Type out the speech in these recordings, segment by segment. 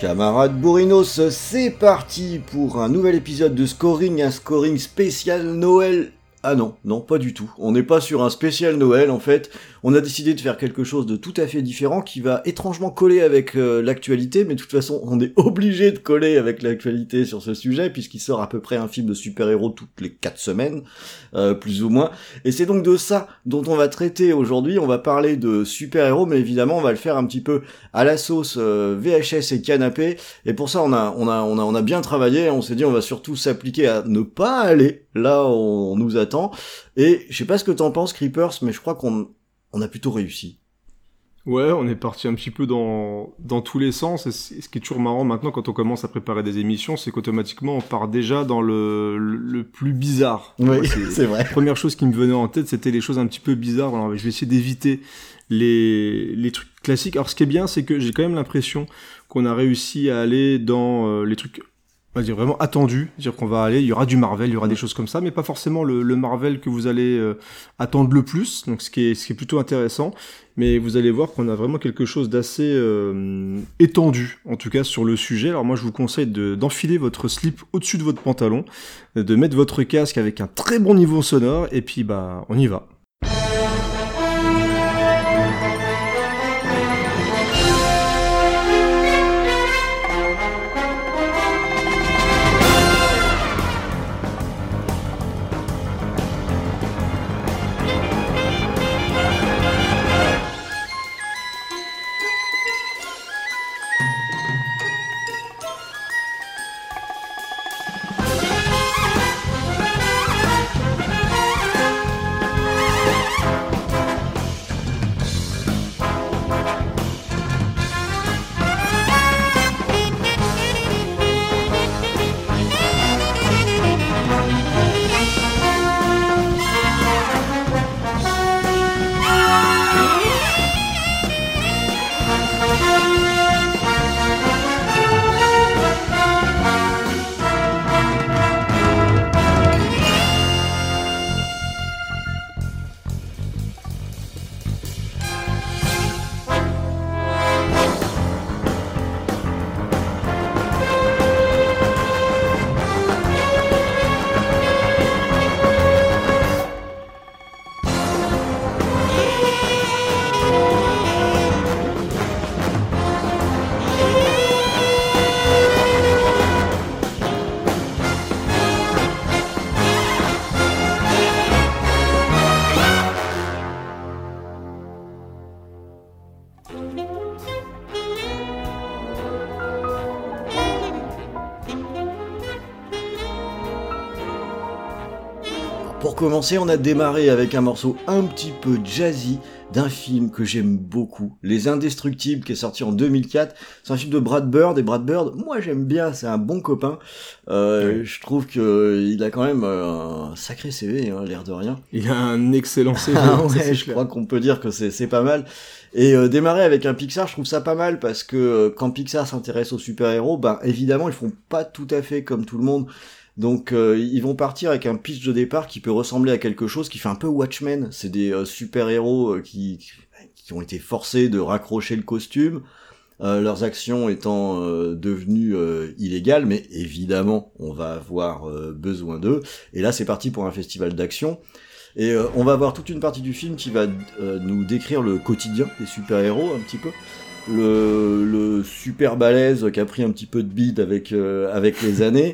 Camarades Bourrinos, c'est parti pour un nouvel épisode de Scoring, un scoring spécial Noël. Ah non, non, pas du tout. On n'est pas sur un spécial Noël en fait on a décidé de faire quelque chose de tout à fait différent qui va étrangement coller avec euh, l'actualité, mais de toute façon, on est obligé de coller avec l'actualité sur ce sujet, puisqu'il sort à peu près un film de super-héros toutes les quatre semaines, euh, plus ou moins. Et c'est donc de ça dont on va traiter aujourd'hui. On va parler de super-héros, mais évidemment, on va le faire un petit peu à la sauce euh, VHS et canapé. Et pour ça, on a, on a, on a, on a bien travaillé. On s'est dit, on va surtout s'appliquer à ne pas aller là où on nous Et je sais pas ce que t'en penses, Creepers, mais je crois qu'on on a plutôt réussi. Ouais, on est parti un petit peu dans, dans tous les sens. Et ce qui est toujours marrant maintenant quand on commence à préparer des émissions, c'est qu'automatiquement on part déjà dans le, le, plus bizarre. Oui, c'est vrai. La première chose qui me venait en tête, c'était les choses un petit peu bizarres. Alors, je vais essayer d'éviter les, les trucs classiques. Alors ce qui est bien, c'est que j'ai quand même l'impression qu'on a réussi à aller dans euh, les trucs on va dire vraiment attendu, dire qu'on va aller, il y aura du Marvel, il y aura des choses comme ça, mais pas forcément le, Marvel que vous allez euh, attendre le plus, donc ce qui est ce qui est plutôt intéressant. Mais vous allez voir qu'on a vraiment quelque chose d'assez euh, étendu, en tout cas sur le sujet. Alors moi, je vous conseille d'enfiler votre slip au-dessus de votre pantalon, de mettre votre casque avec un très bon niveau sonore, et puis bah on y va. On a démarré avec un morceau un petit peu jazzy d'un film que j'aime beaucoup, Les Indestructibles, qui est sorti en 2004. C'est un film de Brad Bird, et Brad Bird, moi j'aime bien, c'est un bon copain. Euh, Je trouve que euh, il a quand même euh, un sacré CV, hein, l'air de rien. Il a un excellent CV. ah ouais, je crois qu'on peut dire que c'est pas mal. Et euh, démarrer avec un Pixar, je trouve ça pas mal parce que quand Pixar s'intéresse aux super-héros, ben évidemment ils font pas tout à fait comme tout le monde. Donc euh, ils vont partir avec un pitch de départ qui peut ressembler à quelque chose qui fait un peu Watchmen. C'est des euh, super-héros euh, qui, qui ont été forcés de raccrocher le costume, leurs actions étant devenues illégales, mais évidemment on va avoir besoin d'eux. Et là c'est parti pour un festival d'action. Et on va avoir toute une partie du film qui va nous décrire le quotidien des super-héros un petit peu. Le, super balèze qui a pris un petit peu de bide avec, avec les années.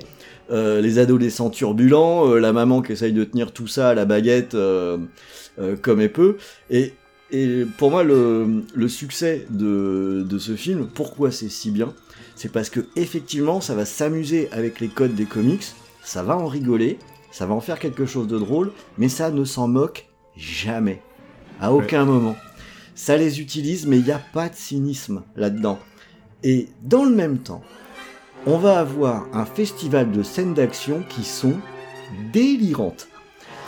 Euh, les adolescents turbulents, euh, la maman qui essaye de tenir tout ça à la baguette euh, comme elle peut. Et, et pour moi, le, le succès de, de, ce film, pourquoi c'est si bien C'est parce que effectivement, ça va s'amuser avec les codes des comics, ça va en rigoler, ça va en faire quelque chose de drôle, mais ça ne s'en moque jamais, à aucun moment. Ça les utilise, mais il n'y a pas de cynisme là-dedans. Et dans le même temps, on va avoir un festival de scènes d'action qui sont délirantes.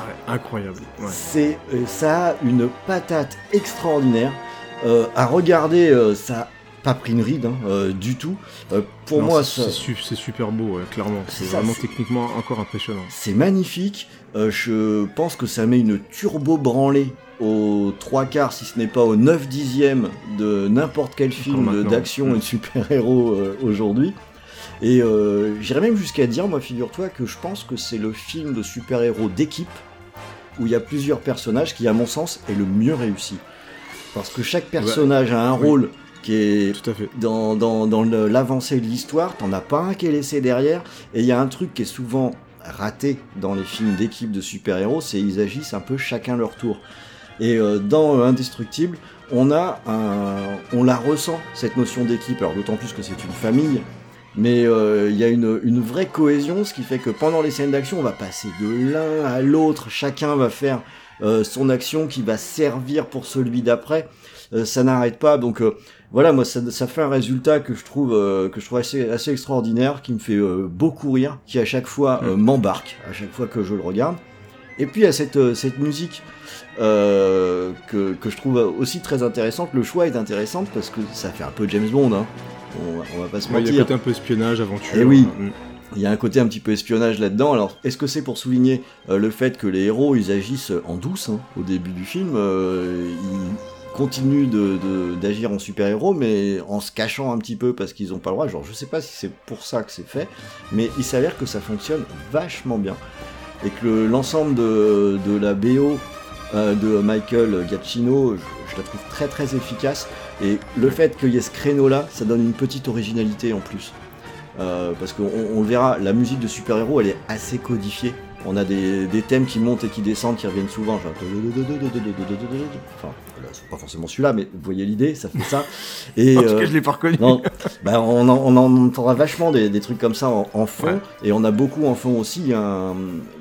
Ouais, incroyable. Ouais. C'est, euh, ça a une patate extraordinaire. Euh, à regarder, euh, ça pas pris une ride hein, euh, du tout. Pour Non, moi, c'est ça- super beau, ouais, clairement. C'est vraiment techniquement encore impressionnant. c'est magnifique. Je pense que ça met une turbo branlée aux trois quarts, si ce n'est pas au 9 dixième de n'importe quel film d'action et de super-héros aujourd'hui. Et euh, j'irais même jusqu'à dire, moi, figure-toi, que je pense que c'est le film de super-héros d'équipe où il y a plusieurs personnages qui, à mon sens, est le mieux réussi. Parce que chaque personnage a un Oui. rôle qui est Tout à fait. dans, dans, dans l'avancée de l'histoire, t'en as pas un qui est laissé derrière, et il y a un truc qui est souvent raté dans les films d'équipe de super-héros, c'est ils agissent un peu chacun leur tour. Et euh, dans euh, Indestructible, on a un, on la ressent cette notion d'équipe, alors d'autant plus que c'est une famille, mais euh, il y a une, une vraie cohésion, ce qui fait que pendant les scènes d'action, on va passer de l'un à l'autre, chacun va faire euh, son action qui va servir pour celui d'après, Euh, ça n'arrête pas, donc euh, voilà, moi ça, ça fait un résultat que je trouve euh, que je trouve assez, assez extraordinaire, qui me fait euh, beaucoup rire, qui à chaque fois euh, m'embarque, à chaque fois que je le regarde. Et puis il y a cette, cette musique euh, que, que je trouve aussi très intéressante. Le choix est intéressant parce que ça fait un peu James Bond, hein. On, va- on va pas se Ouais, Il y a mentir. côté un peu espionnage, aventure. Eh oui. Mm. Il y a un côté un petit peu espionnage là-dedans. Alors, est-ce que c'est pour souligner euh, le fait que les héros, ils agissent en douce hein, au début du film euh, Ils continuent de- de- d'agir en super-héros, mais en se cachant un petit peu parce qu'ils n'ont pas le droit. Genre, je sais pas si c'est pour ça que c'est fait, mais il s'avère que ça fonctionne vachement bien. Et que le- l'ensemble de, de la BO de Michael Giacchino, je, la trouve très très efficace. Et le fait qu'il y ait ce créneau-là, ça donne une petite originalité en plus. Euh, parce qu'on on le verra, la musique de super-héros, elle est assez codifiée. On a des, des thèmes qui montent et qui descendent, qui reviennent souvent. Genre... Enfin, là, c'est pas forcément celui-là, mais vous voyez l'idée, ça fait ça. Et, En tout euh, cas, je l'ai pas reconnu. non, bah, on, en, on en entendra vachement des, des trucs comme ça en, en fond, Ouais. et on a beaucoup en fond aussi un,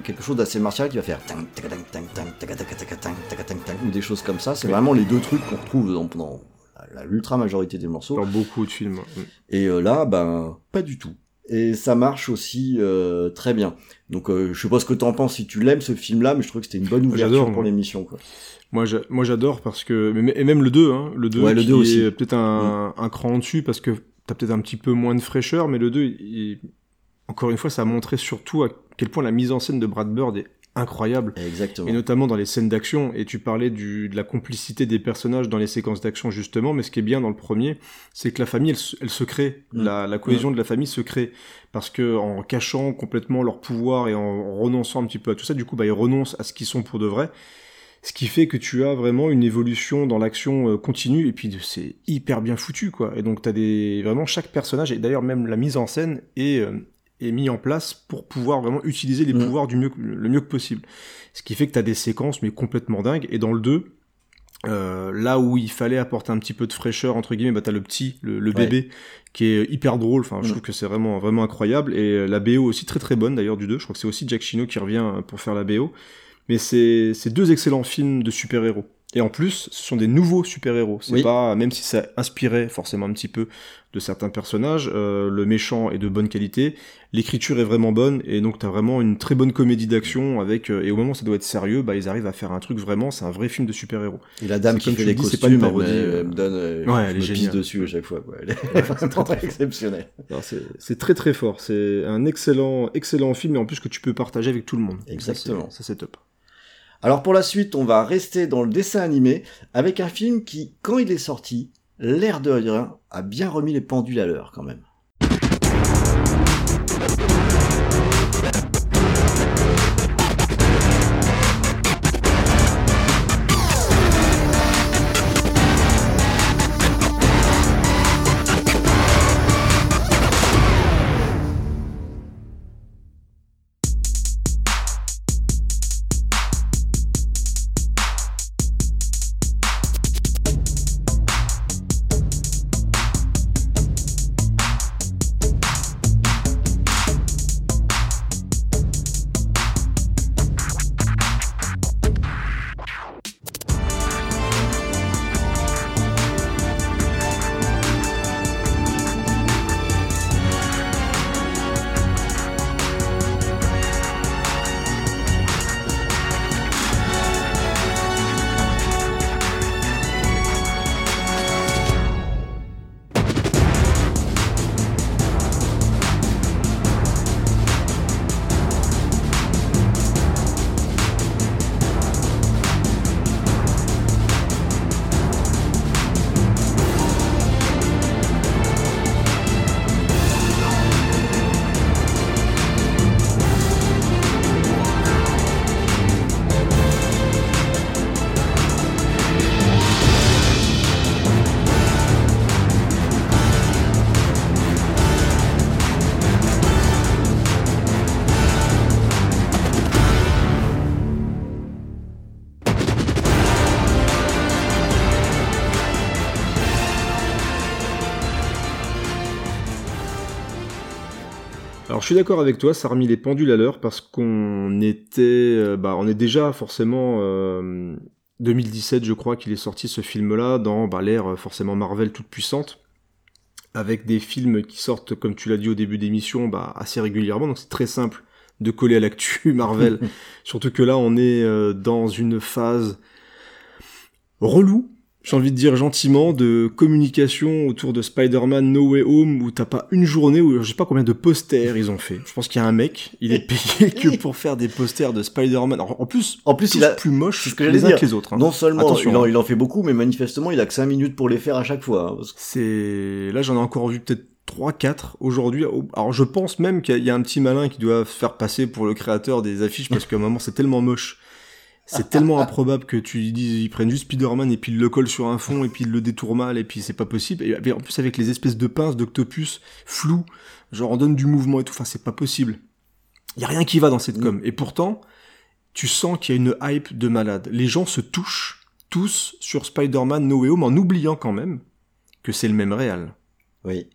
quelque chose d'assez martial qui va faire ou des choses comme ça. C'est Oui. vraiment les deux trucs qu'on retrouve dans, dans l'ultra majorité des morceaux. Dans beaucoup de films. Mm. Et euh, là, ben, pas du tout. Et ça marche aussi euh, très bien. Donc, euh, je sais pas ce que t'en penses si tu l'aimes ce film-là, mais je trouve que c'était une bonne ouverture pour l'émission. quoi. Moi, moi, j'adore parce que et même le 2, hein, le 2, Ouais, le qui 2 aussi. est peut-être un, un cran en dessus parce que t'as peut-être un petit peu moins de fraîcheur, mais le 2, il- encore une fois, ça a montré surtout à quel point la mise en scène de Brad Bird est incroyable. Exactement. Et notamment dans les scènes d'action, et tu parlais du, de la complicité des personnages dans les séquences d'action justement, mais ce qui est bien dans le premier, c'est que la famille, elle, se- elle se crée, Mm. la, la cohésion de la famille se crée, parce que en cachant complètement leur pouvoir et en renonçant un petit peu à tout ça, du coup, bah, ils renoncent à ce qu'ils sont pour de vrai, ce qui fait que tu as vraiment une évolution dans l'action euh, continue, et puis c'est hyper bien foutu, quoi. Et donc t'as des vraiment chaque personnage, et d'ailleurs même la mise en scène est euh, est mis en place pour pouvoir vraiment utiliser les Mm. pouvoirs du mieux, le mieux que possible. Ce qui fait que tu as des séquences mais complètement dingues. Et dans le 2, euh, là où il fallait apporter un petit peu de fraîcheur, entre guillemets, bah, tu as le petit, le, le Ouais. bébé, qui est hyper drôle. Enfin, je Mm. trouve que c'est vraiment, vraiment incroyable. Et euh, la BO aussi très très bonne d'ailleurs du 2. Je crois que c'est aussi Jack Chino qui revient euh, pour faire la BO. Mais c'est c'est deux excellents films de super-héros. Et en plus, ce sont des nouveaux super-héros. C'est Oui. pas, même si ça inspirait forcément un petit peu de certains personnages, euh, le méchant est de bonne qualité, l'écriture est vraiment bonne, et donc t'as vraiment une très bonne comédie d'action avec, euh, et au moment où ça doit être sérieux, bah ils arrivent à faire un truc vraiment, c'est un vrai film de super-héros. Et la dame qui comme fait tu les le dis, costumes, pas une elle, parodie, me- elle me donne, euh, Ouais, je elle me est pisse dessus à chaque fois. Quoi. Elle est c'est très. Alors, C'est très très fort, c'est un excellent, excellent film, et en plus que tu peux partager avec tout le monde. Exactement. Ça c'est top. Alors pour la suite, on va rester dans le dessin animé avec un film qui, quand il est sorti, l'air de rien, a bien remis les pendules à l'heure quand même. Suis d'accord avec toi, ça a remis les pendules à l'heure parce qu'on était, euh, bah, on est déjà forcément euh, 2017, je crois qu'il est sorti ce film-là dans bah, l'ère euh, forcément Marvel toute puissante, avec des films qui sortent, comme tu l'as dit au début d'émission, bah, assez régulièrement. Donc c'est très simple de coller à l'actu Marvel, surtout que là on est euh, dans une phase relou j'ai envie de dire gentiment, de communication autour de Spider-Man No Way Home où t'as pas une journée où je sais pas combien de posters ils ont fait. Je pense qu'il y a un mec, il est payé que pour faire des posters de Spider-Man. En plus, En plus, il a plus moche ce que les uns dire. que les autres. hein. Non seulement Attention, il en, hein. il en fait beaucoup, mais manifestement il a que 5 minutes pour les faire à chaque fois. hein, parce C'est là j'en ai encore vu peut-être 3 4 aujourd'hui. Alors je pense même qu'il y a- il y a un petit malin qui doit se faire passer pour le créateur des affiches parce qu'à un moment c'est tellement moche. C'est tellement improbable que tu dises ils prennent juste Spider-Man et puis ils le collent sur un fond et puis ils le détournent mal et puis c'est pas possible. Et en plus avec les espèces de pinces d'octopus floues, genre on donne du mouvement et tout, enfin c'est pas possible. Il y a rien qui va dans cette com. Et pourtant, tu sens qu'il y a une hype de malade. Les gens se touchent tous sur Spider-Man No Way Home en oubliant quand même que c'est le même réal. Oui.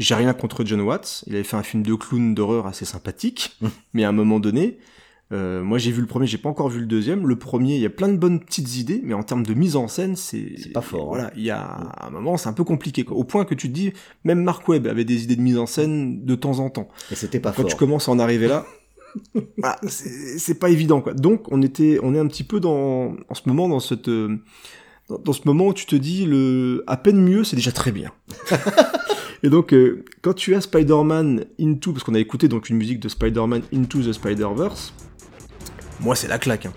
J'ai rien contre John Watts, il avait fait un film de clown d'horreur assez sympathique, mais à un moment donné, euh, moi j'ai vu le premier, j'ai pas encore vu le deuxième. Le premier, il y a plein de bonnes petites idées, mais en termes de mise en scène, c'est pas fort, hein. Voilà, il y a à un moment, c'est un peu compliqué, quoi. au point que tu te dis, même Mark Webb avait des idées de mise en scène de temps en temps. Et c'était pas Quand fort. tu commences à en arriver là, bah, c'est pas évident, quoi. Donc on était, on est un petit peu dans, en ce moment dans cette, euh, dans, dans ce moment où tu te dis le, à peine mieux, c'est déjà très bien. Et donc, euh, quand tu as Spider-Man Into, parce qu'on a écouté donc une musique de Spider-Man Into the Spider-Verse, moi c'est la claque. hein.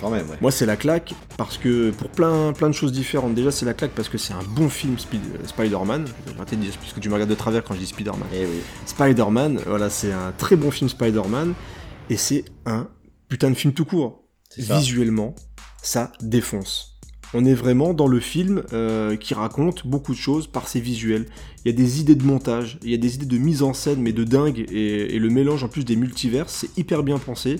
Quand même, ouais. Moi c'est la claque parce que pour plein plein de choses différentes. Déjà c'est la claque parce que c'est un bon film euh, Spider-Man. Je vais arrêter de dire parce que tu me regardes de travers quand je dis Spider-Man. Eh oui. Spider-Man, voilà, c'est un très bon film Spider-Man et c'est un putain de film tout court. C'est ça. Visuellement, ça défonce. On est vraiment dans le film euh, qui raconte beaucoup de choses par ses visuels. Il y a des idées de montage, il y a des idées de mise en scène, mais de dingue, et, le mélange en plus des multivers, c'est hyper bien pensé.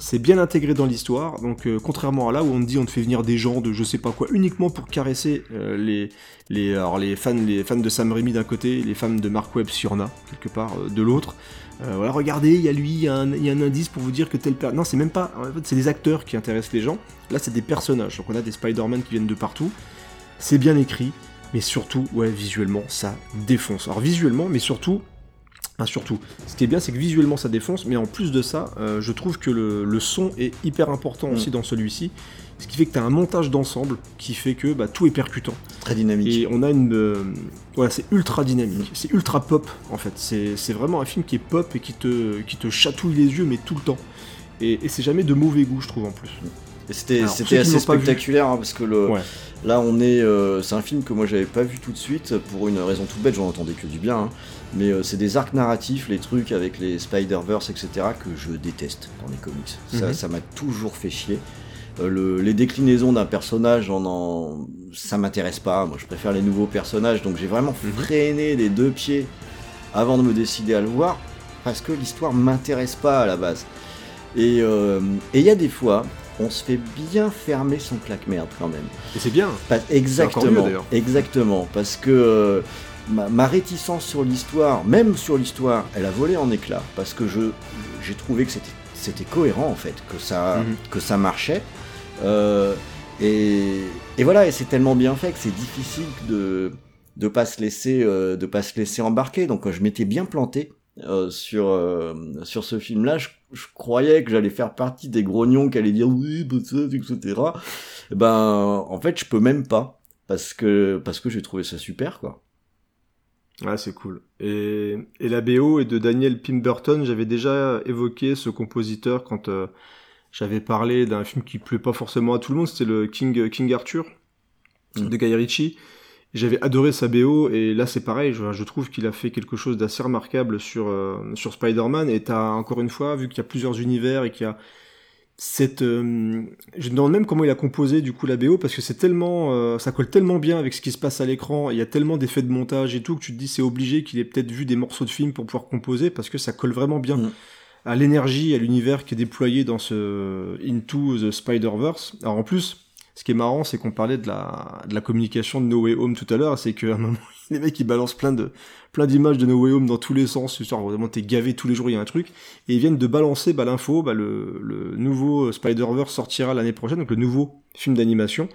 C'est bien intégré dans l'histoire, donc euh, contrairement à là où on dit on te fait venir des gens de je sais pas quoi uniquement pour caresser euh, les, les, les, fans, les fans de Sam Raimi d'un côté, les fans de Mark Webb s'il y en a quelque part euh, de l'autre. Voilà, regardez, il y a lui, il y, a un- indice pour vous dire que tel. Non, c'est même pas. En fait, c'est des acteurs qui intéressent les gens. Là, c'est des personnages. Donc, on a des Spider-Man qui viennent de partout. C'est bien écrit, mais surtout, ouais, visuellement, ça défonce. Alors, visuellement, mais surtout. Ah, surtout. Ce qui est bien, c'est que visuellement, ça défonce, mais en plus de ça, euh, je trouve que le, le son est hyper important aussi dans celui-ci. Ce qui fait que tu as un montage d'ensemble qui fait que bah, tout est percutant. Très dynamique. Et on a une. euh, voilà, c'est ultra dynamique. C'est ultra pop, en fait. C'est c'est vraiment un film qui est pop et qui te, qui te chatouille les yeux, mais tout le temps. Et, et c'est jamais de mauvais goût, je trouve, en plus. Et c'était assez spectaculaire hein, parce que le, Ouais. Là on est euh, c'est un film que moi j'avais pas vu tout de suite pour une raison toute bête j'en entendais que du bien hein. mais euh, c'est des arcs narratifs les trucs avec les Spider-Verse etc que je déteste dans les comics ça Mhm. ça m'a toujours fait chier Euh, le- les déclinaisons d'un personnage en, en ça m'intéresse pas moi je préfère les nouveaux personnages donc j'ai vraiment Mhm. freiné des deux pieds avant de me décider à le voir parce que l'histoire m'intéresse pas à la base et il y a des fois on se fait bien fermer son claque-merde quand même. Et c'est bien. Pas- encore mieux, exactement, exactement, parce que euh, ma, ma réticence sur l'histoire, même sur l'histoire, elle a volé en éclats, parce que je j'ai trouvé que c'était cohérent en fait, que ça Mhm. que ça marchait. Euh, et, et voilà, et c'est tellement bien fait que c'est difficile de de pas se laisser euh, de pas se laisser embarquer. Donc je m'étais bien planté euh, sur euh, sur ce film-là. Je, je croyais que j'allais faire partie des grognons qui allaient dire oui, bah, ça, etc. Eh Ben en fait je peux même pas parce que parce que j'ai trouvé ça super quoi. Ouais, c'est cool. Et, et la BO est de Daniel Pemberton. J'avais déjà évoqué ce compositeur quand euh, j'avais parlé d'un film qui plaît pas forcément à tout le monde. C'était le King, King Arthur Mm. de Guy Ritchie. J'avais adoré sa BO et là c'est pareil. Je, je trouve qu'il a fait quelque chose d'assez remarquable sur euh, sur Spider-Man. Et t'as encore une fois vu qu'il y a plusieurs univers et qu'il y a cette euh, je me demande même comment il a composé du coup la BO parce que c'est tellement euh, ça colle tellement bien avec ce qui se passe à l'écran il y a tellement d'effets de montage et tout que tu te dis c'est obligé qu'il ait peut-être vu des morceaux de film pour pouvoir composer parce que ça colle vraiment bien Mm. à l'énergie à l'univers qui est déployé dans ce Into the Spider-Verse alors en plus Ce qui est marrant, c'est qu'on parlait de la, de la communication de No Way Home tout à l'heure, c'est qu'à un moment, les mecs ils balancent plein de plein d'images de No Way Home dans tous les sens, genre vraiment t'es gavé tous les jours, il y a un truc, et ils viennent de balancer bah, l'info, bah, le, le nouveau Spider-Verse sortira l'année prochaine, donc le nouveau film d'animation,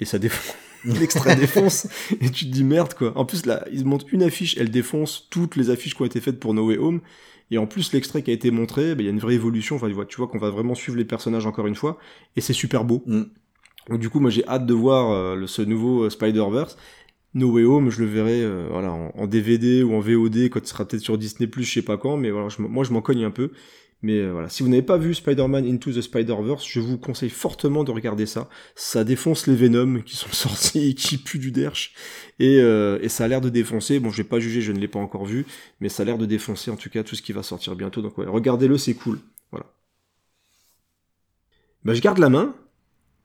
et ça défonce. L'extrait défonce, et tu te dis merde quoi. En plus là, ils montrent une affiche, elle défonce toutes les affiches qui ont été faites pour No Way Home, et en plus, l'extrait qui a été montré, bah, il y a une vraie évolution. Enfin, tu vois, tu vois qu'on va vraiment suivre les personnages encore une fois, et c'est super beau. Mm. Donc du coup, moi j'ai hâte de voir euh, ce nouveau euh, Spider-Verse. No Way Home, je le verrai euh, voilà, en, DVD ou en VOD quand il sera peut-être sur Disney+, je sais pas quand, mais voilà, moi je m'en cogne un peu. Mais voilà, si vous n'avez pas vu Spider-Man Into the Spider-Verse, je vous conseille fortement de regarder ça. Ça défonce les Venom qui sont sortis et qui puent du derche. Et, et ça a l'air de défoncer. Bon, je vais pas juger, je ne l'ai pas encore vu, mais ça a l'air de défoncer en tout cas tout ce qui va sortir bientôt. Donc ouais, regardez-le, c'est cool. Voilà. Bah, je garde la main.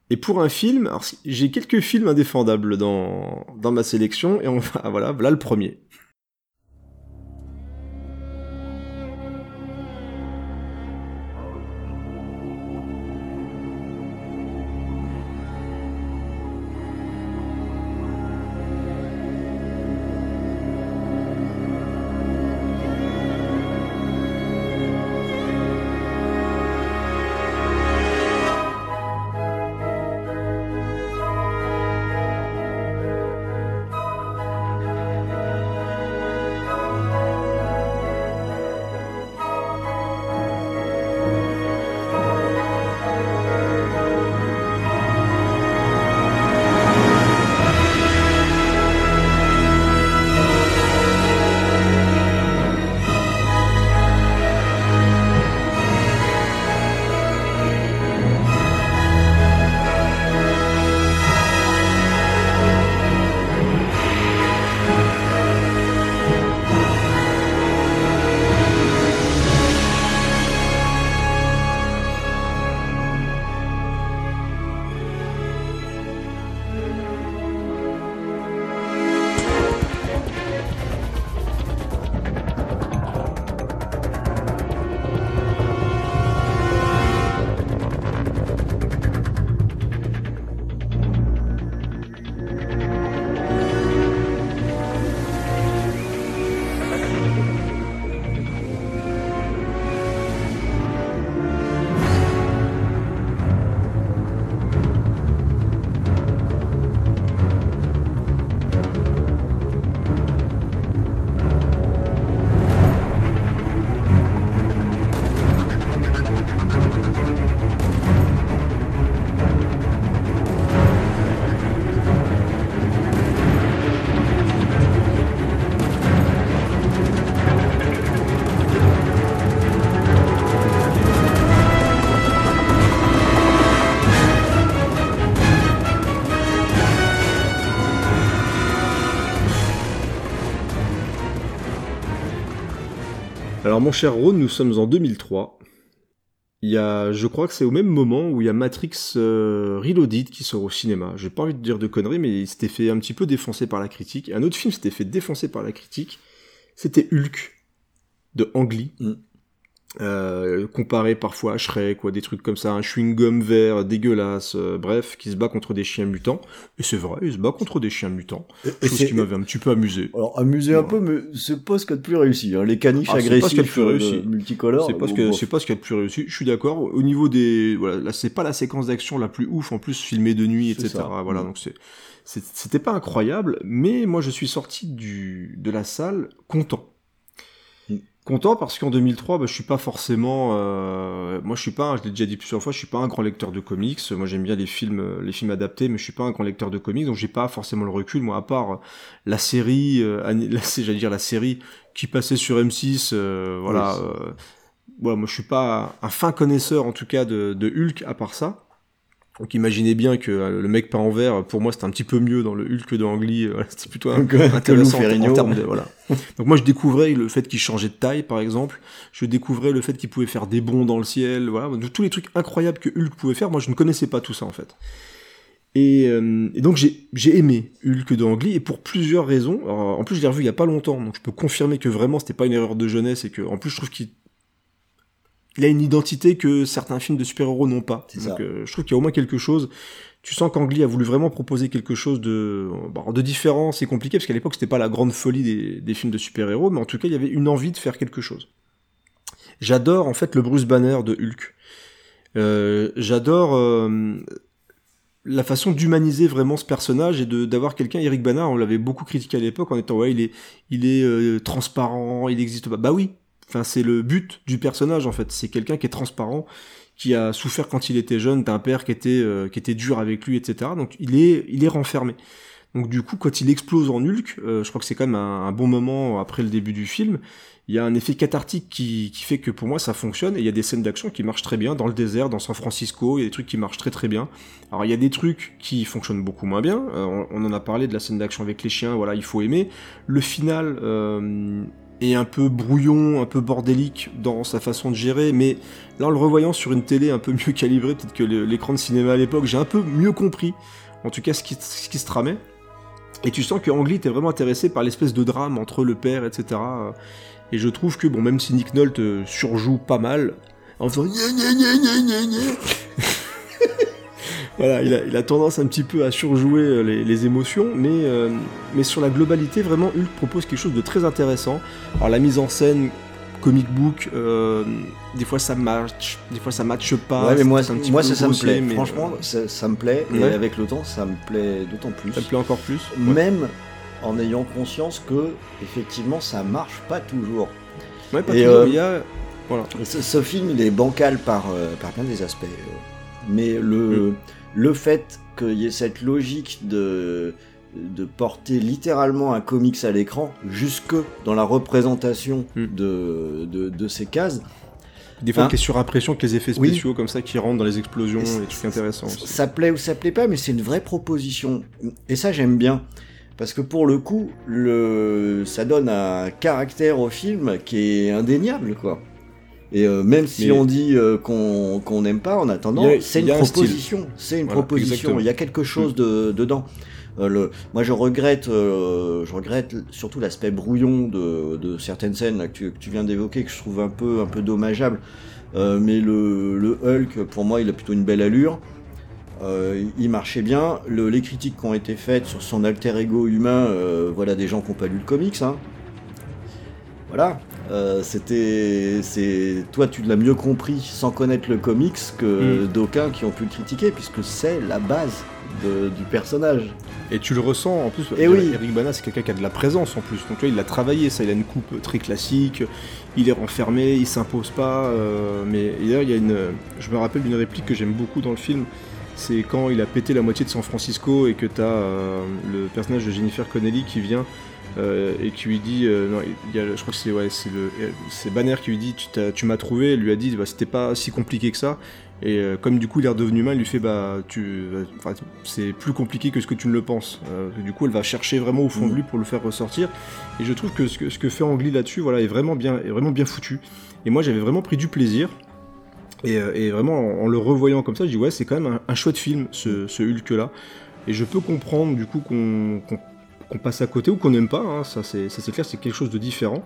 Et pour un film, j'ai quelques films indéfendables dans, dans ma sélection, et on va, voilà, voilà le premier. Alors mon cher Ron, nous sommes en 2003. Il y a, je crois que c'est au même moment où il y a Matrix euh, Reloaded qui sort au cinéma. J'ai pas envie de dire de conneries, mais il s'était fait un petit peu défoncer par la critique. un autre film s'était fait défoncer par la critique. C'était Hulk de Ang. Mm. Euh, comparé parfois à Shrek, quoi, des trucs comme ça, un chewing-gum vert dégueulasse, euh, bref, qui se bat contre des chiens mutants. Et c'est vrai, il se bat contre des chiens mutants. Et chose qui m'avait un petit peu amusé. Alors, amusé un peu, mais c'est pas ce qu'il y a de plus réussi. Hein. Les caniches Ah, agressifs euh, multicolores. C'est pas ce bon, pas ce qu'il y a de plus réussi. Je suis d'accord. Au niveau des, voilà, là, c'est pas la séquence d'action la plus ouf, en plus filmée de nuit, etc. ça. Voilà, Mm. donc c'est- c'était pas incroyable, mais moi je suis sorti du, de la salle content. Content parce qu'en 2003, bah, je suis pas forcément, euh, moi je suis pas, je l'ai déjà dit plusieurs fois, je suis pas un grand lecteur de comics. Moi j'aime bien les films, euh, les films adaptés, mais je suis pas un grand lecteur de comics, donc j'ai pas forcément le recul. Moi, à part euh, la série, euh, j'allais dire la série qui passait sur M6, euh, voilà. Oui, moi je suis pas un fin connaisseur en tout cas de, de Hulk à part ça. Donc imaginez bien que euh, le mec peint en vert, pour moi c'était un petit peu mieux dans le Hulk de Ang Lee, euh, c'était plutôt Lou intéressant en, en termes de voilà. Donc moi je découvrais le fait qu'il changeait de taille par exemple, je découvrais le fait qu'il pouvait faire des bonds dans le ciel, voilà, Donc, tous les trucs incroyables que Hulk pouvait faire, moi je ne connaissais pas tout ça en fait. Et, euh, et donc j'ai aimé Hulk de Ang Lee et pour plusieurs raisons. Alors, en plus je l'ai revu il y a pas longtemps, donc je peux confirmer que vraiment c'était pas une erreur de jeunesse et que en plus je trouve qu'il il a une identité que certains films de super-héros n'ont pas. Donc euh, je trouve qu'il y a au moins quelque chose. tu sens qu'Angly a voulu vraiment proposer quelque chose de, bon, de différent, c'est compliqué, parce qu'à l'époque, c'était pas la grande folie des, des films de super-héros, mais en tout cas, il y avait une envie de faire quelque chose. J'adore, en fait, le Bruce Banner de Hulk. Euh, j'adore euh, la façon d'humaniser vraiment ce personnage et de d'avoir quelqu'un Eric Bana on l'avait beaucoup critiqué à l'époque en étant ouais il est il est transparent il n'existe pas bah oui enfin c'est le but du personnage en fait c'est quelqu'un qui est transparent qui a souffert quand il était jeune d'un père qui était qui était dur avec lui etc donc il est il est renfermé donc du coup quand il explose en Hulk je crois que c'est quand même un, bon moment après le début du film il y a un effet cathartique qui, qui, fait que pour moi ça fonctionne et il y a des scènes d'action qui marchent très bien dans le désert, dans San Francisco, il y a des trucs qui marchent très très bien. Alors il y a des trucs qui fonctionnent beaucoup moins bien, euh, on, en a parlé de la scène d'action avec les chiens, voilà, il faut aimer. Le final euh, est un peu brouillon, un peu bordélique dans sa façon de gérer, mais là en le revoyant sur une télé un peu mieux calibrée, peut-être que l'écran de cinéma à l'époque, j'ai un peu mieux compris, en tout cas ce qui, ce qui se tramait. Et tu sens que Ang Lee était vraiment intéressé par l'espèce de drame entre le père, etc. Et je trouve que, bon, même si Nick Nolte euh, surjoue pas mal, en faisant voilà, il a, il a, tendance un petit peu à surjouer euh, les, les émotions, mais, euh, mais sur la globalité, vraiment, Hulk propose quelque chose de très intéressant. Alors la mise en scène, comic book, euh, des fois ça match, des fois ça matche pas. Ouais, mais moi, moi ça, ça me plaît. Mais Franchement, ça, ça, me plaît, et avec le temps, ça me plaît d'autant plus. ça me plaît encore plus. Même en ayant conscience que, effectivement, ça marche pas toujours. Ouais, pas Et, toujours, euh, il y a... Voilà. Ce, ce film, il est bancal par, par bien des aspects. Mais le, le fait qu'il y ait cette logique de, de porter littéralement un comics à l'écran, jusque dans la représentation Mm. de, de, de ces cases, Des fois, Hein avec les effets Oui. spéciaux comme ça qui rentrent dans les explosions, Et trucs intéressants aussi. ça plaît ou ça plaît pas, mais c'est une vraie proposition. Et ça, j'aime bien. Parce que pour le coup, le... ça donne un caractère au film qui est indéniable, quoi. Et euh, même si Mais- on dit euh, qu'on qu'on n'aime pas, en attendant, c'est une un proposition. C'est une proposition. Il y a quelque chose de, dedans. Euh, le, moi, je regrette, euh, je regrette surtout l'aspect brouillon de, de certaines scènes là, que, tu, que tu viens d'évoquer, que je trouve un peu, un peu dommageable. Euh, mais le, le Hulk, pour moi, il a plutôt une belle allure. Euh, il marchait bien. Le- les critiques qui ont été faites sur son alter ego humain, euh, voilà des gens qui n'ont pas lu le comics. Hein. Voilà. Euh, c'était, c'est, toi, tu l'as mieux compris sans connaître le comics que Mm. d'aucuns qui ont pu le critiquer, puisque c'est la base de- du personnage. Et tu le ressens en plus. Eh oui. Eric Bana, c'est quelqu'un qui a de la présence en plus. Donc tu vois, il l'a travaillé, ça. Il a une coupe très classique. Il est renfermé, il s'impose pas. euh, mais et d'ailleurs, il y a une. Je me rappelle d'une réplique que j'aime beaucoup dans le film. C'est quand il a pété la moitié de San Francisco et que t'as euh, le personnage de Jennifer Connelly qui vient euh, et qui lui dit. euh, non, il y a, je crois que c'est ouais, c'est le, c'est Banner qui lui dit tu, m'as trouvé. Elle lui a dit bah, c'était pas si compliqué que ça. Et euh, comme du coup il est redevenu humain, il lui fait bah tu, c'est plus compliqué que ce que tu ne le penses. Du coup elle va chercher vraiment au fond de Mm. lui pour le faire ressortir. Et je trouve que ce que, ce que fait Angly là-dessus, voilà, est vraiment bien, est vraiment bien foutu. Et moi j'avais vraiment pris du plaisir. Et, et vraiment en, en le revoyant comme ça, je dis ouais c'est quand même un, un chouette film ce, ce Hulk là. Et je peux comprendre du coup qu'on qu'on- qu'on passe à côté ou qu'on n'aime pas. hein, ça c'est clair, c'est quelque chose de différent.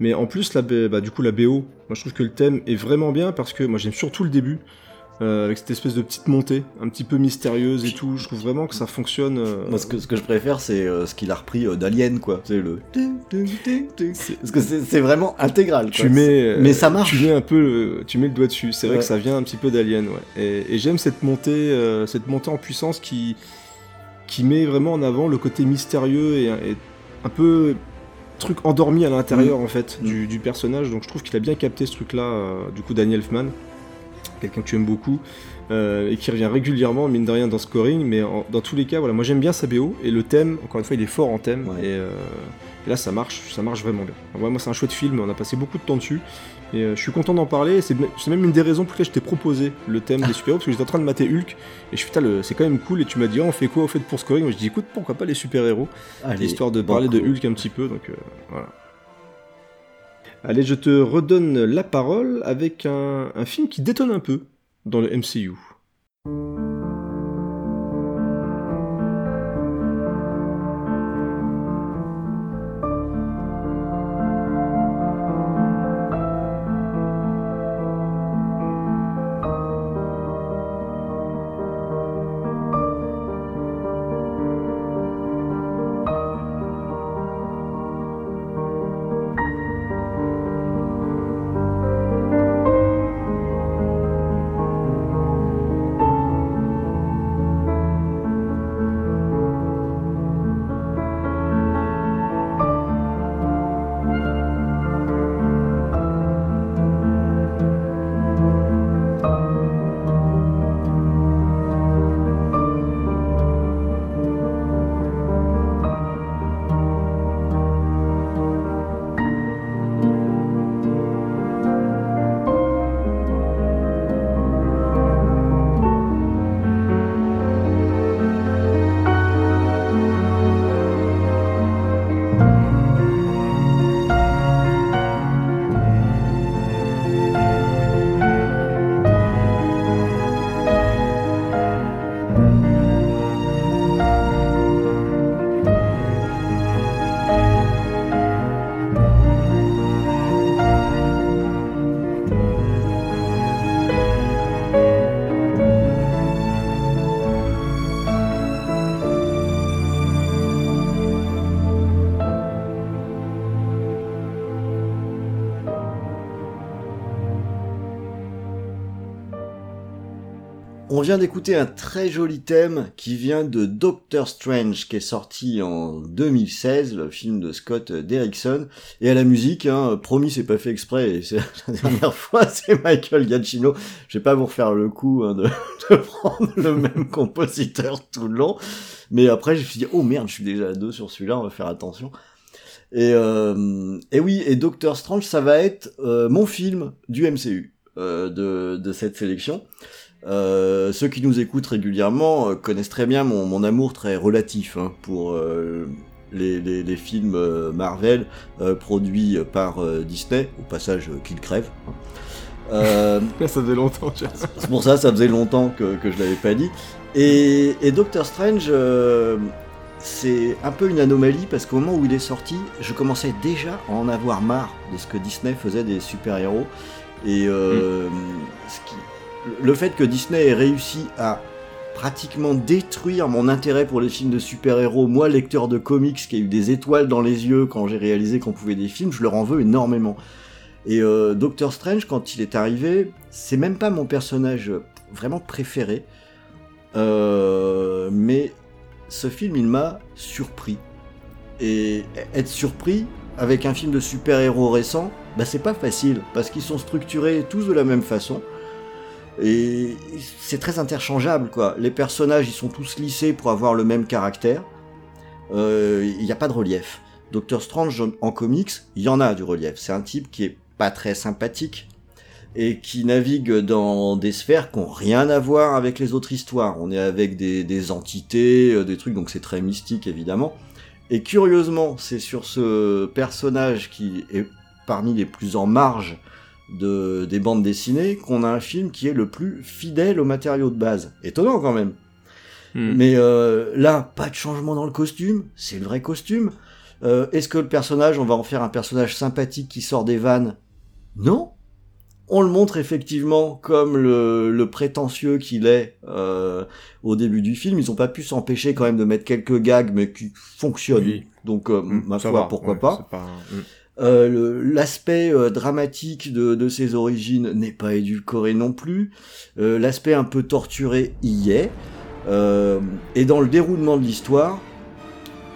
Mais en plus, la, bah, du coup, la BO, moi je trouve que le thème est vraiment bien parce que moi j'aime surtout le début, euh, avec cette espèce de petite montée, un petit peu mystérieuse et tout. Je trouve vraiment que ça fonctionne. euh, Moi, ce que, ce que je préfère, c'est euh, ce qu'il a repris euh, d'Alien, quoi. C'est le. Parce que c'est vraiment intégral. quoi. tu mets, Mais ça marche. Tu mets un peu, le, tu mets le doigt dessus. C'est vrai Ouais. que ça vient un petit peu d'Alien, ouais. Et, et j'aime cette montée, euh, cette montée en puissance qui, qui met vraiment en avant le côté mystérieux et, et un peu truc endormi à l'intérieur en fait Mm. du, du personnage. Donc je trouve qu'il a bien capté ce truc-là. euh, du coup, Daniel Elfman, quelqu'un que tu aimes beaucoup. euh, et qui revient régulièrement, mine de rien, dans Scoring, mais en- dans tous les cas, voilà, moi j'aime bien sa BO, et le thème, encore une fois, il est fort en thème, Ouais. et, euh, et là ça marche, ça marche vraiment bien. Ouais, moi c'est un chouette film, on a passé beaucoup de temps dessus, et euh, je suis content d'en parler, c'est même une des raisons pour lesquelles je t'ai proposé le thème des super-héros, parce que j'étais en train de mater Hulk, et je suis putain, c'est quand même cool, et tu m'as dit, oh, on fait quoi au fait pour Scoring? Moi je dis, écoute, pourquoi pas les super-héros? Histoire de parler de. Hulk un petit peu, donc euh, voilà. Allez, je te redonne la parole avec un, un film qui détonne un peu dans le MCU. Vient d'écouter un très joli thème qui vient de Doctor Strange, qui est sorti en 2016, le film de Scott Derrickson. Et à la musique, hein, promis, c'est pas fait exprès, c'est la dernière fois, c'est Michael Giacchino. Je vais pas vous refaire le coup hein, de, prendre le même compositeur tout le long. Mais après, je me suis dit, oh merde, je suis déjà à deux sur celui-là, on va faire attention. Et, euh, et oui, et Doctor Strange, ça va être euh, mon film du MCU euh, de cette sélection. Euh, ceux qui nous écoutent régulièrement euh, connaissent très bien mon, mon amour très relatif hein, pour euh, les, les, les, films Marvel produits par Disney, au passage qu'ils crèvent. Hein. ça faisait longtemps. C'est pour ça, ça faisait longtemps que, que je l'avais pas dit. Et, et Doctor Strange, c'est un peu une anomalie parce qu'au moment où il est sorti, je commençais déjà à en avoir marre de ce que Disney faisait des super-héros. Et euh, mm. ce qui, le fait que Disney ait réussi à pratiquement détruire mon intérêt pour les films de super-héros, moi lecteur de comics qui a eu des étoiles dans les yeux quand j'ai réalisé qu'on pouvait des films, je leur en veux énormément. Et euh, Doctor Strange, quand il est arrivé, c'est même pas mon personnage vraiment préféré, euh, mais ce film il m'a surpris. Et être surpris avec un film de super-héros récent, bah c'est pas facile, parce qu'ils sont structurés tous de la même façon. Et c'est très interchangeable, quoi. Les personnages, ils sont tous lissés pour avoir le même caractère. Il euh, n'y a pas de relief. Doctor Strange, en comics, il y en a du relief. C'est un type qui est pas très sympathique et qui navigue dans des sphères qui ont rien à voir avec les autres histoires. On est avec des, des entités, euh, des trucs, donc c'est très mystique évidemment. Et curieusement, c'est sur ce personnage qui est parmi les plus en marge de, des bandes dessinées qu'on a un film qui est le plus fidèle au matériau de base. Étonnant quand même. Hmm. Mais euh, là, pas de changement dans le costume, c'est le vrai costume. Euh, Est-ce que le personnage, on va en faire un personnage sympathique qui sort des vannes? Non. On le montre effectivement comme le, le prétentieux qu'il est euh, au début du film. Ils ont pas pu s'empêcher quand même de mettre quelques gags, mais qui fonctionnent. Oui. Donc, euh, mmh, ma foi, pourquoi ouais, pas. Euh, L'aspect euh, dramatique de, de, ses origines n'est pas édulcoré non plus. Euh, L'aspect un peu torturé y est. Euh, et dans le déroulement de l'histoire,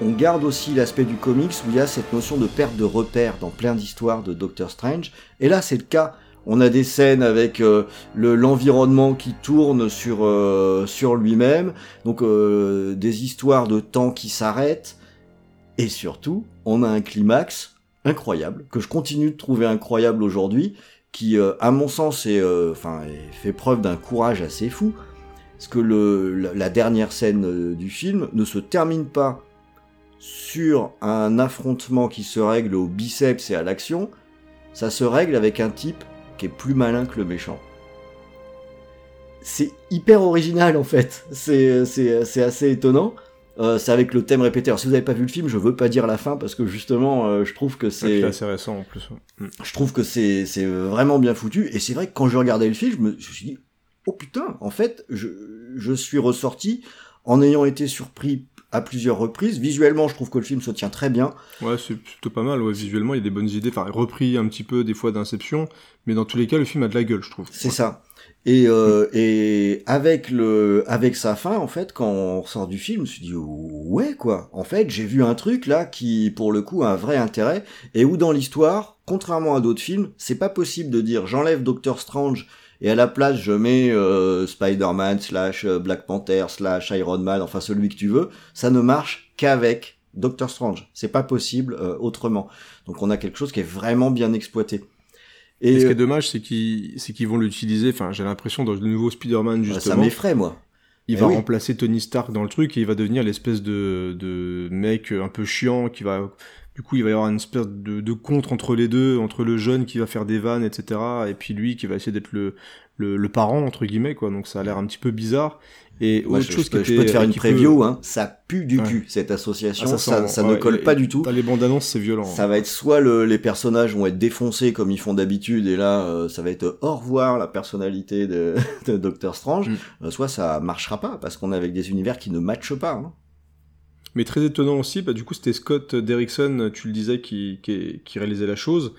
on garde aussi l'aspect du comics où il y a cette notion de perte de repère dans plein d'histoires de Doctor Strange. Et là, c'est le cas. On a des scènes avec euh, l'environnement qui tourne sur, sur lui-même, donc des histoires de temps qui s'arrêtent, et surtout, on a un climax incroyable, que je continue de trouver incroyable aujourd'hui, qui, euh, à mon sens, est, euh, enfin, fait preuve d'un courage assez fou, parce que la dernière scène euh, du film ne se termine pas sur un affrontement qui se règle au biceps et à l'action, ça se règle avec un type qui est plus malin que le méchant. C'est hyper original en fait, c'est assez étonnant. Euh, c'est avec le thème répété. Alors si vous n'avez pas vu le film, je veux pas dire la fin parce que justement, euh, je trouve que c'est assez récent en plus. Mm. Je trouve que c'est c'est vraiment bien foutu et c'est vrai que quand je regardais le film, je me, je me suis dit oh putain, en fait, je je suis ressorti en ayant été surpris à plusieurs reprises. Visuellement, je trouve que le film se tient très bien. Ouais, c'est plutôt pas mal. Ouais, visuellement, il y a des bonnes idées. Enfin, repris un petit peu des fois d'Inception, mais dans tous les cas, le film a de la gueule, je trouve. C'est ouais. ça. Et, euh, et avec le, avec sa fin, en fait, quand on sort du film, je me suis dit ouais quoi. En fait, j'ai vu un truc là qui, pour le coup, a un vrai intérêt et où dans l'histoire, contrairement à d'autres films, c'est pas possible de dire j'enlève Doctor Strange et à la place je mets euh, Spider-Man slash euh, Black Panther slash Iron Man, enfin celui que tu veux. Ça ne marche qu'avec Doctor Strange. C'est pas possible autrement. Donc on a quelque chose qui est vraiment bien exploité. Et, et ce qui est dommage, c'est qu'ils, vont l'utiliser. Enfin, j'ai l'impression dans le nouveau Spider-Man justement. Ça m'effraie, moi. Il eh va oui. remplacer Tony Stark dans le truc et il va devenir l'espèce de, de mec un peu chiant qui va. Du coup, il va y avoir une espèce de, de contre entre les deux, entre le jeune qui va faire des vannes, etc., et puis lui qui va essayer d'être le, le, le parent entre guillemets, quoi. Donc ça a l'air un petit peu bizarre. Et ouais, autre je, chose je, peux, je peux te faire une preview, peut... hein, ça pue du ouais. cul cette association, ah, ça, ça, ça ouais, ne colle pas du tout. Les bandes annonces c'est violent. Ça va être soit le, les personnages vont être défoncés comme ils font d'habitude et là euh, ça va être au revoir la personnalité de, de Doctor Strange, mm. euh, soit ça marchera pas parce qu'on est avec des univers qui ne matchent pas. Hein. Mais très étonnant aussi, bah, du coup c'était Scott Derrickson, tu le disais, qui, qui, qui réalisait la chose.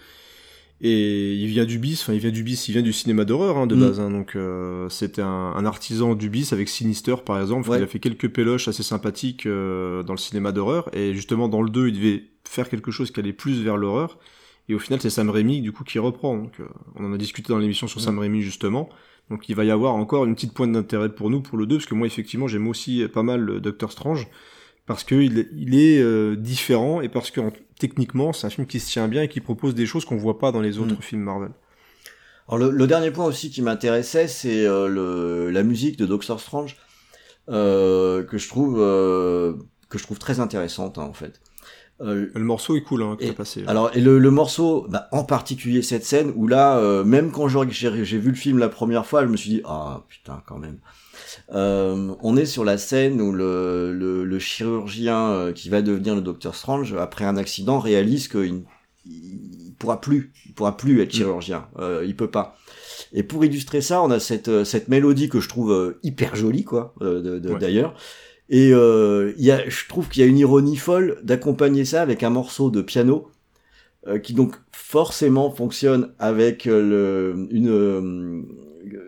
Et il vient du bis, enfin il vient du bis, il vient du cinéma d'horreur hein, de Mm. base. hein. donc euh, c'était un, un artisan du bis avec Sinister par exemple. Ouais. Il a fait quelques péloches assez sympathiques euh, dans le cinéma d'horreur. Et justement dans le 2, il devait faire quelque chose qui allait plus vers l'horreur. Et au final, c'est Sam Raimi du coup qui reprend. Donc, euh, on en a discuté dans l'émission sur Mm. Sam Raimi justement. Donc il va y avoir encore une petite pointe d'intérêt pour nous pour le 2 parce que moi effectivement j'aime aussi pas mal Doctor Strange parce que il, est euh, différent et parce que en- techniquement c'est un film qui se tient bien et qui propose des choses qu'on voit pas dans les autres Mm. films Marvel. Alors le, le dernier point aussi qui m'intéressait, c'est euh, le, la musique de Doctor Strange euh, que je trouve euh, que je trouve très intéressante hein, en fait. Euh, Le morceau est cool hein, que Et- passé. alors et le, le morceau, bah, en particulier cette scène où là, euh, même quand j'ai vu le film la première fois, je me suis dit ah putain quand même. Euh, on est sur la scène où le, le, le chirurgien euh, qui va devenir le Docteur Strange après un accident réalise qu'il il pourra plus, il pourra plus être chirurgien, euh, il peut pas. Et pour illustrer ça, on a cette euh, cette mélodie que je trouve euh, hyper jolie quoi, Ouais. d'ailleurs. Et euh, y a, je trouve qu'il y a une ironie folle d'accompagner ça avec un morceau de piano euh, qui donc forcément fonctionne avec le une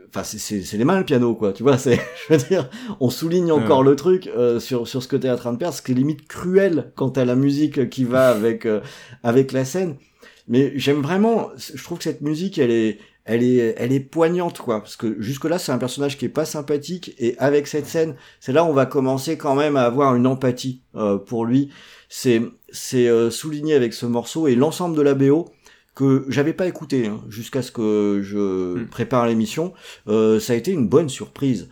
enfin c'est les mains le piano quoi tu vois c'est je veux dire on souligne encore le truc euh, sur sur ce que t'es en train de faire ce qui est limite cruel quant à la musique qui va avec euh, avec la scène. Mais j'aime vraiment je trouve que cette musique elle est elle est elle est poignante quoi parce que jusque là c'est un personnage qui est pas sympathique et avec cette scène c'est là où on va commencer quand même à avoir une empathie euh, pour lui. C'est c'est euh, souligné avec ce morceau et l'ensemble de la BO que j'avais pas écouté hein, jusqu'à ce que je Hmm. prépare l'émission. Euh, ça a été une bonne surprise.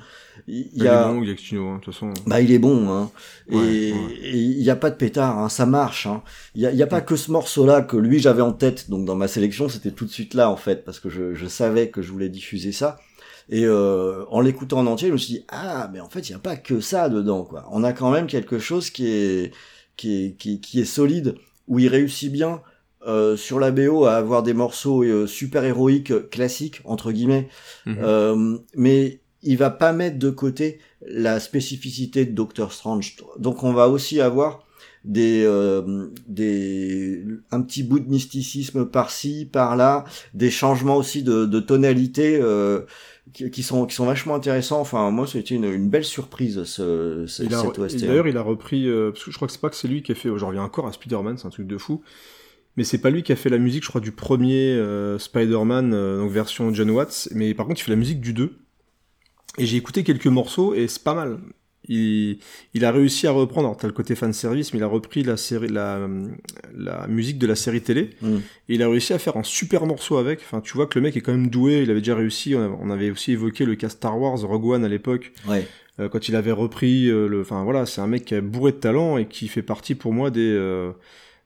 Il y a, est bon, Giacchino, hein, de toute façon. bah il est bon, hein. Ouais, et ouais. il y a pas de pétard, hein, ça marche. Hein. Il y a, il y a pas que ce morceau-là que lui j'avais en tête, donc dans ma sélection c'était tout de suite là en fait parce que je, je savais que je voulais diffuser ça. Et euh, en l'écoutant en entier, je me suis dit ah mais en fait il y a pas que ça dedans quoi. On a quand même quelque chose qui est qui est qui, qui est solide où il réussit bien. Euh, sur la BO à avoir des morceaux euh, super héroïques euh, classiques entre guillemets Mhm. euh, mais il va pas mettre de côté la spécificité de Doctor Strange. Donc on va aussi avoir des euh, des un petit bout de mysticisme par-ci par-là, des changements aussi de, de tonalité euh, qui, qui sont qui sont vachement intéressants. Enfin moi c'était une, une belle surprise ce, ce cette OST. D'ailleurs, il a repris, euh, parce que je crois que c'est pas que c'est lui qui a fait, j'en reviens encore à Spider-Man, c'est un truc de fou. Mais c'est pas lui qui a fait la musique, je crois, du premier euh, Spider-Man, euh, donc version John Watts. Mais par contre, il fait la musique du 2. Et j'ai écouté quelques morceaux et c'est pas mal. Il, il a réussi à reprendre, alors t'as le côté fan service, mais il a repris la série, la, la musique de la série télé. Mm. Et il a réussi à faire un super morceau avec. Enfin, tu vois que le mec est quand même doué. Il avait déjà réussi. On avait, on avait aussi évoqué le cas Star Wars, Rogue One à l'époque. Ouais. Euh, quand il avait repris le enfin voilà c'est un mec qui est bourré de talent et qui fait partie pour moi des euh,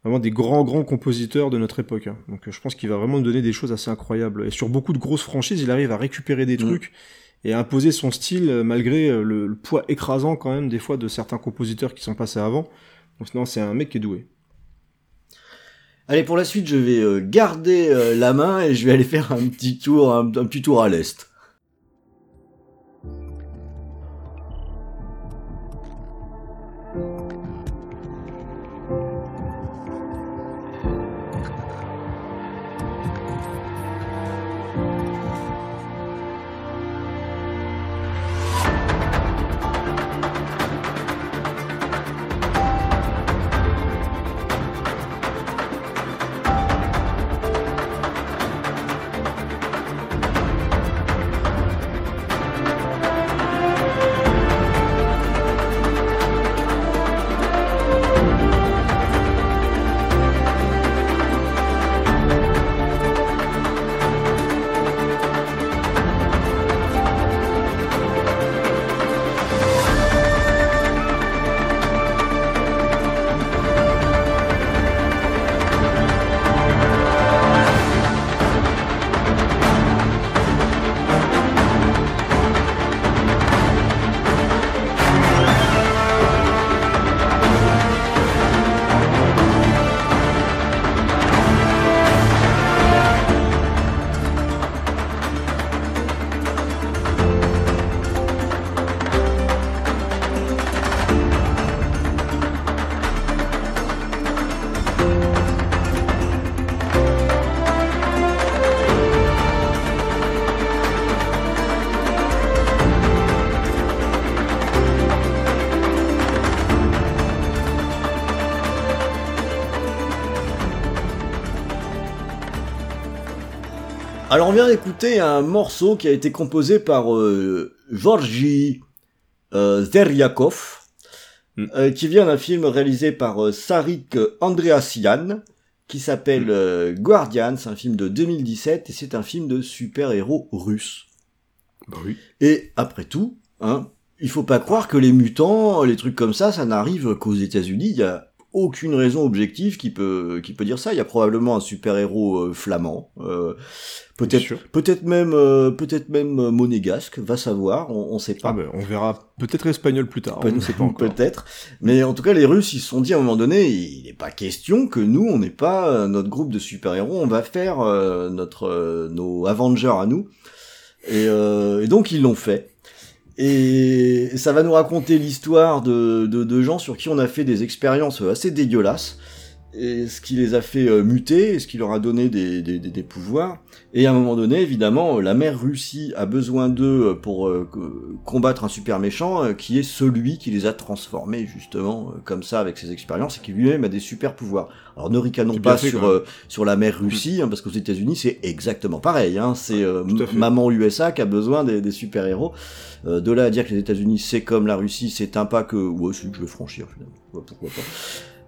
vraiment des grands grands compositeurs de notre époque hein. donc euh, je pense qu'il va vraiment nous donner des choses assez incroyables et sur beaucoup de grosses franchises il arrive à récupérer des Mm. trucs et à imposer son style euh, malgré euh, le, le poids écrasant quand même des fois de certains compositeurs qui sont passés avant donc non c'est un mec qui est doué Allez pour la suite je vais garder la main et je vais aller faire un petit tour un, un petit tour à l'est. Un morceau qui a été composé par euh, Georgi euh, Zeryakov, Mm. euh, qui vient d'un film réalisé par euh, Sarik Andreasian, qui s'appelle Mm. Guardian, c'est un film de 2017 et c'est un film de super-héros russe. Bah oui. Et après tout, hein, il faut pas croire que les mutants, les trucs comme ça, ça n'arrive qu'aux États-Unis. Il y a aucune raison objective qui peut qui peut dire ça. Il y a probablement un super héros flamand, euh, peut-être peut-être même euh, peut-être même euh, monégasque, va savoir. On, on sait pas. Ah bah, on verra peut-être espagnol plus tard. On ne sait pas encore. Peut-être. Mais en tout cas, les Russes, ils se sont dit à un moment donné, il n'est pas question que nous, on n'ait pas euh, notre groupe de super-héros, on va faire euh, notre euh, nos Avengers à nous. Et, euh, et donc, ils l'ont fait. Et ça va nous raconter l'histoire de, de, gens sur qui on a fait des expériences assez dégueulasses. Et ce qui les a fait euh, muter, ce qui leur a donné des, des, des, des pouvoirs. Et à un moment donné, évidemment, la mère Russie a besoin d'eux pour euh, que- combattre un super méchant, euh, qui est celui qui les a transformés, justement, euh, comme ça, avec ses expériences, et qui lui-même a des super pouvoirs. Alors ne ricanons pas fait, sur, euh, sur la mère Russie, hein, parce qu'aux États-Unis, c'est exactement pareil. Hein, c'est euh, maman USA qui a besoin des, des super-héros. Euh, de là à dire que les États-Unis, c'est comme la Russie, c'est un pas que... Ouais, si, je vais franchir, finalement. Ouais, pourquoi pas.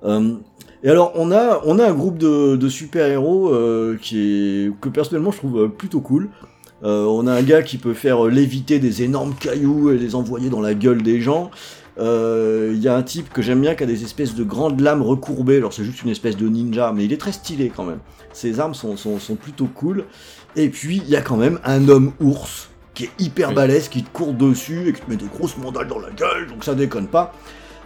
Euh, et alors, on a, on a un groupe de, de super-héros euh, qui est que personnellement je trouve euh, plutôt cool. Euh, on a un gars qui peut faire léviter des énormes cailloux et les envoyer dans la gueule des gens. Euh, Il y a un type que j'aime bien qui a des espèces de grandes lames recourbées. Alors c'est juste une espèce de ninja, mais il est très stylé quand même. Ses armes sont, sont, sont plutôt cool. Et puis il y a quand même un homme ours qui est hyper balèze, qui te court dessus et qui te met des grosses mandales dans la gueule, donc ça déconne pas.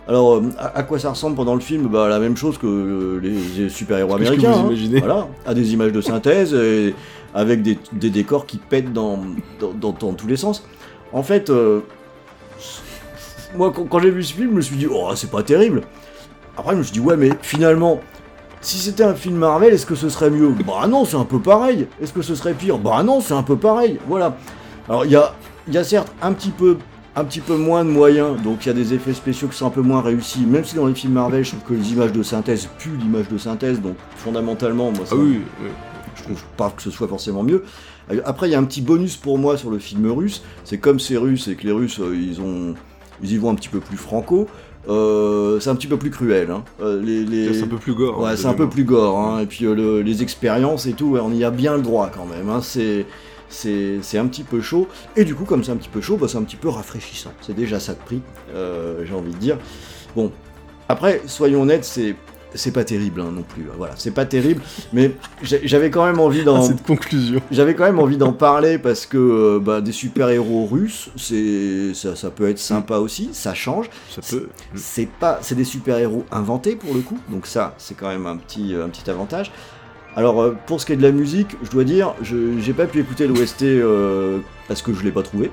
Alors, euh, à, à quoi ça ressemble pendant le film Bah, la même chose que euh, les, les super-héros que américains. vous hein. imaginez Voilà, à des images de synthèse, et avec des, des décors qui pètent dans, dans, dans- dans tous les sens. En fait, euh, moi, quand, quand j'ai vu ce film, je me suis dit, oh, c'est pas terrible. Après, je me suis dit, ouais, mais finalement, si c'était un film Marvel, est-ce que ce serait mieux? Bah non, c'est un peu pareil. Est-ce que ce serait pire? Bah non, c'est un peu pareil. Voilà. Alors, il y a, il y a certes un petit peu un petit peu moins de moyens, donc il y a des effets spéciaux qui sont un peu moins réussis, même si dans les films Marvel, je trouve que les images de synthèse puent l'image de synthèse, donc fondamentalement, moi, ça, Ah oui, oui. je trouve pas que ce soit forcément mieux. Euh, Après, il y a un petit bonus pour moi sur le film russe, c'est comme c'est russe et que les Russes, euh, ils ont, ils y vont un petit peu plus franco, euh, c'est un petit peu plus cruel. Hein. Euh, les, les- C'est un peu plus gore. Ouais, hein, c'est un peu plus gore, hein. et puis euh, le- les expériences et tout, ouais, on y a bien le droit quand même. Hein. C'est, c'est, un petit peu chaud, et du coup, comme c'est un petit peu chaud, bah, c'est un petit peu rafraîchissant. C'est déjà ça de prix, euh, j'ai envie de dire. Bon, après, soyons honnêtes, c'est, c'est pas terrible hein, non plus. Voilà, c'est pas terrible, mais j'avais quand même envie Ah, d'en, cette conclusion. j'avais quand même envie d'en parler parce que euh, bah, des super-héros russes, c'est, ça, ça peut être sympa aussi, ça change. Ça peut. C'est pas, c'est des super-héros inventés pour le coup, donc ça, c'est quand même un petit, un petit avantage. Alors euh, pour ce qui est de la musique, je dois dire, je j'ai pas pu écouter l'OST euh, parce que je l'ai pas trouvé.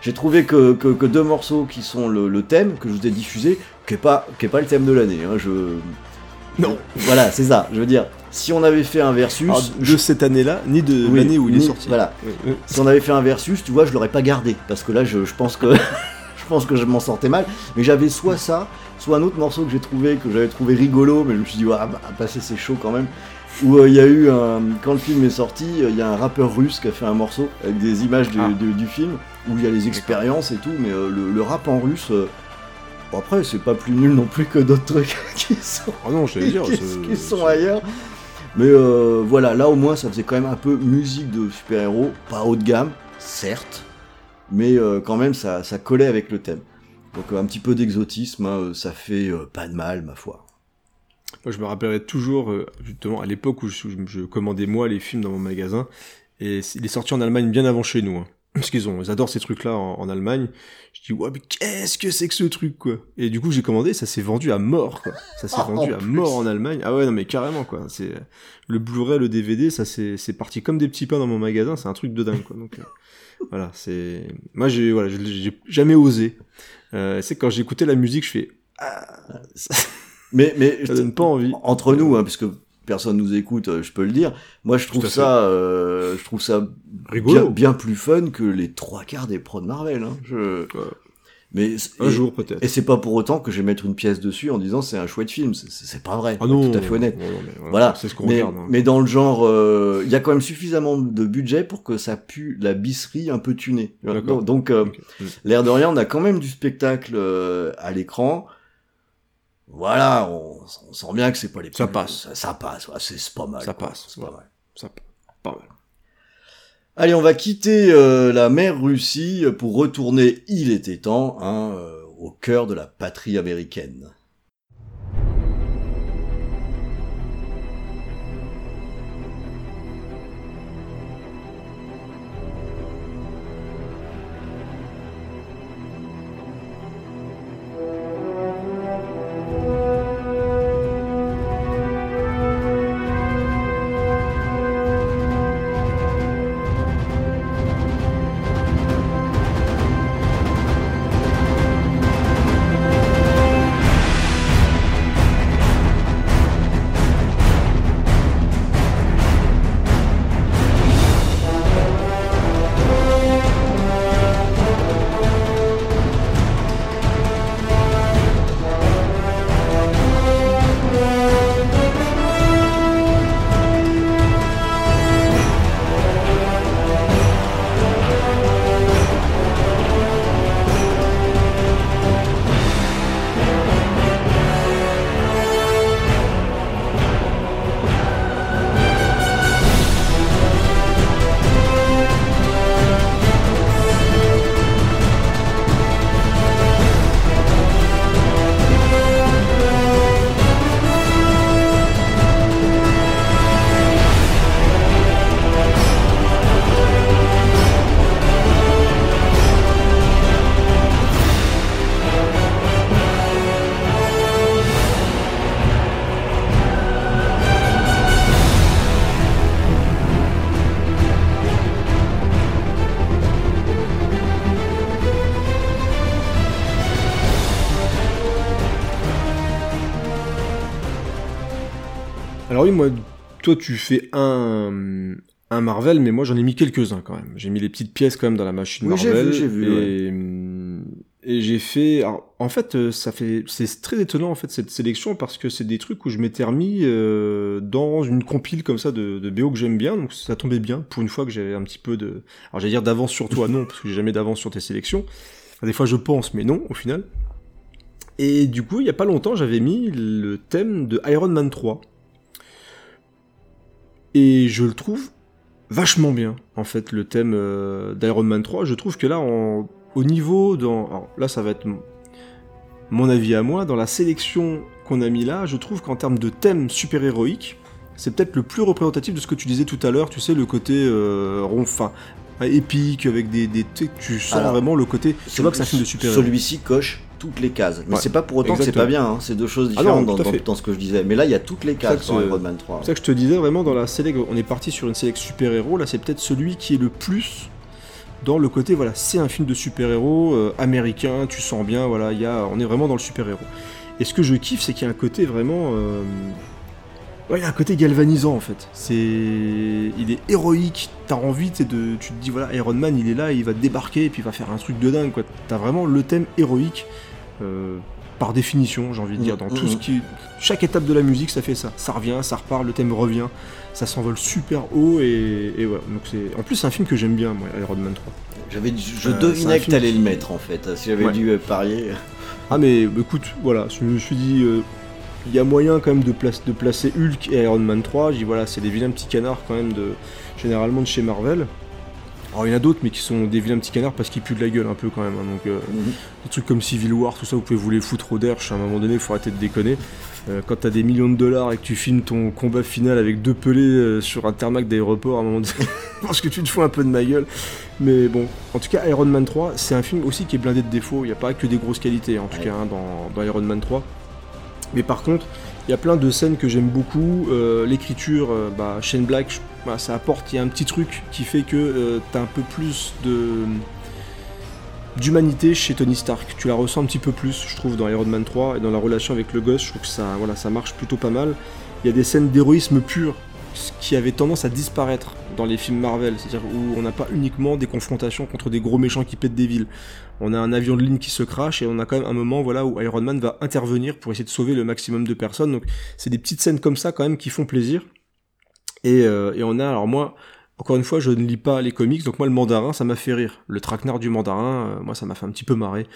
J'ai trouvé que, que, que deux morceaux qui sont le, le thème que je vous ai diffusé, qui est pas, qui est pas le thème de l'année. Hein, je Non. voilà, c'est ça. Je veux dire, si on avait fait un versus, Alors, de cette année-là, ni de Oui, l'année où il est sorti. Voilà. Oui, oui. si on avait fait un versus, tu vois, je l'aurais pas gardé parce que là, je, je pense que je pense que je m'en sortais mal. Mais j'avais soit ça, soit un autre morceau que j'ai trouvé que j'avais trouvé rigolo, mais je me suis dit, ouais, bah, passer c'est chaud quand même. Où euh, il y a eu un, quand le film est sorti, euh, il y a un rappeur russe qui a fait un morceau avec des images du, Ah. du- du film où il y a les expériences et tout, mais euh, le, le rap en russe. euh, bon, après, c'est pas plus nul non plus que d'autres trucs qui sont Ah non, dire. qui, sont ailleurs. Mais euh, voilà, là au moins ça faisait quand même un peu musique de super-héros, pas haut de gamme, certes, mais euh, quand même ça, ça collait avec le thème. Donc un petit peu d'exotisme, hein, ça fait euh, pas de mal ma foi. Moi, je me rappellerai toujours, euh, justement, à l'époque où je, je commandais moi les films dans mon magasin, et il est sorti en Allemagne bien avant chez nous. hein. Parce qu'ils ont, ils adorent ces trucs-là en, en Allemagne. Je dis, ouais, mais qu'est-ce que c'est que ce truc, quoi? Et du coup, j'ai commandé, ça s'est vendu à mort, quoi. Ça s'est Ah, vendu en à plus. mort en Allemagne. Ah ouais, non, mais carrément, quoi. C'est le Blu-ray, le DVD, ça c'est, parti comme des petits pains dans mon magasin. C'est un truc de dingue, quoi. Donc, euh, voilà, c'est. Moi, j'ai, voilà, j'ai- j'ai jamais osé. Euh, c'est quand j'écoutais la musique, je fais, ah, ça, Mais, mais ça donne pas envie. entre nous, hein, puisque personne nous écoute, euh, je peux le dire. Moi, je trouve ça, euh, je trouve ça bien, bien plus fun que les trois quarts des pros de Marvel. Hein. Je... Ouais. Mais Un et- jour peut-être. Et c'est pas pour autant que je vais mettre une pièce dessus en disant c'est un chouette film. C'est- pas vrai. Ah non, tout à fait honnête. non, non, mais Voilà. C'est ce qu'on Mais, regarde. hein. mais dans le genre, euh, il y a quand même suffisamment de budget pour que ça pue la bisserie un peu tunée. Donc, euh. Mm. l'air de rien, on a quand même du spectacle à l'écran. Voilà, on, on sent bien que c'est pas les Ça plus- passe. Ça, ça passe, ouais, c'est pas mal. Ça quoi. passe, C'est pas mal. Ça, pas mal. Allez, on va quitter euh, la mer Russie pour retourner, il était temps, hein, euh, au cœur de la patrie américaine. Alors oui, moi, toi, tu fais un, un Marvel, mais moi, j'en ai mis quelques-uns quand même. J'ai mis les petites pièces quand même dans la machine Oui, j'ai Marvel. vu, j'ai vu, Et, et j'ai fait. alors, en fait, euh, ça fait. C'est très étonnant en fait cette sélection parce que c'est des trucs où je m'étais remis euh, dans une compile comme ça de, de BO que j'aime bien, donc ça tombait bien pour une fois que j'avais un petit peu de. Alors j'allais dire d'avance sur toi, non, parce que j'ai jamais d'avance sur tes sélections. Des fois, je pense, mais non, au final. Et du coup, il y a pas longtemps, j'avais mis le thème de Iron Man 3. Et je le trouve vachement bien, en fait, le thème euh, d'Iron Man 3. Je trouve que là, en- au niveau... Dans, alors là, ça va être mon- avis à moi. Dans la sélection qu'on a mis là, je trouve qu'en termes de thème super-héroïque, c'est peut-être le plus représentatif de ce que tu disais tout à l'heure. Tu sais, le côté euh, rond, enfin, épique, avec des... des tu sens Alors, vraiment le côté... Tu vois que c'est un film de super-héros. Celui-ci coche toutes les cases. Mais Ouais, c'est pas pour autant que c'est pas bien, hein. c'est deux choses Ah non, différentes dans, fait. dans- dans ce que je disais. Mais là, il y a toutes les cases dans c'est- Iron Man 3. C'est ça que je te disais vraiment dans la sélect, on est parti sur une sélect super-héros, là c'est peut-être celui qui est le plus dans le côté, voilà, c'est un film de super-héros euh, américain, tu sens bien, voilà, il y a, on est vraiment dans le super-héros. Et ce que je kiffe, c'est qu'il y a un côté vraiment... euh, Ouais, il y a un côté galvanisant en fait. C'est, il est héroïque. T'as envie, de, tu te dis voilà, Iron Man, il est là, il va débarquer et puis il va faire un truc de dingue quoi. T'as vraiment le thème héroïque euh, par définition, j'ai envie de dire, Mm, dans mm, tout ce mm. qui, chaque étape de la musique, ça fait ça. Ça revient, ça repart, le thème revient, ça s'envole super haut et, et voilà. Donc c'est, en plus c'est un film que j'aime bien, moi, Iron Man 3. J'avais, je Euh, devinais que t'allais qui- le mettre en fait. Si j'avais Ouais. dû euh, parier. Ah mais écoute, voilà, je me suis dit, euh, il y a moyen quand même de, place- de placer Hulk et Iron Man 3. Je dis voilà, c'est des vilains petits canards quand même de généralement de chez Marvel. Alors il y en a d'autres mais qui sont des vilains petits canards parce qu'ils puent de la gueule un peu quand même. hein. donc euh, Mhm. des trucs comme Civil War, tout ça, vous pouvez vous les foutre au derche. À un moment donné, il faut arrêter de déconner. Euh, quand t'as des millions de dollars et que tu filmes ton combat final avec deux pelés euh, sur un tarmac d'aéroport, à un moment donné, parce que tu te fous un peu de ma gueule. Mais bon, en tout cas, Iron Man 3, c'est un film aussi qui est blindé de défauts. Il n'y a pas que des grosses qualités, en tout Ouais. cas, hein, dans, dans Iron Man 3. Mais par contre, il y a plein de scènes que j'aime beaucoup. Euh, L'écriture, euh, bah, Shane Black, je- bah, ça apporte, il y a un petit truc qui fait que euh, t'as un peu plus d'humanité chez Tony Stark. Tu la ressens un petit peu plus, je trouve, dans Iron Man 3 et dans la relation avec le gosse. Je trouve que ça, voilà, ça marche plutôt pas mal. Il y a des scènes d'héroïsme pur ce qui avait tendance à disparaître dans les films Marvel, c'est-à-dire où on n'a pas uniquement des confrontations contre des gros méchants qui pètent des villes. On a un avion de ligne qui se crache et on a quand même un moment voilà où Iron Man va intervenir pour essayer de sauver le maximum de personnes. Donc c'est des petites scènes comme ça quand même qui font plaisir. Et, euh, et on a alors moi encore une fois, je ne lis pas les comics, donc moi le mandarin, ça m'a fait rire. Le traquenard du mandarin, euh, moi ça m'a fait un petit peu marrer.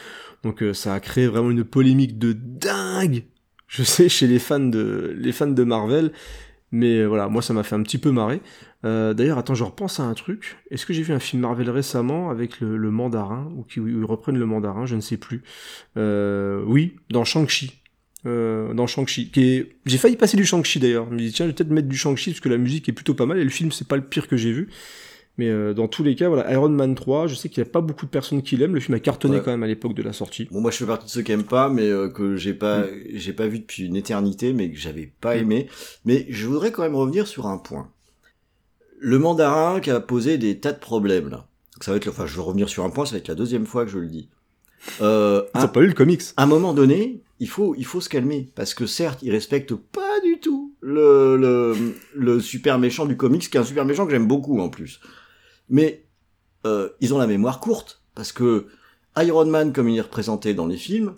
Donc euh, ça a créé vraiment une polémique de dingue, je sais, chez les fans de, les fans de Marvel. Mais voilà, moi ça m'a fait un petit peu marrer. D'ailleurs, attends, je repense à un truc. Est-ce que j'ai vu un film Marvel récemment avec le, mandarin, ou qui ils reprennent le mandarin, je ne sais plus. oui, dans Shang-Chi euh, dans Shang-Chi. Est... J'ai failli passer du Shang-Chi d'ailleurs. Je me dis tiens, je vais peut-être mettre du Shang-Chi parce que la musique est plutôt pas mal et le film c'est pas le pire que j'ai vu. Mais euh, dans tous les cas, voilà, Iron Man 3, je sais qu'il y a pas beaucoup de personnes qui l'aiment. Le film a cartonné quand même à l'époque de la sortie. Bon, moi je fais partie de ceux qui aiment pas, mais euh, que j'ai pas, mm. j'ai pas vu depuis une éternité, mais que j'avais pas mm. aimé. Mais je voudrais quand même revenir sur un point. Le mandarin qui a posé des tas de problèmes là. Ça va être, enfin, je veux revenir sur un point, ça va être la deuxième fois que je le dis. Euh, T'as pas lu le comics À un moment donné, il faut, il faut se calmer parce que certes, il respecte pas du tout le, le, le super méchant du comics, qui est un super méchant que j'aime beaucoup en plus. Mais euh, ils ont la mémoire courte parce que Iron Man, comme il est représenté dans les films,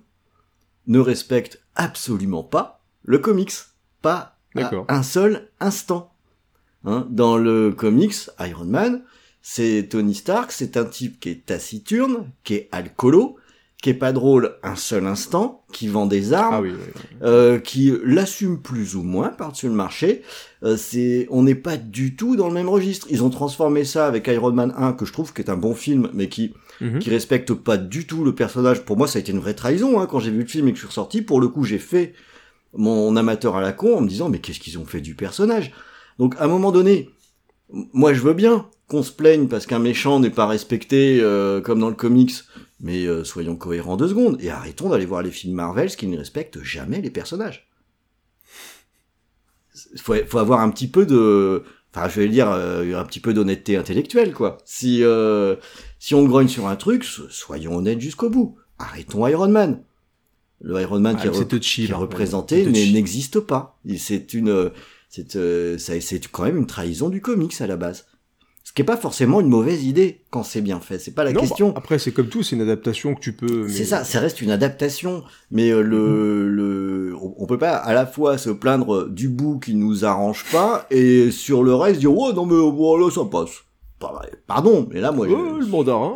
ne respecte absolument pas le comics, pas un seul instant. Hein, dans le comics, Iron Man, c'est Tony Stark, c'est un type qui est taciturne, qui est alcoolo, qui est pas drôle un seul instant, qui vend des armes, ah Euh, qui l'assume plus ou moins par-dessus le marché. Euh, c'est, on n'est pas du tout dans le même registre. Ils ont transformé ça avec Iron Man 1, que je trouve qui est un bon film, mais qui mhm. qui respecte pas du tout le personnage. Pour moi, ça a été une vraie trahison hein, quand j'ai vu le film et que je suis ressorti. Pour le coup, j'ai fait mon amateur à la con en me disant mais qu'est-ce qu'ils ont fait du personnage? Donc à un moment donné, moi je veux bien qu'on se plaigne parce qu'un méchant n'est pas respecté euh, comme dans le comics mais euh, soyons cohérents deux secondes et arrêtons d'aller voir les films Marvel qui ne respectent jamais les personnages. Il faut, faut, avoir un petit peu de, enfin je vais dire euh, un petit peu d'honnêteté intellectuelle quoi. Si euh, si on grogne sur un truc, soyons honnêtes jusqu'au bout. Arrêtons Iron Man. Le Iron Man qui, est, qui est représenté n'existe pas. C'est une c'est c'est quand même une trahison du comics à la base. Ce qui est pas forcément une mauvaise idée quand c'est bien fait. C'est pas la question. Bah, après, c'est comme tout, c'est une adaptation que tu peux. C'est ça, ça reste une adaptation. Mais euh, le, mm-hmm. le, on peut pas à la fois se plaindre du bout qui nous arrange pas et sur le reste dire oh non mais voilà ça passe. Pardon, mais là moi. le mandarin.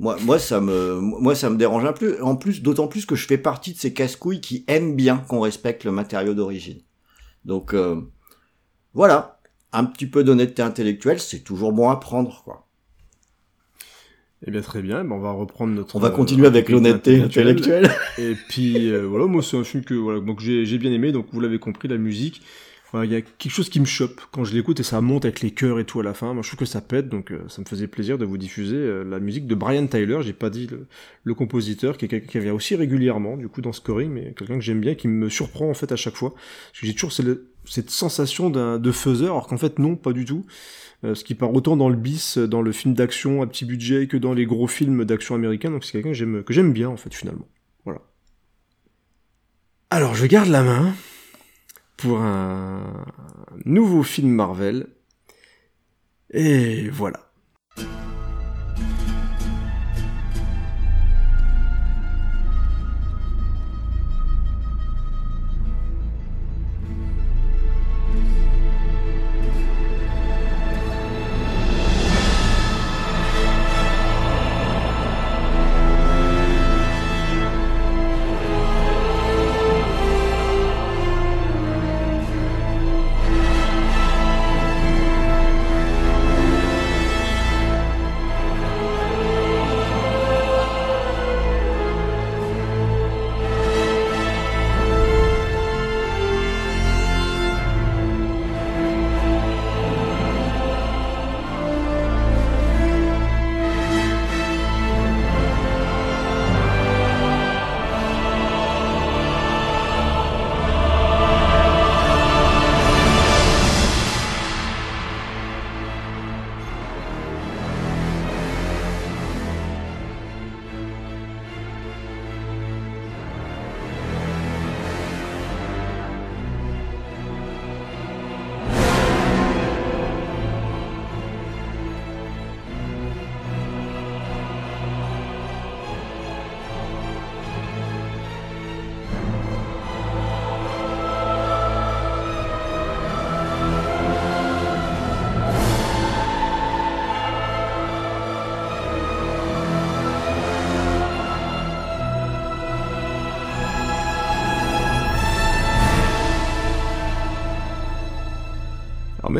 Moi, moi ça me, moi ça me dérange un peu. En plus, d'autant plus que je fais partie de ces casse-couilles qui aiment bien qu'on respecte le matériau d'origine. Donc euh, voilà un petit peu d'honnêteté intellectuelle, c'est toujours bon à prendre, quoi. Eh bien, très bien. Ben, on va reprendre notre. On va continuer avec l'honnêteté intellectuelle. Et puis, euh, voilà, moi, c'est un film que, voilà, donc j'ai bien aimé. Donc, vous l'avez compris, la musique. Il y a quelque chose qui me chope quand je l'écoute et ça monte avec les chœurs et tout à la fin. Moi, je trouve que ça pète, donc euh, ça me faisait plaisir de vous diffuser euh, la musique de Brian Tyler. J'ai pas dit le, compositeur, qui est quelqu'un qui vient aussi régulièrement, du coup, dans Scoring, mais quelqu'un que j'aime bien, qui me surprend en fait à chaque fois. Parce que j'ai toujours cette sensation de faiseur, alors qu'en fait non, pas du tout. Euh, ce qui part autant dans le bis, dans le film d'action à petit budget que dans les gros films d'action américains. Donc c'est quelqu'un que j'aime que j'aime bien en fait finalement. Voilà. Alors je garde la main pour un nouveau film Marvel. Et voilà.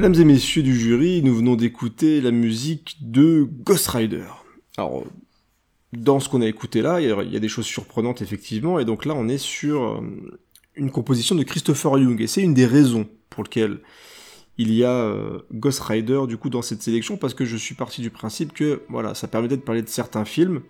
Mesdames et messieurs du jury, nous venons d'écouter la musique de Ghost Rider. Alors, dans ce qu'on a écouté là, il y a des choses surprenantes effectivement, et donc là on est sur euh, une composition de Christopher Young, et c'est une des raisons pour lesquelles il y a euh, Ghost Rider du coup dans cette sélection, parce que je suis parti du principe que voilà, ça permettait de parler de certains films,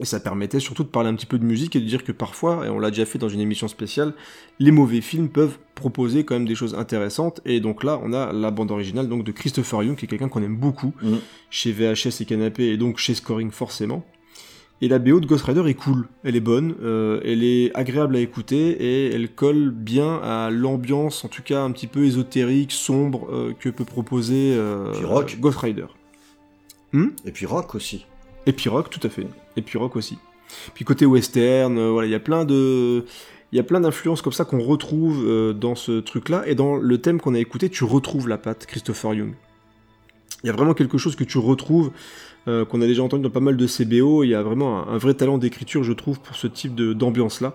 et ça permettait surtout de parler un petit peu de musique et de dire que parfois, et on l'a déjà fait dans une émission spéciale, les mauvais films peuvent proposer quand même des choses intéressantes. Et donc là, on a la bande originale donc de Christopher Young, qui est quelqu'un qu'on aime beaucoup Mm. chez VHS et Canapé, et donc chez Scoring forcément. Et la BO de Ghost Rider est cool, elle est bonne, euh, elle est agréable à écouter et elle colle bien à l'ambiance, en tout cas un petit peu ésotérique, sombre euh, que peut proposer euh. Ghost Rider. Et puis rock aussi. Et puis tout à fait. Et puis aussi. Puis côté western, euh, voilà, il y a plein de, il y a plein d'influences comme ça qu'on retrouve euh, dans ce truc-là. Et dans le thème qu'on a écouté, tu retrouves la patte Christopher Young. Il y a vraiment quelque chose que tu retrouves, euh, qu'on a déjà entendu dans pas mal de CBO. Il y a vraiment un, un vrai talent d'écriture, je trouve, pour ce type d'ambiance-là.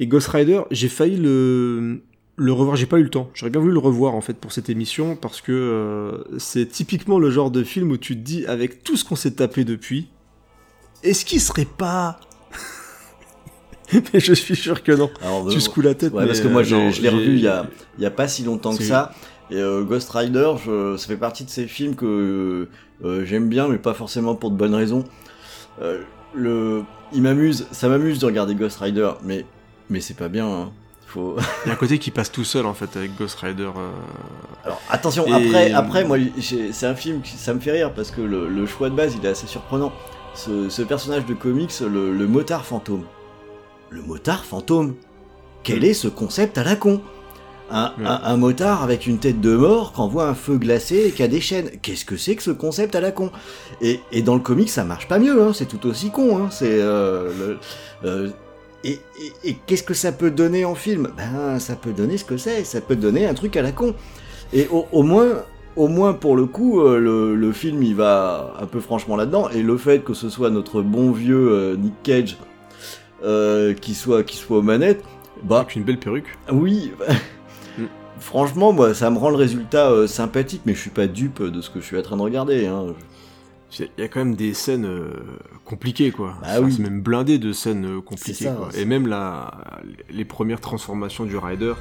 Et Ghost Rider, j'ai failli le, le revoir, j'ai pas eu le temps. J'aurais bien voulu le revoir en fait pour cette émission parce que euh, c'est typiquement le genre de film où tu te dis avec tout ce qu'on s'est tapé depuis, est-ce qu'il serait pas Mais je suis sûr que non. Alors, Tu euh, secoues la tête. Ouais, mais, parce que moi, euh, je l'ai revu il y a, il y a pas si longtemps que ça. Et euh, Ghost Rider, je, ça fait partie de ces films que euh, j'aime bien, mais pas forcément pour de bonnes raisons. Le, il m'amuse, ça m'amuse de regarder Ghost Rider, mais mais c'est pas bien. hein. Faut. Il y a un côté qui passe tout seul en fait avec Ghost Rider. euh, Alors attention, Et- après, après, moi, c'est un film qui ça me fait rire parce que le, le choix de base, il est assez surprenant. Ce, ce personnage de comics, le, le motard fantôme. Le motard fantôme. Quel est ce concept à la con? Un, Ouais. un- un motard avec une tête de mort qui envoie un feu glacé et qui a des chaînes. Qu'est-ce que c'est que ce concept à la con? Et, et dans le comic, ça marche pas mieux, hein, c'est tout aussi con. Hein, c'est euh, euh, et, et- et qu'est-ce que ça peut donner en film? Ben, ça peut donner ce que c'est. Ça peut donner un truc à la con. Et au, au moins, au moins pour le coup, euh, le, le film il va un peu franchement là-dedans. Et le fait que ce soit notre bon vieux euh, Nick Cage euh, qui soit qui soit aux manettes, bah avec une belle perruque. oui. Mm. Franchement, moi, ça me rend le résultat euh, sympathique, mais je suis pas dupe de ce que je suis en train de regarder. Hein. Il y a quand même des scènes euh, compliquées quoi. Bah Enfin, oui. C'est même blindé de scènes euh, compliquées ça, quoi. Et même la, les premières transformations du Rider.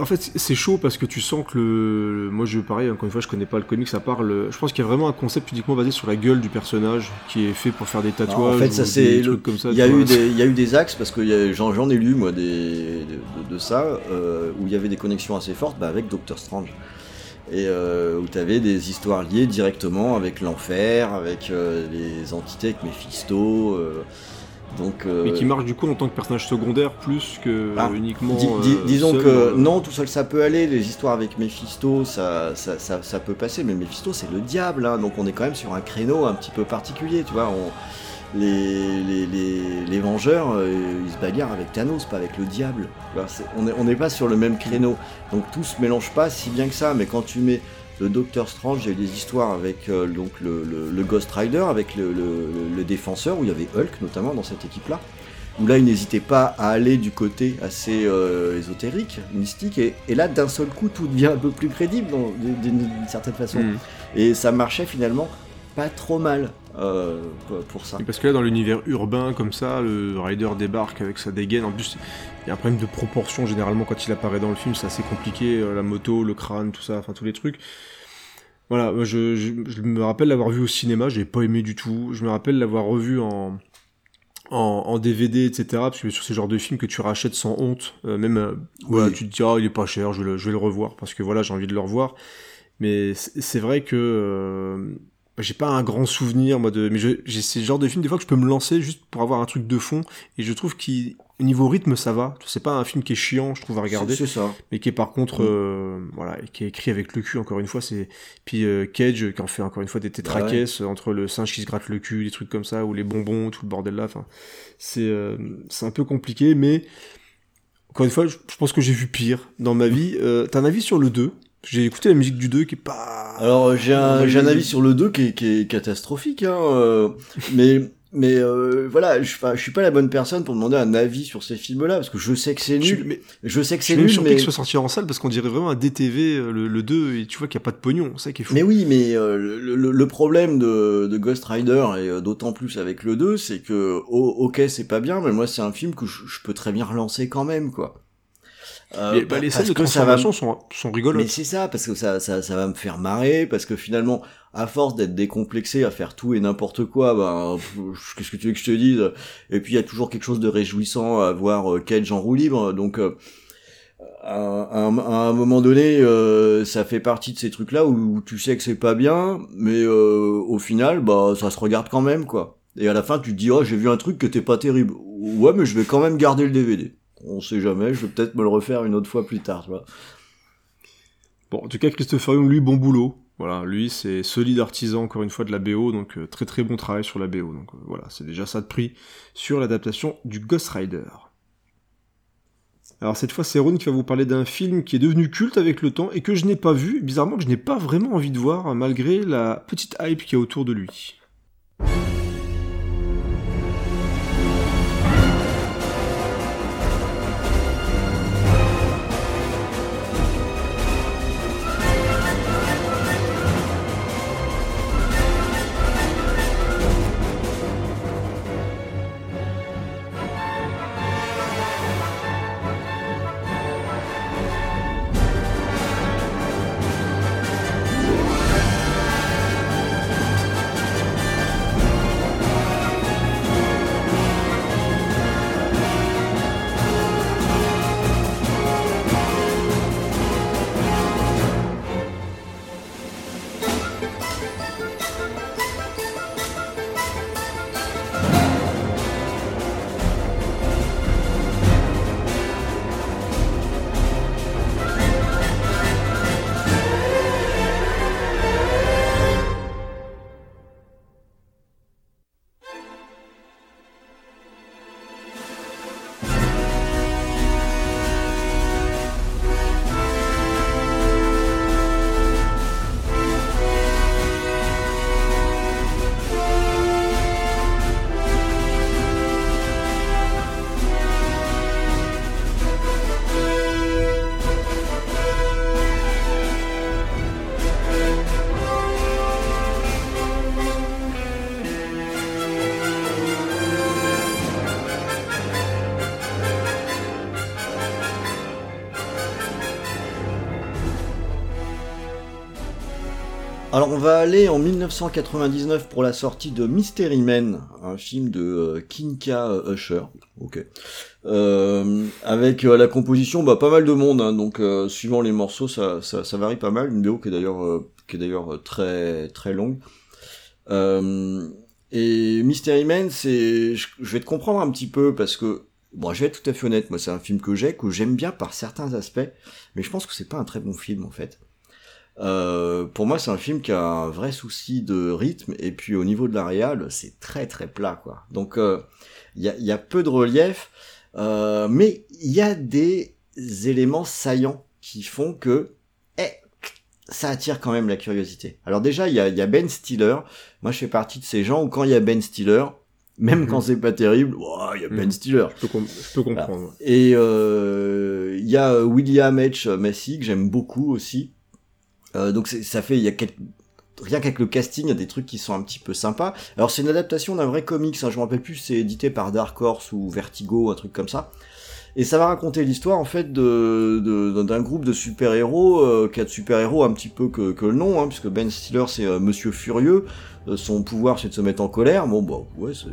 En fait, c'est chaud parce que tu sens que le, moi je pareil encore une fois je connais pas le comics à part le, je pense qu'il y a vraiment un concept uniquement basé sur la gueule du personnage qui est fait pour faire des tatouages. en fait, ça, c'est le- comme ça. Il y, a eu des, il y a eu des axes, parce que j'en ai lu, moi, des, de, de ça, euh, où il y avait des connexions assez fortes bah, avec Doctor Strange. Et euh, où tu avais des histoires liées directement avec l'enfer, avec euh, les entités, avec Mephisto. euh, donc, euh, Mais qui marche du coup en tant que personnage secondaire plus que Ah, uniquement. Di- di- euh, disons seul, que non, tout seul ça peut aller. Les histoires avec Mephisto, ça, ça, ça, ça peut passer. Mais Mephisto, c'est le diable, hein, donc on est quand même sur un créneau un petit peu particulier, tu vois. On, les, les, les, les Vengeurs, euh, ils se bagarrent avec Thanos, pas avec le diable. C'est- on n'est pas sur le même créneau, donc tout se mélange pas si bien que ça. Mais quand tu mets le Docteur Strange, il y a eu des histoires avec euh, donc le, le- le Ghost Rider, avec le, défenseur, où il y avait Hulk notamment dans cette équipe-là où là il n'hésitait pas à aller du côté assez euh, ésotérique, mystique, et, et là d'un seul coup tout devient un peu plus crédible d'une certaine façon. hmm. Et ça marchait finalement pas trop mal euh, pour- ça. Et Parce que là, dans l'univers urbain comme ça, le Rider débarque avec sa dégaine. En plus, il y a un problème de proportion généralement quand il apparaît dans le film, c'est assez compliqué. euh, La moto, le crâne, tout ça, enfin tous les trucs. Voilà, je, je, je me rappelle l'avoir vu au cinéma, j'ai pas aimé du tout. Je me rappelle l'avoir revu en, en, en DVD, etc. Parce que sur ces genres de films que tu rachètes sans honte, euh, même euh, tu te dis, ah, il est pas cher, je vais le, je vais le revoir parce que voilà, j'ai envie de le revoir. Mais c'est c'est vrai que euh, j'ai pas un grand souvenir moi de mais je- j'ai ces genres de films des fois que je peux me lancer juste pour avoir un truc de fond et je trouve qu'au niveau rythme ça va. C'est pas un film qui est chiant je trouve à regarder C'est ça. mais qui est par contre euh, voilà qui est écrit avec le cul encore une fois c'est puis euh, Cage qui en fait encore une fois des tétracaisses entre le singe qui se gratte le cul des trucs comme ça ou les bonbons tout le bordel là enfin c'est euh, c'est un peu compliqué mais encore une fois je, je pense que j'ai vu pire dans ma vie. Euh, t'as un avis sur le 2 j'ai écouté la musique du 2 qui est pas Alors j'ai un, Oui. j'ai un avis sur le 2 qui est, qui est catastrophique, hein, euh, mais mais euh, voilà, je, je suis pas la bonne personne pour demander un avis sur ces films-là parce que je sais que c'est Je, nul. mais, Je sais que je c'est suis nul, mais qu'il soit sorti en salle parce qu'on dirait vraiment un DTV euh, le, le 2 et tu vois qu'il n'y a pas de pognon, c'est ça qui est fou. mais oui, mais euh, le, le- le problème de, de Ghost Rider et euh, d'autant plus avec le 2, c'est que oh, ok c'est pas bien, mais moi c'est un film que je, je peux très bien relancer quand même quoi. Euh, Mais, bah, les parce scènes de que ça va transformation sont, sont rigolotes. Mais c'est ça, parce que ça, ça, ça va me faire marrer, parce que finalement, à force d'être décomplexé, à faire tout et n'importe quoi, ben, qu'est-ce que tu veux que je te dise? Et puis il y a toujours quelque chose de réjouissant à voir euh, Cage en roue libre, donc euh, à, un- à un moment donné, euh, ça fait partie de ces trucs-là où, où tu sais que c'est pas bien, mais euh, au final, bah, ça se regarde quand même, quoi. Et à la fin, tu te dis, oh, j'ai vu un truc qui était pas terrible. Ouais, mais je vais quand même garder le DVD. On sait jamais, je vais peut-être me le refaire une autre fois plus tard, tu vois. Bon, en tout cas, Christopher Young, lui, bon boulot. Voilà, lui, c'est solide artisan, encore une fois, de la BO, donc euh, très très bon travail sur la BO. Donc euh, voilà, c'est déjà ça de prix sur l'adaptation du Ghost Rider. Alors cette fois, c'est Ron qui va vous parler d'un film qui est devenu culte avec le temps et que je n'ai pas vu, bizarrement que je n'ai pas vraiment envie de voir, malgré la petite hype qui est autour de lui. Va aller en 1999 pour la sortie de Mystery Men, un film de euh, Kinka euh, Usher, ok, Euh, avec euh, la composition bah pas mal de monde, hein, donc suivant les morceaux ça, varie pas mal, une BO qui est d'ailleurs très très longue. Et Mystery Men, c'est, je, je vais te comprendre un petit peu parce que bon, je vais être tout à fait honnête, moi c'est un film que j'ai, que j'aime bien par certains aspects, mais je pense que c'est pas un très bon film en fait. Euh, pour moi, c'est un film qui a un vrai souci de rythme, et puis au niveau de la réal, c'est très très plat, quoi. Donc, euh, il y, a, y a peu de relief, euh, mais il y a des éléments saillants qui font que, eh, ça attire quand même la curiosité. Alors déjà, il y a, y a Ben Stiller. Moi, je fais partie de ces gens où quand il y a Ben Stiller, même Mhm. quand c'est pas terrible, ouah, il y a Ben Mhm. Stiller. Je peux, je peux comprendre. Et euh, il y a William H. Massey que j'aime beaucoup aussi. Euh, donc ça fait il y a rien qu'avec le casting, il y a des trucs qui sont un petit peu sympas. Alors c'est une adaptation d'un vrai comics, hein, je me rappelle plus, c'est édité par Dark Horse ou Vertigo, un truc comme ça. Et ça va raconter l'histoire en fait de d'un groupe de super-héros, euh, qui a de super-héros un petit peu que, que le nom, hein, puisque Ben Stiller c'est euh, Monsieur Furieux, Euh, son pouvoir c'est de se mettre en colère. Bon bah ouais, c'est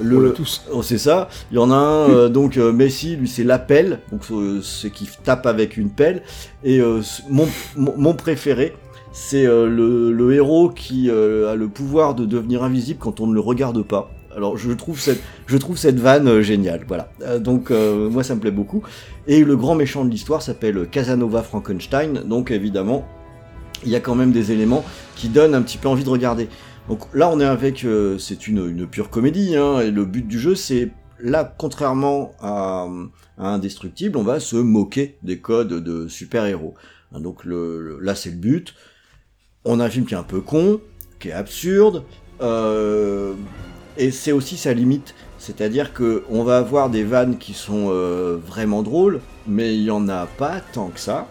On l'a tous. Oh, c'est ça. Il y en a un, euh, donc euh, Messi, lui c'est l'appel, donc euh, c'est qui tape avec une pelle. Et euh, mon, mon, préféré, c'est euh, le, le héros qui euh, a le pouvoir de devenir invisible quand on ne le regarde pas. Alors je trouve cette, je trouve cette vanne géniale, voilà. Donc euh, moi ça me plaît beaucoup. Et le grand méchant de l'histoire s'appelle Casanova Frankenstein, donc évidemment il y a quand même des éléments qui donnent un petit peu envie de regarder. Donc là, on est avec, euh, c'est une, pure comédie, hein, et le but du jeu, c'est là, contrairement à, à Indestructible, on va se moquer des codes de super-héros. Hein, donc le, là, c'est le but. On a un film qui est un peu con, qui est absurde, euh, et c'est aussi sa limite. C'est-à-dire que on va avoir des vannes qui sont euh, vraiment drôles, mais il y en a pas tant que ça.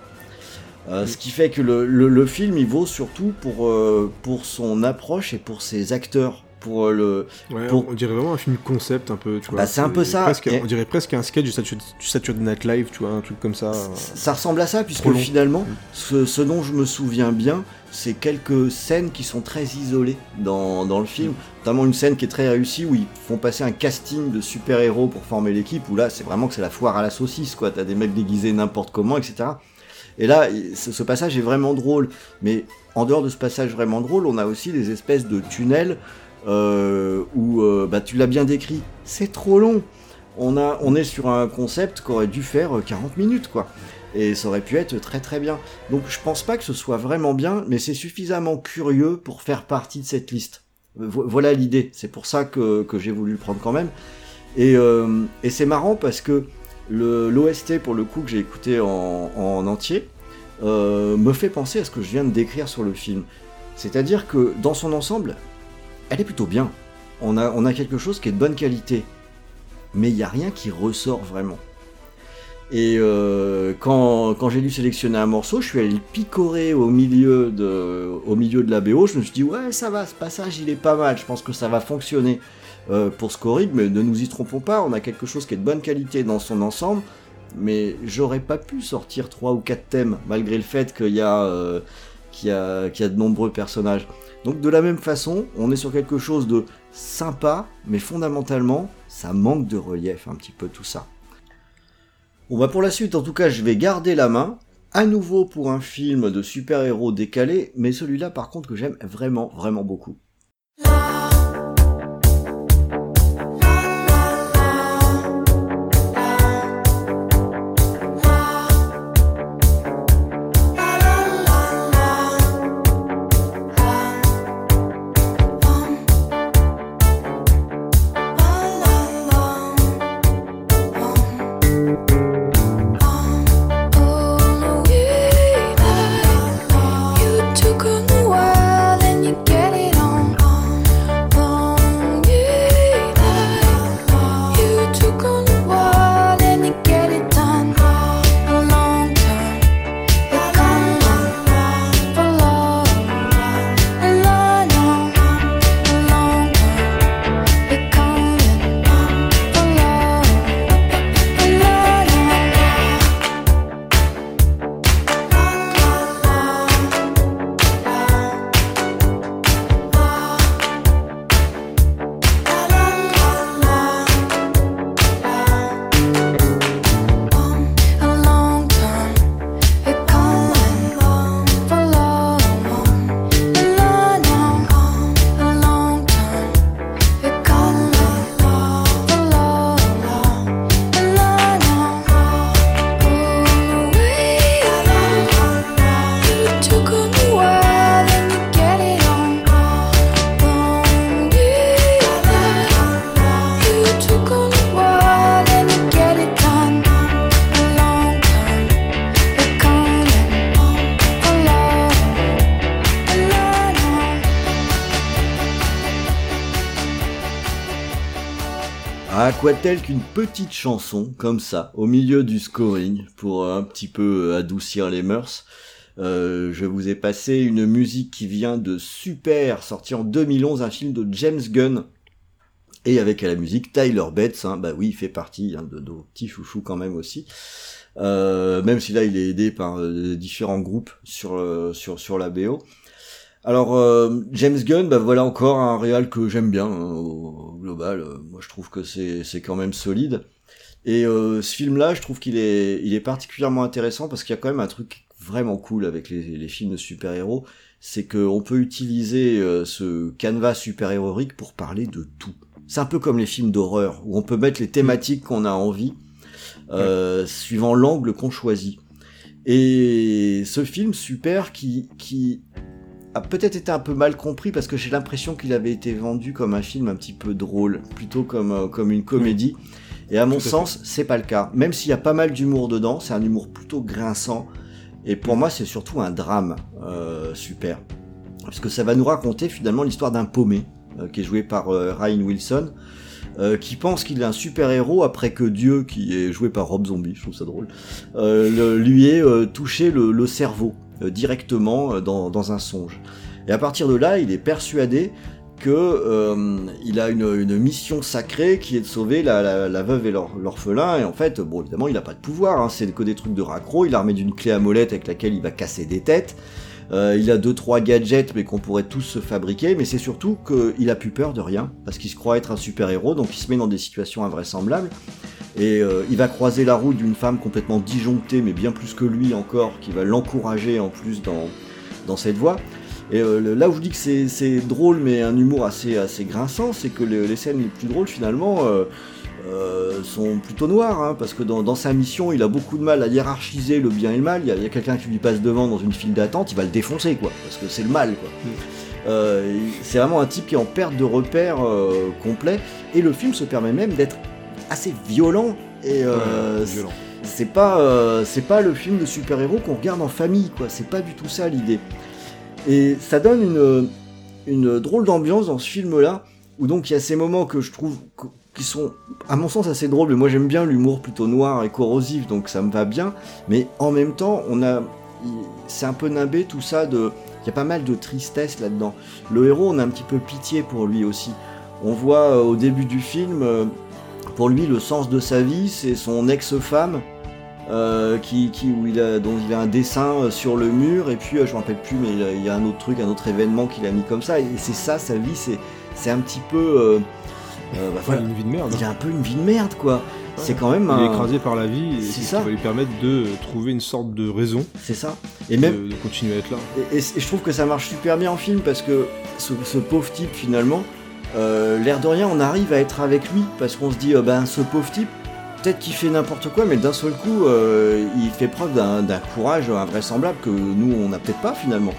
Euh, ce qui fait que le, le- le film il vaut surtout pour, euh, pour son approche et pour ses acteurs. Pour euh, le... Ouais, Pour- on dirait vraiment un film concept un peu, tu vois. Bah, c'est un peu ça, presque- et- On dirait presque un sketch du Saturday, Night Live, tu vois, un truc comme ça. Ça ressemble à ça, puisque finalement, Mm. ce, ce dont je me souviens bien, c'est quelques scènes qui sont très isolées dans, dans le film. Notamment une scène qui est très réussie où ils font passer un casting de super-héros pour former l'équipe, où là, c'est vraiment que c'est la foire à la saucisse, quoi. T'as des mecs déguisés n'importe comment, etc. Et là, ce, passage est vraiment drôle. Mais en dehors de ce passage vraiment drôle, on a aussi des espèces de tunnels euh, où, euh, bah, tu l'as bien décrit, c'est trop long. On, a, on est sur un concept qui aurait dû faire euh, 40 minutes, quoi. Et ça aurait pu être très très bien. Donc je pense pas que ce soit vraiment bien, mais c'est suffisamment curieux pour faire partie de cette liste. Vo- voilà l'idée. C'est pour ça que, j'ai voulu le prendre quand même. Et, euh, c'est marrant parce que l'OST, pour le coup, que j'ai écouté en, en entier, euh, me fait penser à ce que je viens de décrire sur le film. C'est-à-dire que dans son ensemble, elle est plutôt bien. On a, quelque chose qui est de bonne qualité. Mais il n'y a rien qui ressort vraiment. Et euh, quand, quand j'ai dû sélectionner un morceau, je suis allé le picorer au milieu, de, au milieu de la BO. Je me suis dit, ouais, ça va, ce passage, il est pas mal. Je pense que ça va fonctionner euh, pour Scoring, mais ne nous y trompons pas. On a quelque chose qui est de bonne qualité dans son ensemble. Mais j'aurais pas pu sortir trois ou quatre thèmes, malgré le fait qu'il y, euh, y a de nombreux personnages. Donc de la même façon, on est sur quelque chose de sympa, mais fondamentalement, ça manque de relief un petit peu tout ça. Bon bah pour la suite, en tout cas, je vais garder la main. À nouveau pour un film de super-héros décalé, mais celui-là par contre que j'aime vraiment, vraiment beaucoup. Qu'une petite chanson comme ça, au milieu du scoring, pour un petit peu euh, adoucir les mœurs. Euh, je vous ai passé une musique qui vient de Super, sorti en 2011, un film de James Gunn. Et avec à la musique Tyler Bates, hein, bah oui, il fait partie hein, de nos petits chouchous quand même aussi. Euh, même si là il est aidé par euh, différents groupes sur, euh, sur, sur la BO. Alors euh, James Gunn, bah voilà encore un réal que j'aime bien hein, au, au global. Euh, moi je trouve que c'est c'est quand même solide. Et euh, ce film-là, je trouve qu'il est il est particulièrement intéressant parce qu'il y a quand même un truc vraiment cool avec les, les films de super-héros, c'est qu'on peut utiliser ce canevas super-héroïque pour parler de tout. C'est un peu comme les films d'horreur où on peut mettre les thématiques qu'on a envie suivant l'angle qu'on choisit. Et ce film super qui qui a peut-être été un peu mal compris parce que j'ai l'impression qu'il avait été vendu comme un film un petit peu drôle, plutôt comme, euh, comme une comédie. Et à mon Tout sens, c'est pas le cas. Même s'il y a pas mal d'humour dedans, c'est un humour plutôt grinçant. Et pour moi, c'est surtout un drame euh, super. Parce que ça va nous raconter finalement l'histoire d'un paumé euh, qui est joué par Ryan Wilson, euh, qui pense qu'il est un super-héros après que Dieu, qui est joué par Rob Zombie, je trouve ça drôle, euh, le- lui ait euh, touché le, le cerveau directement euh, dans, dans un songe. Et à partir de là, il est persuadé que euh, il a une, une mission sacrée qui est de sauver la, la, veuve et l'or- l'orphelin. Et en fait, bon, évidemment, il n'a pas de pouvoir. Hein, c'est que des trucs de raccro. Il armé d'une clé à molette avec laquelle il va casser des têtes. Euh, il a deux trois gadgets, mais qu'on pourrait tous se fabriquer. Mais c'est surtout qu'il a plus peur de rien parce qu'il se croit être un super héros, donc il se met dans des situations invraisemblables. Et euh, il va croiser la route d'une femme complètement disjonctée, mais bien plus que lui encore, qui va l'encourager en plus dans, dans cette voie. Et euh, là où je dis que c'est- drôle, mais un humour assez, assez grinçant, c'est que le- les scènes les plus drôles, finalement, euh, sont plutôt noires, hein, parce que dans, dans sa mission, il a beaucoup de mal à hiérarchiser le bien et le mal. Il y a, quelqu'un qui lui passe devant dans une file d'attente, il va le défoncer, quoi, parce que c'est le mal, quoi. Euh, il- c'est vraiment un type qui est en perte de repère euh, complet, et le film se permet même d'être assez violent et euh, Ouais, violent. c'est pas euh, c'est pas le film de super-héros qu'on regarde en famille quoi. C'est pas du tout ça l'idée. Et ça donne une une drôle d'ambiance dans ce film là où donc il y a ces moments que je trouve qui sont à mon sens assez drôles mais moi j'aime bien l'humour plutôt noir et corrosif donc ça me va bien. Mais en même temps on a c'est un peu nimbé tout ça de il y a pas mal de tristesse là-dedans. Le héros on a un petit peu pitié pour lui aussi. On voit euh, au début du film euh, pour lui, le sens de sa vie, c'est son ex-femme, euh, qui, qui, où il a, dont il a un dessin euh, sur le mur, et puis euh, je me rappelle plus, mais il, a- il y a un autre truc, un autre événement qu'il a mis comme ça, et c'est ça, sa vie, c'est, c'est un petit peu. euh, euh, bah, voilà. une vie de merde. Il a un peu une vie de merde, quoi. C'est quand même Il est un. écrasé par la vie et C'est c'est ce ça. qui va lui permettre de trouver une sorte de raison C'est ça. Et même, de, de continuer à être là. Et, et- et je trouve que ça marche super bien en film parce que ce, ce pauvre type finalement, euh, l'air de rien, on arrive à être avec lui parce qu'on se dit, euh, ben ce pauvre type, peut-être qu'il fait n'importe quoi, mais d'un seul coup, euh, il fait preuve d'un courage invraisemblable que nous, on n'a peut-être pas finalement.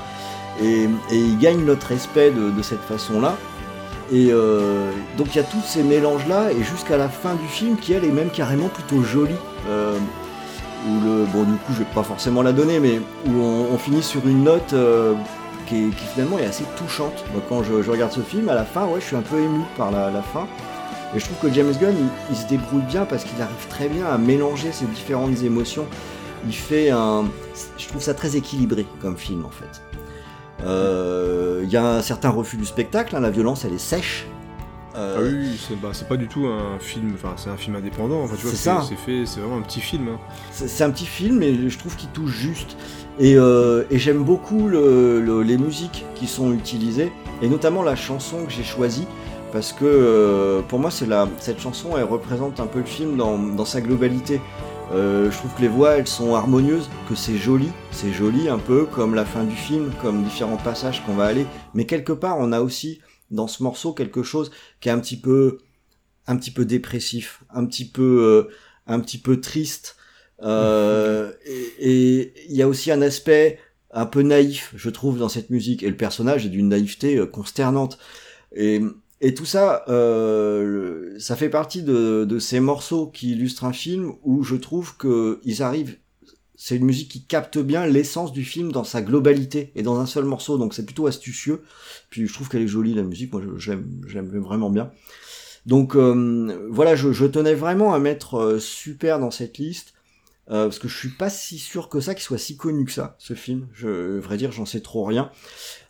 Et, il gagne notre respect de, cette façon-là. Et euh, donc il y a tous ces mélanges-là, et jusqu'à la fin du film, qui elle est même carrément plutôt jolie. Où le, bon du coup je vais pas forcément la donner, mais où on, finit sur une note qui, finalement est assez touchante. Moi, quand je, regarde ce film, à la fin, ouais, je suis un peu ému par la, fin. Et je trouve que James Gunn, il, se débrouille bien parce qu'il arrive très bien à mélanger ces différentes émotions. Il fait un, je trouve ça très équilibré comme film en fait. Euh, Il y a un certain refus du spectacle, hein, la violence elle est sèche. Euh, Ah oui, oui, c'est bah, c'est pas du tout un film, enfin c'est un film indépendant. Enfin, tu vois, C'est fait, c'est vraiment un petit film. hein. C'est un petit film, mais je trouve qu'il touche juste. Et, euh, et j'aime beaucoup le- le- les musiques qui sont utilisées, et notamment la chanson que j'ai choisie, parce que euh, pour moi, c'est la, cette chanson, elle représente un peu le film dans, dans sa globalité. Euh, je trouve que les voix, elles sont harmonieuses, que c'est joli, c'est joli un peu comme la fin du film, comme différents passages qu'on va aller, mais quelque part, on a aussi dans ce morceau quelque chose qui est un petit peu, un petit peu dépressif, un petit peu, euh, un petit peu triste. Euh, et il y a aussi un aspect un peu naïf, je trouve, dans cette musique. Et le personnage est d'une naïveté euh, consternante. Et, et tout ça, euh, ça fait partie de, de ces morceaux qui illustrent un film où je trouve que ils arrivent. C'est une musique qui capte bien l'essence du film dans sa globalité et dans un seul morceau, donc c'est plutôt astucieux. Puis je trouve qu'elle est jolie la musique, moi j'aime, vraiment bien. Donc euh, voilà, je, tenais vraiment à mettre euh, super dans cette liste. Euh, parce que je suis pas si sûr que ça qu'il soit si connu que ça, ce film. Je, vrai dire, j'en sais trop rien.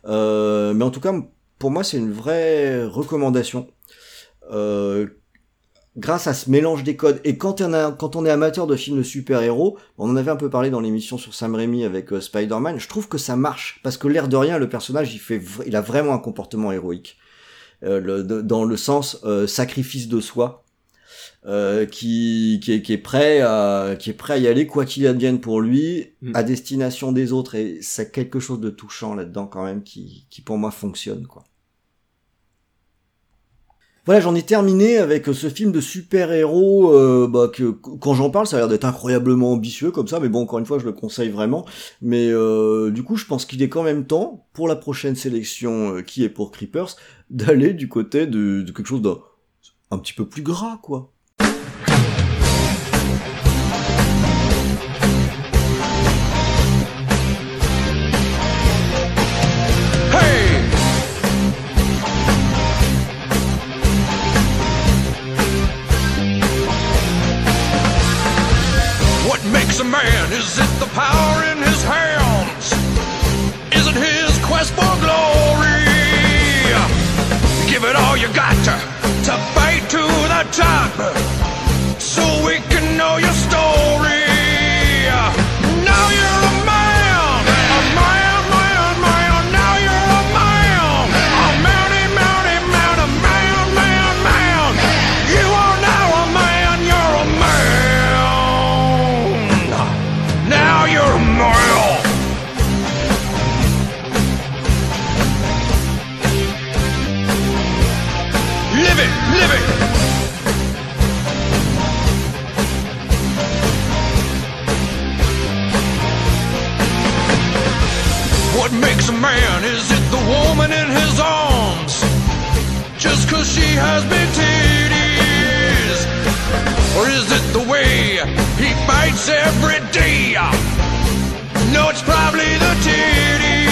Mais en tout cas, pour moi, c'est une vraie recommandation. Grâce à ce mélange des codes. Et quand on, a, quand on est amateur de films de super-héros, on en avait un peu parlé dans l'émission sur Sam Raimi avec euh, Spider-Man, je trouve que ça marche. Parce que l'air de rien, le personnage, il, fait, il a vraiment un comportement héroïque. Euh, le- de- dans le sens euh, sacrifice de soi, euh, qui, qui, est, qui est prêt à qui est prêt à y aller quoi qu'il advienne pour lui Mm. à destination des autres et c'est quelque chose de touchant là-dedans quand même qui, qui pour moi fonctionne quoi. Voilà, j'en ai terminé avec ce film de super-héros euh, bah, que quand j'en parle, ça a l'air d'être incroyablement ambitieux comme ça, mais bon, encore une fois, je le conseille vraiment. Mais euh, du coup, je pense qu'il est quand même temps, pour la prochaine sélection euh, qui est pour Creepers, d'aller du côté de, de quelque chose d'un un petit peu plus gras, quoi. He every day? No, it's probably the titties.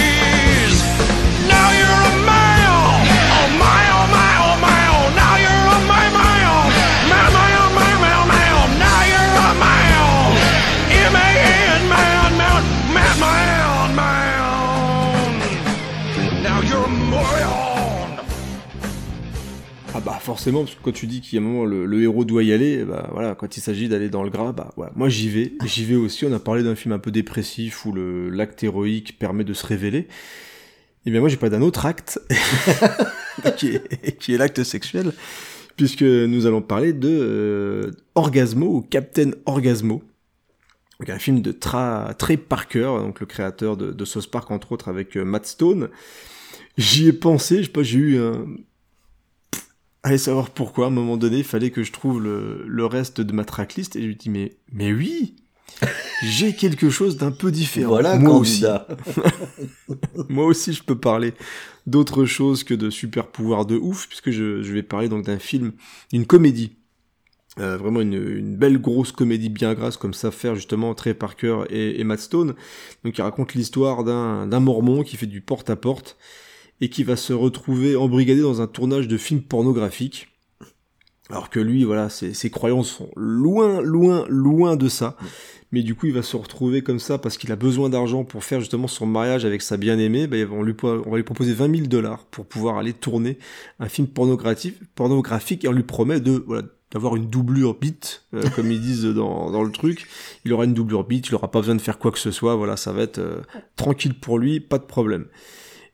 Forcément, parce que quand tu dis qu'il y a un moment le, le héros doit y aller, bah voilà, quand il s'agit d'aller dans le gras, bah ouais, moi j'y vais, j'y vais aussi. On a parlé d'un film un peu dépressif où le l'acte héroïque permet de se révéler. Et bien moi j'ai pas d'un autre acte qui est, l'acte sexuel, puisque nous allons parler de euh, Orgasmo ou Captain Orgasmo. Donc un film de Tra, Trey Parker, donc le créateur de, de South Park entre autres avec euh, Matt Stone. J'y ai pensé, je sais pas, j'ai eu un, Allez savoir pourquoi, à un moment donné, il fallait que je trouve le, le reste de ma tracklist, et je lui dis, mais, mais oui! J'ai quelque chose d'un peu différent. Voilà, moi aussi. Moi aussi, je peux parler d'autre chose que de super pouvoirs de ouf, puisque je, je vais parler donc d'un film, d'une comédie. Euh, vraiment une, une belle grosse comédie bien grasse, comme ça faire justement Trey Parker et, et Matt Stone. Donc, il raconte l'histoire d'un d'un mormon qui fait du porte-à-porte et qui va se retrouver embrigadé dans un tournage de film pornographique. Alors que lui, voilà, ses, croyances sont loin, loin, loin de ça. Mais du coup, il va se retrouver comme ça parce qu'il a besoin d'argent pour faire justement son mariage avec sa bien-aimée. Ben, on, lui, on va lui proposer 20 000 dollars pour pouvoir aller tourner un film pornographique, pornographique et on lui promet de, voilà, d'avoir une doublure bite, euh, comme ils disent dans, dans le truc. Il aura une doublure bite, il aura pas besoin de faire quoi que ce soit. Voilà, ça va être euh, tranquille pour lui, pas de problème.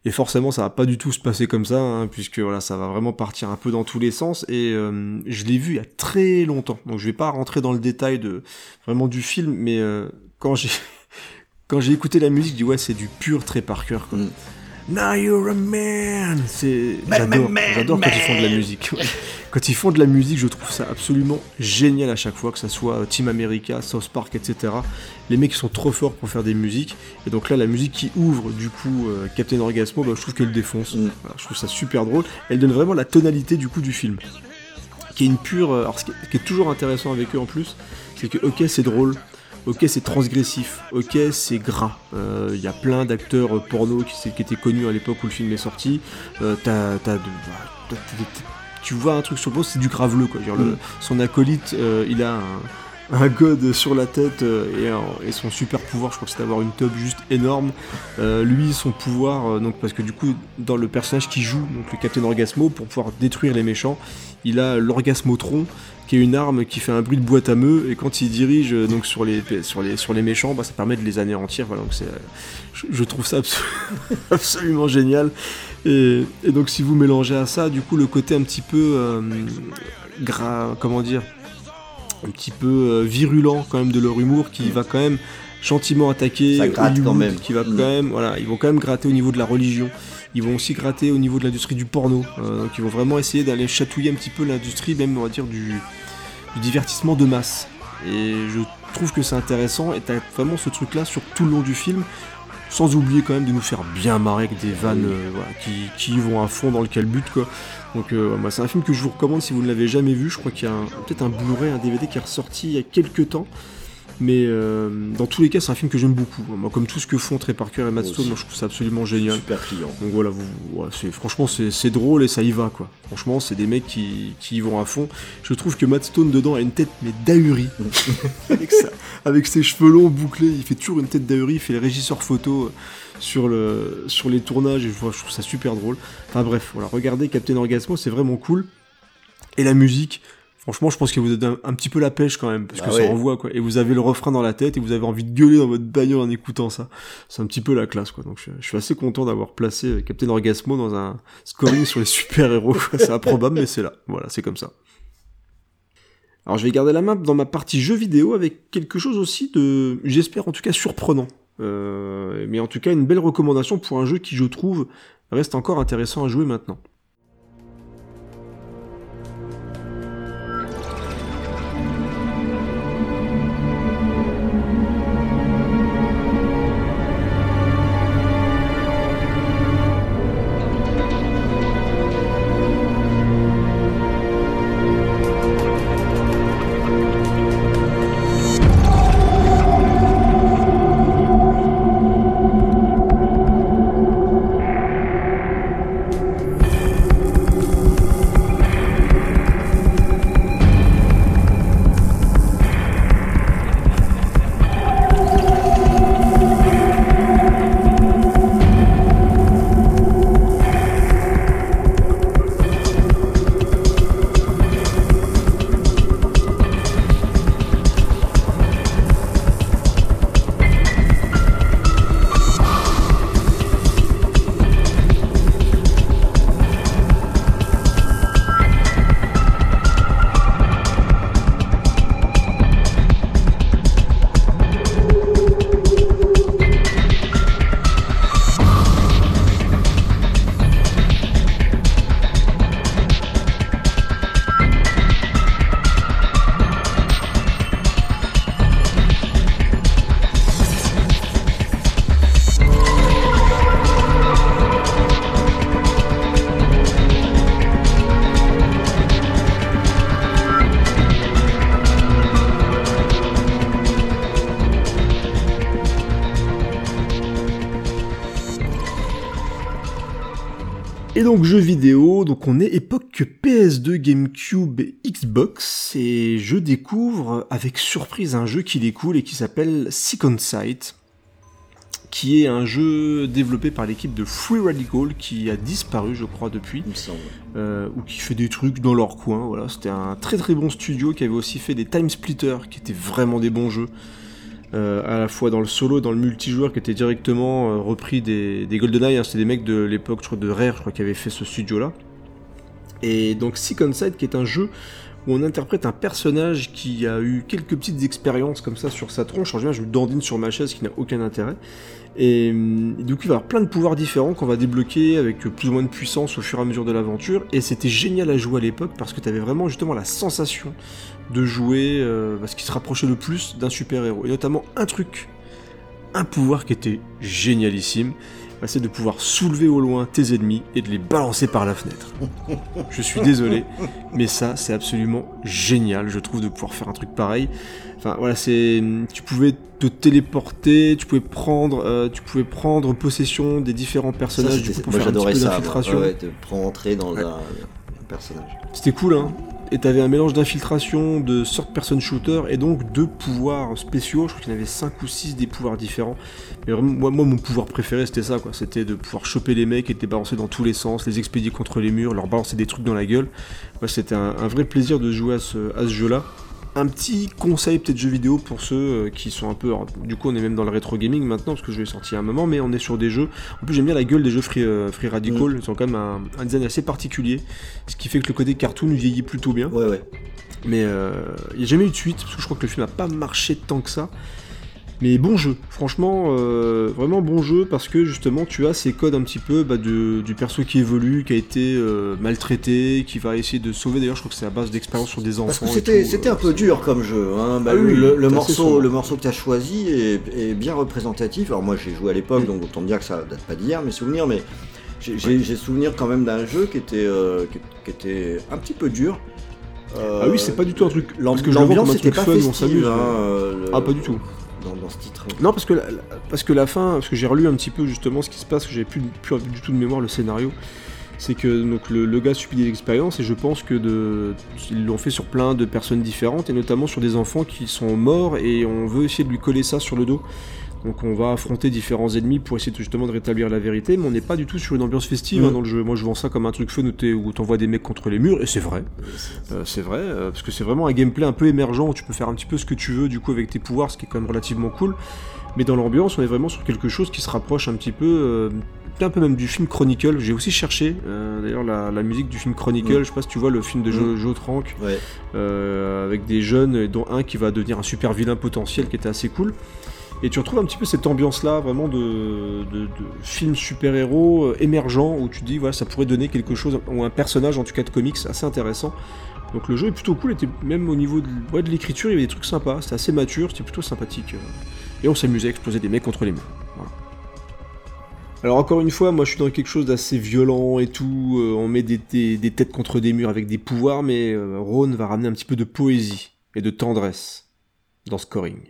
Et forcément, ça va pas du tout se passer comme ça, hein, puisque voilà, ça va vraiment partir un peu dans tous les sens. Et euh, je l'ai vu il y a très longtemps, donc je vais pas rentrer dans le détail de vraiment du film, mais euh, quand j'ai quand j'ai écouté la musique, je dis ouais, c'est du pur Trey Parker. Quoi. Mm. Now you're a man. C'est j'adore, j'adore quand ils font de la musique. quand ils font de la musique, je trouve ça absolument génial à chaque fois, que ça soit Team America, South Park, etc. Les mecs sont trop forts pour faire des musiques. Et donc là, la musique qui ouvre du coup euh, Captain Orgasmo, bah, je trouve qu'elle défonce. Mm. Voilà, je trouve ça super drôle. Elle donne vraiment la tonalité du coup du film, qui est une pure. euh, Alors ce qui est, ce qui est toujours intéressant avec eux en plus, c'est que ok c'est drôle. Ok, c'est transgressif. Ok, c'est gras. Euh, Il y a plein d'acteurs euh, porno qui, étaient connus à l'époque où le film est sorti. Euh, t'as- t'as de- t'as- t'as- t'as- tu vois un truc sur le c'est du graveleux quoi. Genre, le- Mm. son acolyte, euh, il a un, un god sur la tête euh, et, un- et son super pouvoir, je crois que c'est d'avoir une tub juste énorme. Euh, lui, son pouvoir, euh, donc parce que du coup, dans le personnage qui joue, donc le Captain Orgasmo, pour pouvoir détruire les méchants, il a l'Orgasmotron, qui est une arme qui fait un bruit de boîte à meux et quand il dirige euh, donc sur les sur les sur les méchants, bah, ça permet de les anéantir. Voilà, donc c'est, euh, je, je trouve ça absolu- absolument génial. Et, et donc si vous mélangez à ça, du coup, le côté un petit peu euh, gras, comment dire, un petit peu euh, virulent quand même de leur humour, qui va quand même gentiment attaquer Ça gratte Hollywood, quand même. qui va Mm. quand même, voilà, ils vont quand même gratter au niveau de la religion. Ils vont aussi gratter au niveau de l'industrie du porno. Euh, donc ils vont vraiment essayer d'aller chatouiller un petit peu l'industrie, même on va dire du, du divertissement de masse. Et je trouve que c'est intéressant et t'as vraiment ce truc là sur tout le long du film, sans oublier quand même de nous faire bien marrer avec des vannes euh, voilà, qui, vont à fond dans le calbut quoi. Donc euh, c'est un film que je vous recommande si vous ne l'avez jamais vu. Je crois qu'il y a peut-être un Blu-ray, un DVD qui est ressorti il y a quelques temps. Mais euh, dans tous les cas, c'est un film que j'aime beaucoup. Moi, comme tout ce que font Trey Parker et Matt Stone, moi, je trouve ça absolument génial. Super client. Donc voilà, vous, voilà, c'est, franchement, c'est, drôle et ça y va, quoi. Franchement, c'est des mecs qui, qui y vont à fond. Je trouve que Matt Stone, dedans, a une tête, mais d'ahurie. avec, ça, avec ses cheveux longs bouclés, il fait toujours une tête d'ahurie, il fait le régisseur photo euh, sur, le, sur les tournages, et je, vois- je trouve ça super drôle. Enfin bref, voilà, regardez Captain Orgasmo, c'est vraiment cool. Et la musique, franchement, je pense que vous êtes un, un petit peu la pêche quand même, parce Bah que ouais. ça envoie quoi. Et vous avez le refrain dans la tête et vous avez envie de gueuler dans votre bagnole en écoutant ça. C'est un petit peu la classe quoi. Donc je, je suis assez content d'avoir placé euh, Captain Orgasmo dans un scoring sur les super héros. C'est improbable, mais c'est là. Voilà, c'est comme ça. Alors je vais garder la main dans ma partie jeu vidéo avec quelque chose aussi de, j'espère en tout cas surprenant. Euh, mais en tout cas une belle recommandation pour un jeu qui je trouve reste encore intéressant à jouer maintenant. Donc jeux vidéo, donc on est époque PS2, GameCube et Xbox, et je découvre avec surprise un jeu qui découle et qui s'appelle Second Sight, qui est un jeu développé par l'équipe de Free Radical qui a disparu je crois depuis, Il me semble. euh, ou qui fait des trucs dans leur coin, voilà, c'était un très très bon studio qui avait aussi fait des Time Splitter qui étaient vraiment des bons jeux. Euh, à la fois dans le solo dans le multijoueur qui était directement euh, repris des, GoldenEye, hein, c'était des mecs de l'époque je de Rare crois qui avaient fait ce studio là. Et donc Second Sight qui est un jeu où on interprète un personnage qui a eu quelques petites expériences comme ça sur sa tronche, en général je me dandine sur ma chaise qui n'a aucun intérêt. Et, hum, du il va y avoir plein de pouvoirs différents qu'on va débloquer avec plus ou moins de puissance au fur et à mesure de l'aventure. Et c'était génial à jouer à l'époque parce que tu avais vraiment justement la sensation de jouer euh, ce qui se rapprochait le plus d'un super-héros. Et notamment un truc, un pouvoir qui était génialissime, bah, c'est de pouvoir soulever au loin tes ennemis et de les balancer par la fenêtre. Je suis désolé, mais ça c'est absolument génial, je trouve, de pouvoir faire un truc pareil. Enfin voilà, c'est, tu pouvais te téléporter, tu pouvais prendre, euh, tu pouvais prendre possession des différents Ça, personnages du c'était- coup, pour moi faire un petit peu ça. Ouais, ouais, de prendre entrer dans Ouais. un, un personnage. C'était cool, hein. Et t'avais un mélange d'infiltration, de third person shooter, et donc de pouvoirs spéciaux. Je crois qu'il y en avait 5 ou 6 des pouvoirs différents. Mais moi, mon pouvoir préféré, c'était ça, quoi. C'était de pouvoir choper les mecs et de les balancer dans tous les sens, les expédier contre les murs, leur balancer des trucs dans la gueule. C'était un, vrai plaisir de jouer à ce jeu-là. Un petit conseil peut-être jeu vidéo pour ceux euh, qui sont un peu... alors, du coup on est même dans le rétro gaming maintenant parce que je l'ai sorti il y a un moment mais on est sur des jeux... En plus j'aime bien la gueule des jeux Free, euh, free Radical, ils ont quand même un, un design assez particulier. Ce qui fait que le côté cartoon vieillit plutôt bien. Ouais, ouais. Mais euh, il n'y a jamais eu de suite, parce que je crois que le film n'a pas marché tant que ça. Mais bon jeu, franchement, euh, vraiment bon jeu, parce que justement tu as ces codes un petit peu bah, de- du perso qui évolue, qui a été euh, maltraité, qui va essayer de sauver, d'ailleurs je crois que c'est à base d'expérience sur des Parce enfants. c'était euh, un peu dur comme jeu. Hein. Bah, Ah oui, le, morceau, le morceau que tu as choisi est, est bien représentatif. Alors moi j'ai joué à l'époque, donc autant dire que ça date pas d'hier mes souvenirs, mais j'ai j'ai souvenir quand même d'un jeu qui était, euh, qui, qui était un petit peu dur. Ah oui, c'est pas du tout un truc- parce que L'ambiance c'était pas fun où on festive. hein, le- Ah pas du tout. Dans, ce titre. Non, parce que la, parce que la fin, parce que j'ai relu un petit peu justement ce qui se passe, que j'avais plus, plus du tout de mémoire le scénario. C'est que le, gars subit des expériences et je pense que l'ont fait sur plein de personnes différentes et notamment sur des enfants qui sont morts et on veut essayer de lui coller ça sur le dos. Donc on va affronter différents ennemis pour essayer justement de rétablir la vérité, mais on n'est pas du tout sur une ambiance festive Mm. hein, dans le jeu. Moi je vends ça comme un truc fun où t'envoies des mecs contre les murs, et c'est vrai. Euh, c'est vrai, euh, parce que c'est vraiment un gameplay un peu émergent où tu peux faire un petit peu ce que tu veux du coup avec tes pouvoirs, ce qui est quand même relativement cool. Mais dans l'ambiance, on est vraiment sur quelque chose qui se rapproche un petit peu, euh, un peu même du film Chronicle. J'ai aussi cherché d'ailleurs la, la musique du film Chronicle. Mm. Je sais pas si tu vois le film de Joe, Joe Trank Ouais. avec des jeunes, dont un qui va devenir un super vilain potentiel qui était assez cool. Et tu retrouves un petit peu cette ambiance-là, vraiment de, de, de film super-héros euh, émergent, où tu te dis, voilà, ça pourrait donner quelque chose, ou un personnage en tout cas de comics assez intéressant. Donc le jeu est plutôt cool, était même au niveau de, ouais, de l'écriture, il y avait des trucs sympas, c'était assez mature, c'était plutôt sympathique. euh. Et on s'amusait à exploser des mecs contre les murs. Voilà. Alors encore une fois, moi je suis dans quelque chose d'assez violent et tout, euh, on met des, des- des têtes contre des murs avec des pouvoirs, mais euh, Ron va ramener un petit peu de poésie et de tendresse dans Scoring.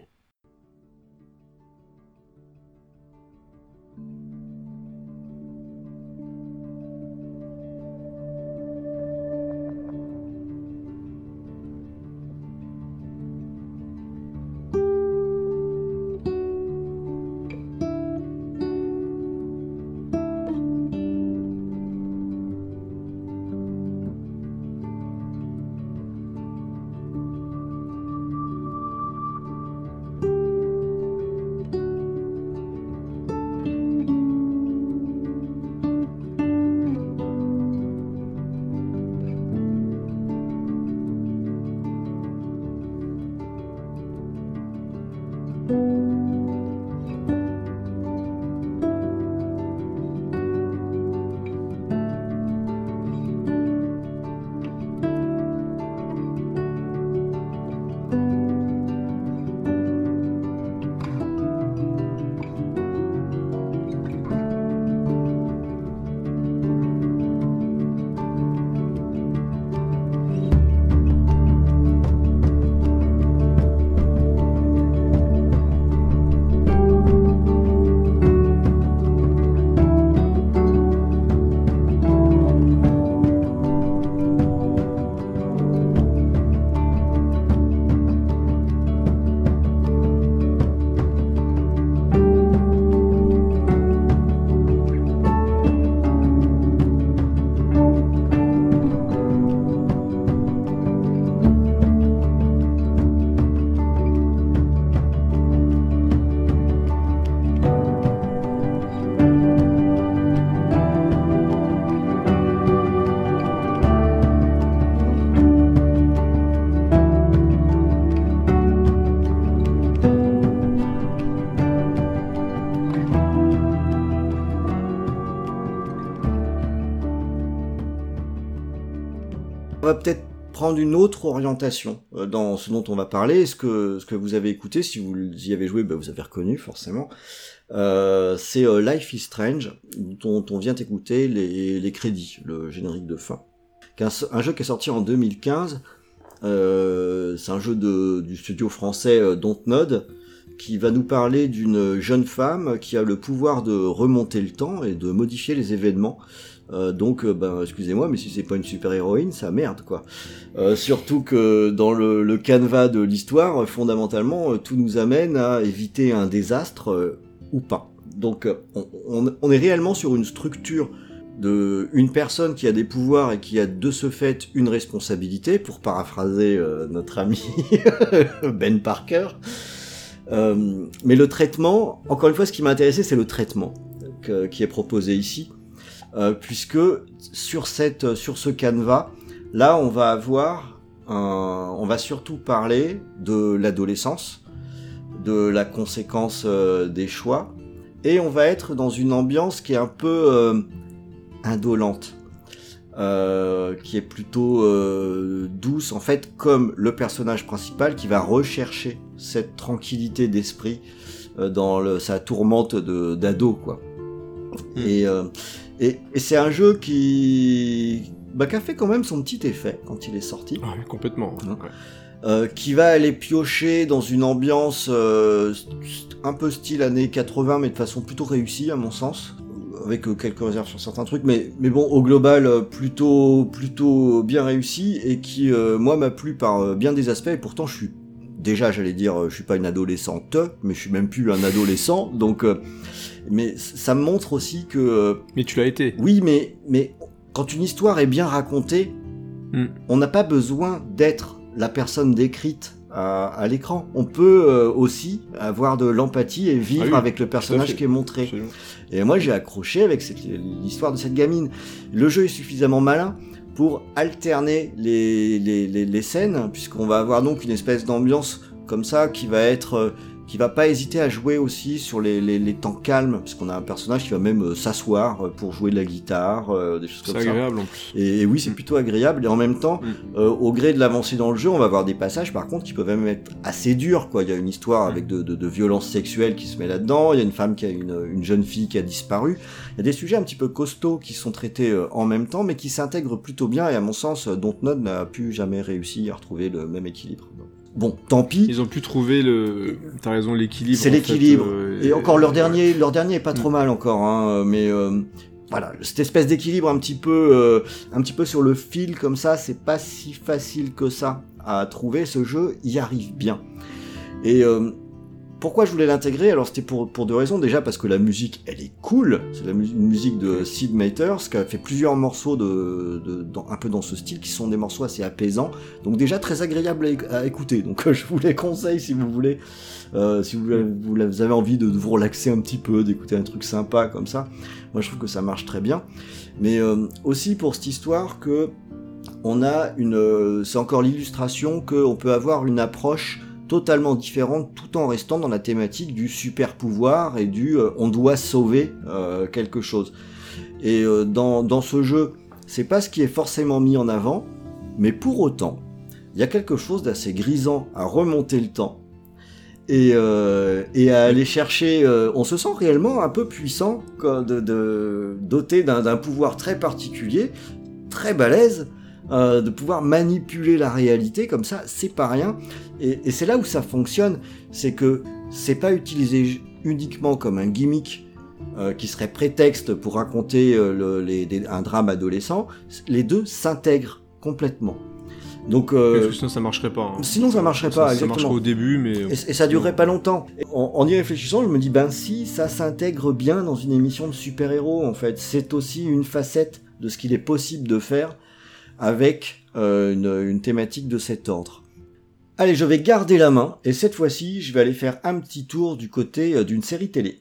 Va peut-être prendre une autre orientation euh, dans ce dont on va parler. Ce que, ce que vous avez écouté, si vous y avez joué, bah, vous avez reconnu forcément. Euh, c'est euh, Life is Strange, dont on vient écouter les, crédits, le générique de fin. Un, jeu qui est sorti en 2015. Euh, c'est un jeu du studio français Dontnod qui va nous parler d'une jeune femme qui a le pouvoir de remonter le temps et de modifier les événements. Euh, donc, euh, ben, excusez-moi, mais si c'est pas une super héroïne, ça merde quoi. Euh, surtout que dans le, canevas de l'histoire, fondamentalement, tout nous amène à éviter un désastre ou pas. Donc, on, est réellement sur une structure de une personne qui a des pouvoirs et qui a de ce fait une responsabilité, pour paraphraser notre ami Ben Parker. Mais le traitement, encore une fois, ce qui m'a intéressé, c'est le traitement qui est proposé ici, Euh, puisque sur cette, sur ce canevas, là, on va avoir, un- on va surtout parler de l'adolescence, de la conséquence euh, des choix, et on va être dans une ambiance qui est un peu euh, indolente. euh, qui est plutôt euh, douce, en fait, comme le personnage principal qui va rechercher cette tranquillité d'esprit euh, dans le, sa tourmente de d'ado, quoi. Mm. Et, euh, et, et c'est un jeu qui, bah, qui a fait quand même son petit effet quand il est sorti Ah oui, complètement. Hein. ouais. euh, qui va aller piocher dans une ambiance euh, un peu style années 80, mais de façon plutôt réussie à mon sens, avec euh, quelques réserves sur certains trucs, mais, mais bon, au global, plutôt, plutôt bien réussi, et qui, moi, m'a plu par bien des aspects, et pourtant je suis déjà, j'allais dire, je suis pas une adolescente, mais je suis même plus un adolescent, donc, mais ça me montre aussi que, euh, Mais tu l'as été. oui, mais, mais quand une histoire est bien racontée, Hmm. on n'a pas besoin d'être la personne décrite à, à l'écran. On peut euh, aussi avoir de l'empathie et vivre Ah oui, avec le personnage qui est montré. Absolument. Et moi, j'ai accroché avec l'histoire de cette gamine. Le jeu est suffisamment malin pour alterner les, les, les, les scènes, puisqu'on va avoir donc une espèce d'ambiance comme ça qui va être, euh, qui va pas hésiter à jouer aussi sur les, les, les temps calmes, puisqu'on a un personnage qui va même euh, s'asseoir euh, pour jouer de la guitare, euh, des choses C'est comme ça. agréable en plus. Et, et oui, c'est Mm. plutôt agréable. Et en même temps, Mm. euh, au gré de l'avancée dans le jeu, on va avoir des passages, par contre, qui peuvent même être assez durs. Quoi. Il y a une histoire avec de, de, de violence sexuelle qui se met là-dedans. Il y a une femme qui a une, une jeune fille qui a disparu. Il y a des sujets un petit peu costauds qui sont traités euh, en même temps, mais qui s'intègrent plutôt bien. Et à mon sens, Dontnod n'a pu jamais réussi à retrouver le même équilibre. Bon, tant pis. Ils ont pu trouver le. T'as raison, l'équilibre. C'est en l'équilibre. fait, euh, Et encore leur ouais. dernier, leur dernier est pas trop mal encore, hein, mais euh, voilà, cette espèce d'équilibre un petit peu, euh, un petit peu sur le fil comme ça, c'est pas si facile que ça à trouver. Ce jeu y arrive bien. Et euh, pourquoi je voulais l'intégrer Alors c'était pour deux raisons. Déjà parce que la musique, elle est cool. C'est la musique de Sid Meiters qui a fait plusieurs morceaux un peu dans ce style, qui sont des morceaux assez apaisants. Donc déjà très agréable à, éc- à écouter. Donc je vous les conseille si vous voulez. Euh, si vous, avez envie de, de vous relaxer un petit peu, d'écouter un truc sympa comme ça, moi je trouve que ça marche très bien. Mais euh, aussi pour cette histoire que on a une, euh, c'est encore l'illustration qu'on peut avoir une approche totalement différente tout en restant dans la thématique du super pouvoir et du euh, on doit sauver euh, quelque chose. Et euh, dans, dans ce jeu, c'est pas ce qui est forcément mis en avant, mais pour autant, il y a quelque chose d'assez grisant à remonter le temps et, euh, et à aller chercher. euh, on se sent réellement un peu puissant, quoi, de, de, doté d'un d'un pouvoir très particulier, très balèze, euh, de pouvoir manipuler la réalité comme ça, c'est pas rien. Et, et c'est là où ça fonctionne, c'est que c'est pas utilisé uniquement comme un gimmick. euh, qui serait prétexte pour raconter euh, le- les- des- un drame adolescent, les deux s'intègrent complètement. Donc, euh, Parce que sinon, ça marcherait pas. hein. sinon ça marcherait Ça- pas, Ça exactement. marcherait au début, mais. Et, et ça durerait pas longtemps. En, en y réfléchissant, je me dis, ben si, ça s'intègre bien dans une émission de super-héros, en fait. C'est aussi une facette de ce qu'il est possible de faire avec euh, une, thématique de cet ordre. Allez, je vais garder la main, et cette fois-ci, je vais aller faire un petit tour du côté euh, d'une série télé.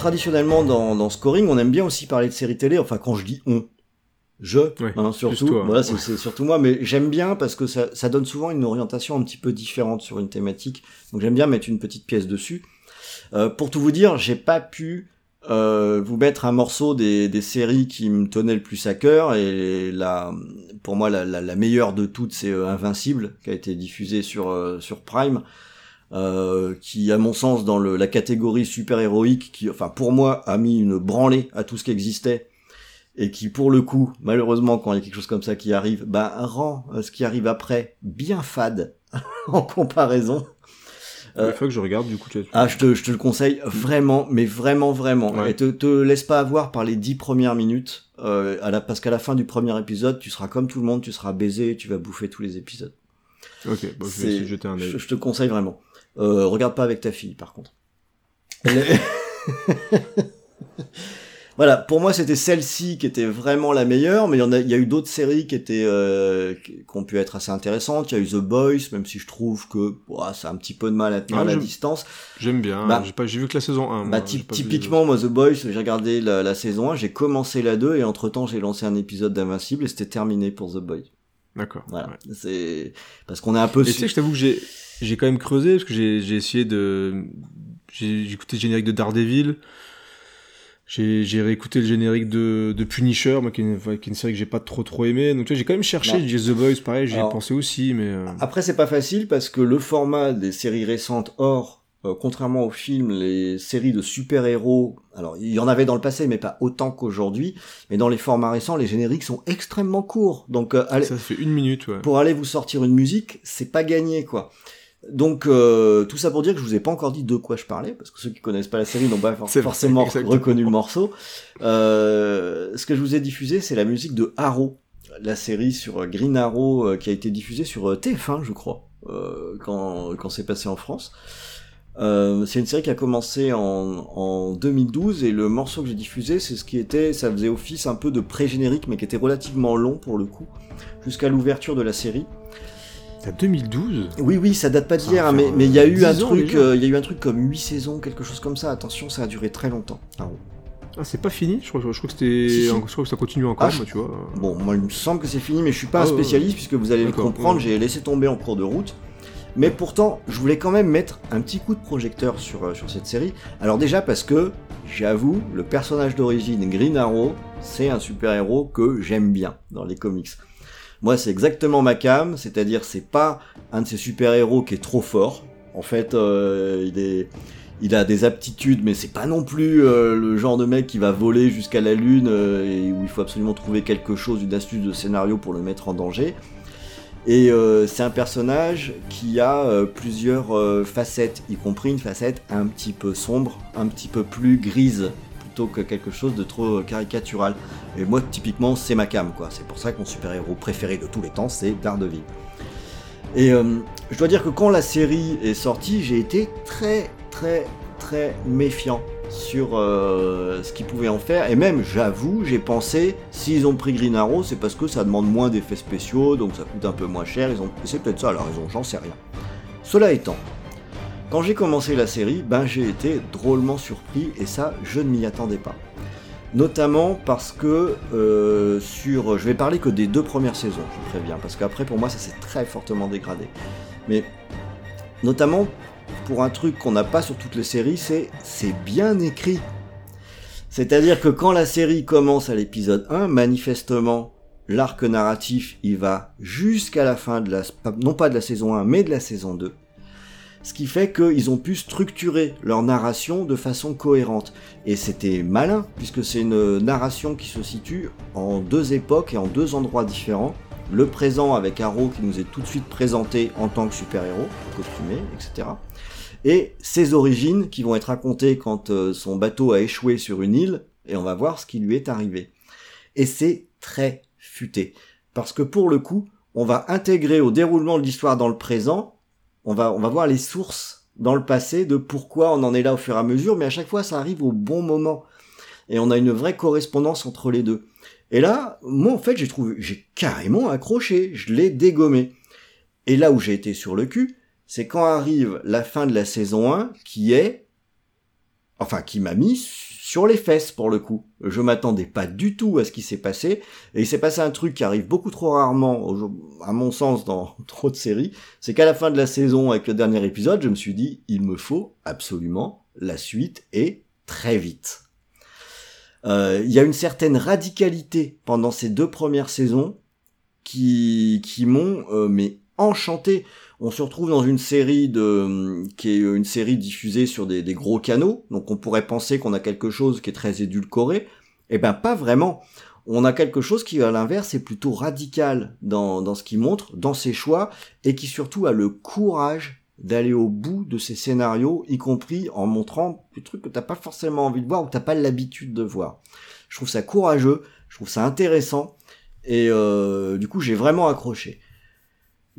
Traditionnellement dans, dans Scoring, on aime bien aussi parler de séries télé, enfin quand je dis on, je, hein, surtout, toi, voilà, c'est surtout moi, mais j'aime bien parce que ça, ça donne souvent une orientation un petit peu différente sur une thématique, donc j'aime bien mettre une petite pièce dessus. Euh, pour tout vous dire, j'ai pas pu euh, vous mettre un morceau des, des séries qui me tenaient le plus à cœur et la, pour moi la, la, la meilleure de toutes c'est euh, Invincible qui a été diffusée sur sur Prime, euh, qui à mon sens dans le, la catégorie super héroïque qui enfin pour moi a mis une branlée à tout ce qui existait et qui pour le coup malheureusement quand il y a quelque chose comme ça qui arrive bah rend euh, ce qui arrive après bien fade en comparaison. Euh, Il faut que je regarde du coup. Tu Ah, je te, je te le conseille vraiment, mais vraiment, vraiment. Ouais. Et te, te laisse pas avoir par les dix premières minutes, euh, à la, parce qu'à la fin du premier épisode, tu seras comme tout le monde, tu seras baisé, tu vas bouffer tous les épisodes. Ok, bon, je vais jeter un Je, œil. je te conseille vraiment. Euh, regarde pas avec ta fille, par contre. Voilà, pour moi c'était celle-ci qui était vraiment la meilleure, mais il y en a, il y a eu d'autres séries qui étaient, euh, qui ont pu être assez intéressantes. Il y a eu The Boys, même si je trouve que ouah, ça a un petit peu de mal à tenir Ah, la distance. J'aime bien. Bah- j'ai pas, j'ai vu que la saison 1. Bah, moi, ty- typiquement, moi, The Boys, j'ai regardé la, la saison 1, j'ai commencé la 2, et entre-temps, j'ai lancé un épisode d'Invincible, et c'était terminé pour The Boys. D'accord. Voilà. ouais. C'est, parce qu'on est un peu Et tu su- sais que je t'avoue que j'ai, j'ai quand même creusé parce que j'ai, essayé de, j'ai, écouté le générique de Daredevil. J'ai, réécouté le générique de, de Punisher, moi, qui est, une, qui est une série que j'ai pas trop trop aimé. Donc tu vois, j'ai quand même cherché. Non. J'ai The Boys, pareil, j'y ai pensé aussi, mais euh, Après, c'est pas facile parce que le format des séries récentes, or, euh, contrairement aux films, les séries de super-héros, alors il y en avait dans le passé, mais pas autant qu'aujourd'hui, mais dans les formats récents, les génériques sont extrêmement courts. Donc, euh, allez, ça fait une minute, ouais. pour aller vous sortir une musique, c'est pas gagné, quoi. Donc, euh, tout ça pour dire que je vous ai pas encore dit de quoi je parlais, parce que ceux qui connaissent pas la série n'ont pas for- C'est vrai, forcément reconnu le morceau. Euh, ce que je vous ai diffusé, c'est la musique de Arrow, la série sur Green Arrow euh, qui a été diffusée sur euh, TF1, je crois, euh, quand, quand c'est passé en France. Euh, c'est une série qui a commencé en, en 2012 et le morceau que j'ai diffusé, c'est ce qui était, ça faisait office un peu de pré-générique, mais qui était relativement long pour le coup, jusqu'à l'ouverture de la série. C'est 2012. Oui, oui, ça date pas d'hier, hein, mais faire, mais il y a euh, eu un 10 ans truc, déjà. euh, il y a eu un truc comme 8 saisons, quelque chose comme ça. Attention, ça a duré très longtemps. Arrow. Ah, c'est pas fini. Je crois, je crois que c'était, Si, si. je crois que ça continue encore, Ah, moi, tu vois. Bon, moi, il me semble que c'est fini, mais je suis pas Ah, un ouais, spécialiste puisque vous allez le comprendre. ouais. J'ai laissé tomber en cours de route. Mais pourtant, je voulais quand même mettre un petit coup de projecteur sur, euh, sur cette série. Alors déjà parce que, j'avoue, le personnage d'origine Green Arrow, c'est un super-héros que j'aime bien dans les comics. Moi, c'est exactement ma cam, c'est-à-dire c'est pas un de ces super-héros qui est trop fort. En fait, euh, il a des aptitudes, mais c'est pas non plus euh, le genre de mec qui va voler jusqu'à la lune euh, et où il faut absolument trouver quelque chose, une astuce de scénario pour le mettre en danger. Et c'est un personnage qui a plusieurs facettes, y compris une facette un petit peu sombre, un petit peu plus grise, que quelque chose de trop caricatural. Et moi, typiquement, c'est ma cam, quoi. C'est pour ça que mon super-héros préféré de tous les temps, c'est Daredevil. Et euh, je dois dire que quand la série est sortie, j'ai été très, très, très méfiant sur euh, ce qu'ils pouvaient en faire. Et même, j'avoue, j'ai pensé, s'ils ont pris Green Arrow, c'est parce que ça demande moins d'effets spéciaux, donc ça coûte un peu moins cher. C'est peut-être ça la raison, j'en sais rien. Cela étant, quand j'ai commencé la série, ben j'ai été drôlement surpris, et ça, je ne m'y attendais pas. Notamment parce que euh, sur, je vais parler que des deux premières saisons, je préviens, parce qu'après pour moi ça s'est très fortement dégradé. Mais notamment pour un truc qu'on n'a pas sur toutes les séries, c'est c'est bien écrit. C'est-à-dire que quand la série commence à l'épisode 1, manifestement, l'arc narratif, il va jusqu'à la fin de la, non pas de la saison 1, mais de la saison 2. Ce qui fait qu'ils ont pu structurer leur narration de façon cohérente. Et c'était malin, puisque c'est une narration qui se situe en deux époques et en deux endroits différents. Le présent avec Arrow qui nous est tout de suite présenté en tant que super-héros, costumé, etc. Et ses origines qui vont être racontées quand euh, son bateau a échoué sur une île, et on va voir ce qui lui est arrivé. Et c'est très futé. Parce que pour le coup, on va intégrer au déroulement de l'histoire dans le présent, on va, voir les sources dans le passé de pourquoi on en est là au fur et à mesure, mais à chaque fois ça arrive au bon moment. Et on a une vraie correspondance entre les deux. Et là, moi en fait j'ai trouvé, j'ai carrément accroché, je l'ai dégommé. Et là où j'ai été sur le cul, c'est quand arrive la fin de la saison 1, qui est, enfin qui m'a mis sur les fesses pour le coup. Je m'attendais pas du tout à ce qui s'est passé, et il s'est passé un truc qui arrive beaucoup trop rarement, à mon sens, dans trop de séries, c'est qu'à la fin de la saison, avec le dernier épisode, je me suis dit, il me faut absolument la suite et très vite. Euh, Il y a une certaine radicalité pendant ces deux premières saisons qui qui m'ont euh, mais enchanté. On se retrouve dans une série de qui est une série diffusée sur des, des gros canaux, donc on pourrait penser qu'on a quelque chose qui est très édulcoré. Eh ben pas vraiment. On a quelque chose qui à l'inverse est plutôt radical dans dans ce qu'il montre, dans ses choix, et qui surtout a le courage d'aller au bout de ses scénarios, y compris en montrant des trucs que t'as pas forcément envie de voir ou que t'as pas l'habitude de voir. Je trouve ça courageux, je trouve ça intéressant, et euh, du coup j'ai vraiment accroché.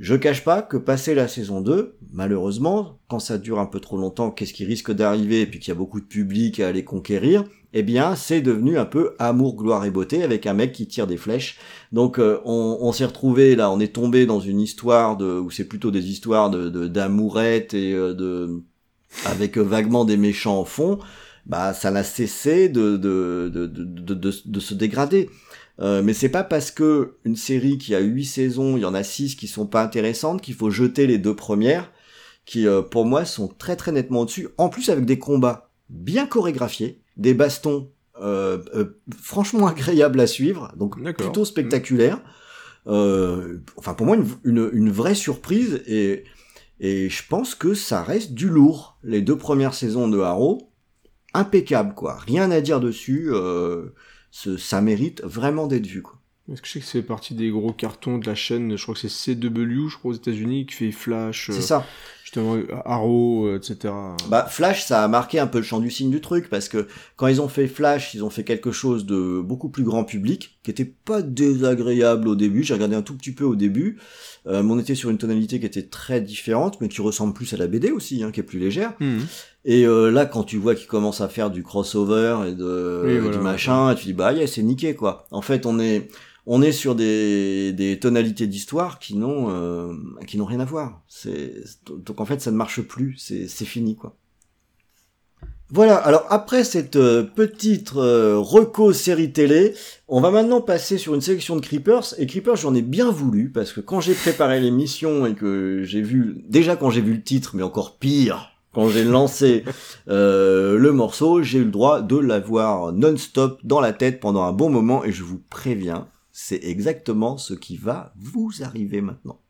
Je cache pas que passer la saison 2, malheureusement, quand ça dure un peu trop longtemps, qu'est-ce qui risque d'arriver, et puis qu'il y a beaucoup de public à aller conquérir, eh bien, c'est devenu un peu amour, gloire et beauté avec un mec qui tire des flèches. Donc, euh, on, s'est retrouvé là, on est tombé dans une histoire de, où c'est plutôt des histoires de d'amourettes et euh, de, avec euh, vaguement des méchants en fond. Bah, ça n'a cessé de, de, de- de se dégrader. Euh, mais c'est pas parce que une série qui a huit saisons, il y en a six qui sont pas intéressantes qu'il faut jeter les deux premières, qui euh, pour moi sont très très nettement au-dessus. En plus avec des combats bien chorégraphiés, des bastons euh, euh, franchement agréables à suivre, donc plutôt spectaculaires. Euh, enfin pour moi une, une, une vraie surprise et et je pense que ça reste du lourd. Les deux premières saisons de Arrow, impeccable quoi, rien à dire dessus. Euh, ce- ça mérite vraiment d'être vu quoi. Est-ce que je sais que c'est partie des gros cartons de la chaîne, je crois que c'est CW, je crois aux États-Unis, qui fait Flash, euh, C'est ça. Justement Arrow, euh, etc. Bah Flash, ça a marqué un peu le champ du signe du truc parce que quand ils ont fait Flash, ils ont fait quelque chose de beaucoup plus grand public, qui était pas désagréable au début. J'ai regardé un tout petit peu au début, euh, mais on était sur une tonalité qui était très différente, mais qui ressemble plus à la BD aussi, hein, qui est plus légère. Mhm. Et euh, là, quand tu vois qu'ils commencent à faire du crossover et de et voilà, du machin, tu dis bah yeah, c'est niqué quoi. En fait, on est on est sur des, tonalités d'histoire qui n'ont euh, qui n'ont rien à voir. Donc en fait ça ne marche plus, c'est c'est fini quoi. Voilà, alors après cette euh, petite euh, reco série télé, on va maintenant passer sur une sélection de Creepers. Et Creepers, j'en ai bien voulu, parce que quand j'ai préparé l'émission et que j'ai vu, déjà quand j'ai vu le titre, mais encore pire, quand j'ai lancé euh, le morceau, j'ai eu le droit de l'avoir non-stop dans la tête pendant un bon moment, et je vous préviens, c'est exactement ce qui va vous arriver maintenant.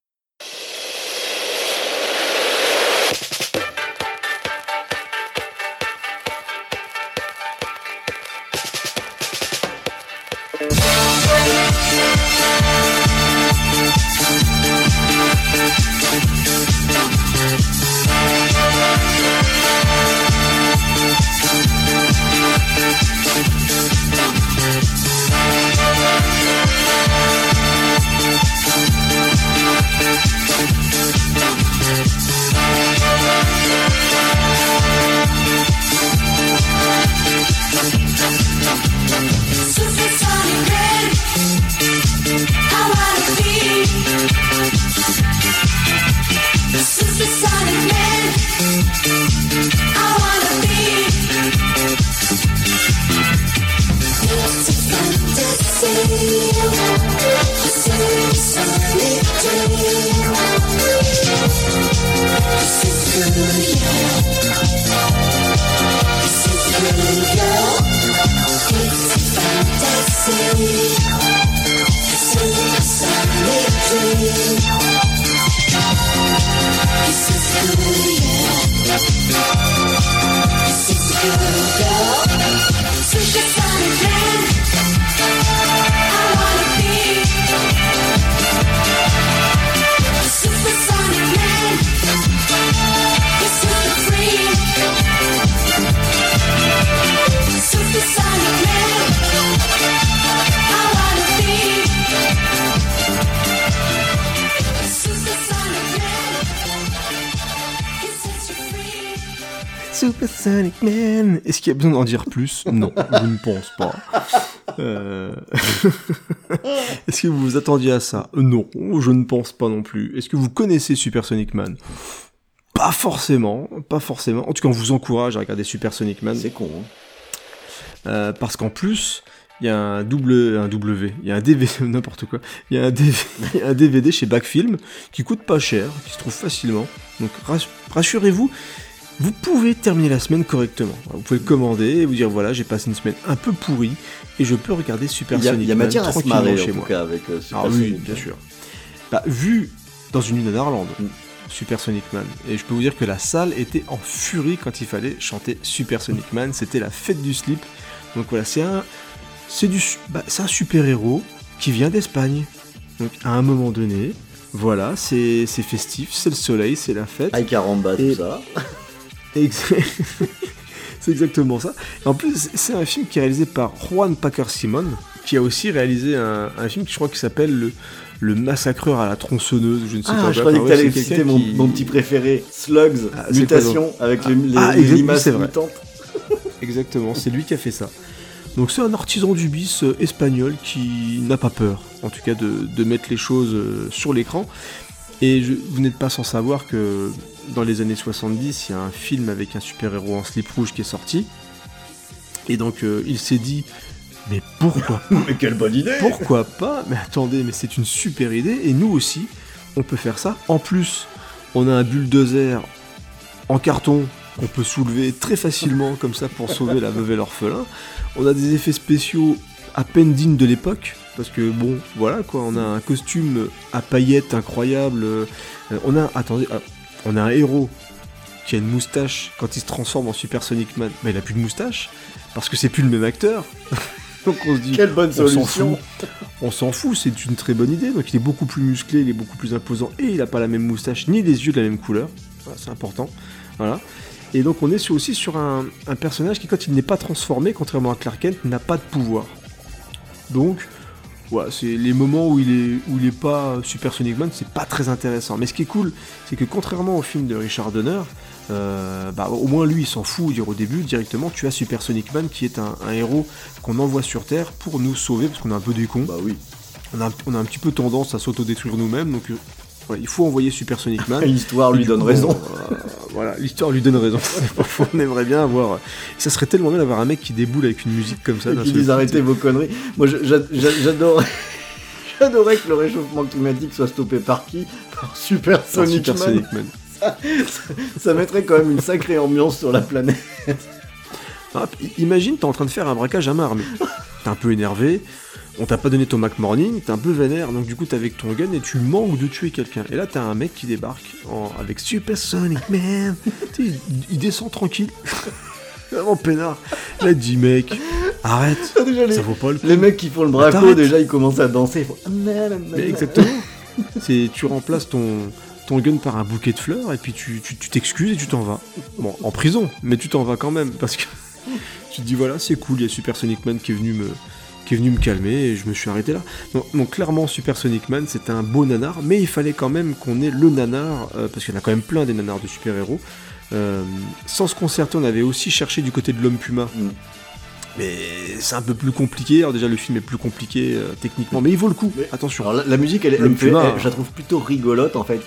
Supergirl. It's fantasy. Supersonic Man Est-ce qu'il y a besoin d'en dire plus? Non, je ne pense pas. Euh, Est-ce que vous vous attendiez à ça? Non, je ne pense pas non plus. Est-ce que vous connaissez Supersonic Man? Pas forcément, pas forcément. En tout cas, on vous encourage à regarder Supersonic Man. C'est con. Hein Euh, parce qu'en plus, il y a un double, un W, il y a un DVD, n'importe quoi. Il y a un DVD, un DVD chez Backfilm qui coûte pas cher, qui se trouve facilement. Donc rass- rassurez-vous, vous pouvez terminer la semaine correctement. Vous pouvez commander et vous dire voilà, j'ai passé une semaine un peu pourrie et je peux regarder Super Il y a, Sonic il y a Man matière à se en chez tout moi. cas, avec euh, Super Ah oui, Sonic. bien sûr. Bah, vu dans une île Nanarland, Mm. Super Sonic Man, et je peux vous dire que la salle était en furie quand il fallait chanter Super Sonic Man, c'était la fête du slip. Donc voilà, c'est un, c'est du, bah, c'est un super héros qui vient d'Espagne. Donc à un moment donné, voilà, c'est, c'est festif, c'est le soleil, c'est la fête. Avec Caramba, tout Et- ça. C'est exactement ça. Et en plus, c'est un film qui est réalisé par Juan Packer Simon, qui a aussi réalisé un, un film qui je crois qui s'appelle le, le Massacreur à la tronçonneuse, je ne sais pas. Ah, je Bref, croyais que citer quelqu'un mon, qui- mon petit préféré, Slugs, Ah, Mutation, avec les, les, Ah, les limaces mutantes. Exactement, c'est lui qui a fait ça. Donc c'est un artisan du bis euh, espagnol qui n'a pas peur, en tout cas de, de mettre les choses euh, sur l'écran. Et je- vous n'êtes pas sans savoir que dans les années 70, il y a un film avec un super-héros en slip rouge qui est sorti. Et donc euh, il s'est dit, mais pourquoi Mais quelle bonne idée Pourquoi pas Mais attendez, mais c'est une super idée, et nous aussi, on peut faire ça. En plus, on a un bulldozer en carton qu'on peut soulever très facilement comme ça pour sauver la veuve et l'orphelin. On a des effets spéciaux à peine dignes de l'époque, parce que bon, voilà quoi, on a un costume à paillettes incroyable. euh, on a, attendez, on a un héros qui a une moustache quand il se transforme en Super Sonic Man, mais il a plus de moustache parce que c'est plus le même acteur. Donc on se dit, Quelle bonne on s'en solution fout. On s'en fout, c'est une très bonne idée. Donc il est beaucoup plus musclé, il est beaucoup plus imposant et il n'a pas la même moustache ni les yeux de la même couleur. Voilà, c'est important. Voilà. Et donc on est sur- aussi sur un, un personnage qui, quand il n'est pas transformé, contrairement à Clark Kent, n'a pas de pouvoir. Donc, c'est les moments où il est où il est pas Super Sonic Man, c'est pas très intéressant. Mais ce qui est cool, c'est que contrairement au film de Richard Donner, euh, bah, au moins lui il s'en fout, dire au début directement, tu as Super Sonic Man qui est un, un héros qu'on envoie sur Terre pour nous sauver parce qu'on est un peu des cons. Bah oui. On a, un- on a un petit peu tendance à s'autodétruire nous-mêmes, donc euh, voilà, il faut envoyer Super Sonic Man. L'histoire lui donne raison. euh, voilà, l'histoire lui donne raison. Parfois, on aimerait bien avoir. Ça serait tellement bien d'avoir un mec qui déboule avec une musique comme ça. Qui coup. arrêtez vos conneries. Moi, je- j'a- j'a- j'adorais. Que le réchauffement climatique soit stoppé par qui? Par Super Un Sonic Super Man. Man. Ça mettrait quand même une sacrée ambiance sur la planète. Ah, imagine, t'es en train de faire un braquage à main armée. T'es un peu énervé, on t'a pas donné ton Mac Morning, t'es un peu vénère, donc du coup t'es avec ton gun et tu manques de tuer quelqu'un. Et là t'as un mec qui débarque en- avec Super Sonic Man. Tu sais, il, il descend tranquille. Vraiment peinard. Là il dit mec, arrête, Déjà, les, ça vaut pas le coup. les mecs qui font le braco, déjà, ils commencent à danser. Ils font... Mais exactement. C'est tu remplaces ton ton gun par un bouquet de fleurs et puis tu tu tu t'excuses et tu t'en vas. Bon, en prison, mais tu t'en vas quand même parce que tu te dis voilà, c'est cool, il y a Super Sonic Man qui est venu me qui est venu me calmer et je me suis arrêté là. Donc, donc, clairement Super Sonic Man c'est un beau nanar, mais il fallait quand même qu'on ait le nanar euh, parce qu'il y en a quand même plein des nanars de super-héros. Euh, sans se concerter, on avait aussi cherché du côté de l'homme puma. Mm. Mais c'est un peu plus compliqué. Alors déjà le film est plus compliqué euh, techniquement, mais il vaut le coup. Mais- Attention. Alors la, la musique, elle, elle Puma, elle- je la trouve plutôt rigolote en fait.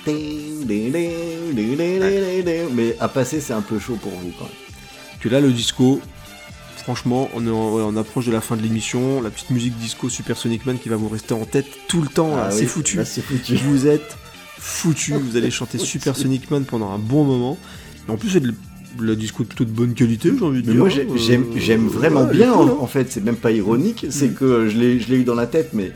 Mais à passer, c'est un peu chaud pour vous quand même. que là le disco franchement on est en, ouais, on approche de la fin de l'émission la petite musique disco Super Sonic Man qui va vous rester en tête tout le temps Ah c'est foutu là, c'est foutu. vous êtes foutu vous allez chanter Super Sonic Man pendant un bon moment Et en plus c'est de la disco de plutôt de bonne qualité j'ai envie de Mais dire moi Euh, j'aime j'aime vraiment ouais, est bien cool, en, hein. en fait, c'est même pas ironique, c'est Mm. que je l'ai eu dans la tête, mais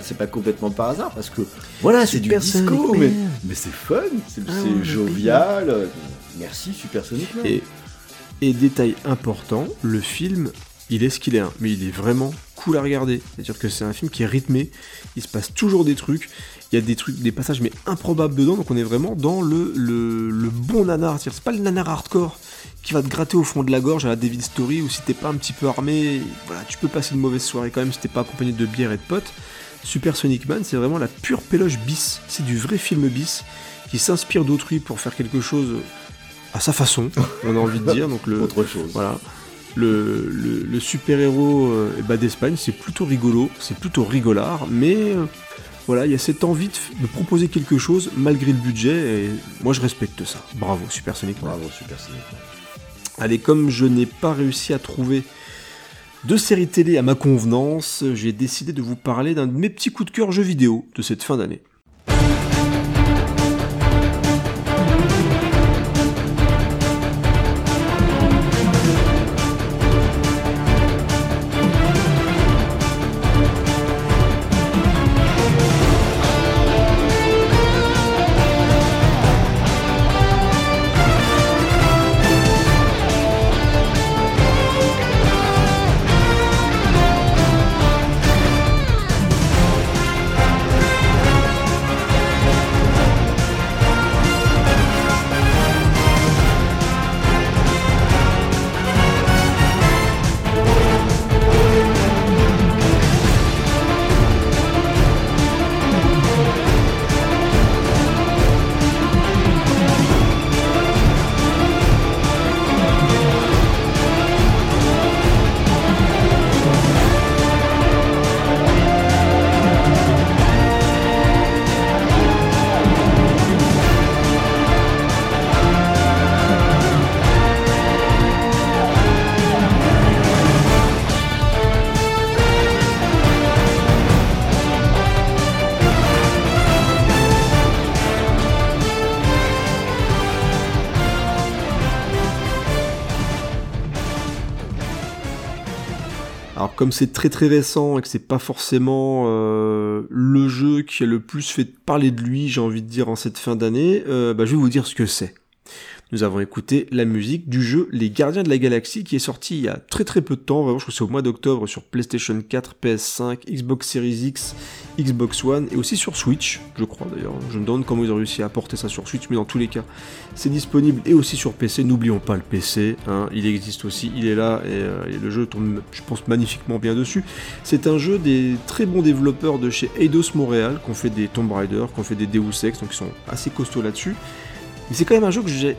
c'est pas complètement par hasard parce que voilà, c'est du disco, mais, c'est fun, c'est Ah jovial. euh, Merci Super Sonic Man. Et, et détail important, le film, il est ce qu'il est, hein, mais il est vraiment cool à regarder. C'est-à-dire que c'est un film qui est rythmé, il se passe toujours des trucs, il y a des trucs, des passages mais improbables dedans, donc on est vraiment dans le, le, bon nanar. C'est pas le nanar hardcore qui va te gratter au fond de la gorge à la David Story, ou si t'es pas un petit peu armé, voilà, tu peux passer une mauvaise soirée quand même si t'es pas accompagné de bière et de potes. Super Sonic Man, c'est vraiment la pure péloche bis. C'est du vrai film bis qui s'inspire d'autrui pour faire quelque chose à sa façon, on a envie de dire. Donc le, Autre chose. voilà. Le, le- le super-héros euh, ben, d'Espagne, c'est plutôt rigolo, c'est plutôt rigolard, mais euh, voilà, il y a cette envie de, proposer quelque chose malgré le budget, et moi je respecte ça. Bravo, Super Sonic Man. Bravo Super Sonic Man. Allez, comme je n'ai pas réussi à trouver de série télé à ma convenance, j'ai décidé de vous parler d'un de mes petits coups de cœur jeux vidéo de cette fin d'année. Comme c'est très très récent et que c'est pas forcément euh, le jeu qui a le plus fait parler de lui, j'ai envie de dire en cette fin d'année, euh, bah, je vais vous dire ce que c'est. Nous avons écouté la musique du jeu Les Gardiens de la Galaxie qui est sorti il y a très très peu de temps, vraiment je crois que c'est au mois d'octobre sur PlayStation 4, PS5, Xbox Series X, Xbox One et aussi sur Switch, je crois d'ailleurs. Je me demande comment ils ont réussi à porter ça sur Switch, mais dans tous les cas, c'est disponible et aussi sur PC. N'oublions pas le PC, hein, il existe aussi, il est là et, euh, le jeu tombe, je pense, magnifiquement bien dessus. C'est un jeu des très bons développeurs de chez Eidos Montréal, qui ont fait des Tomb Raider, qui ont fait des Deus Ex, donc ils sont assez costauds là-dessus. Mais c'est quand même un jeu que j'ai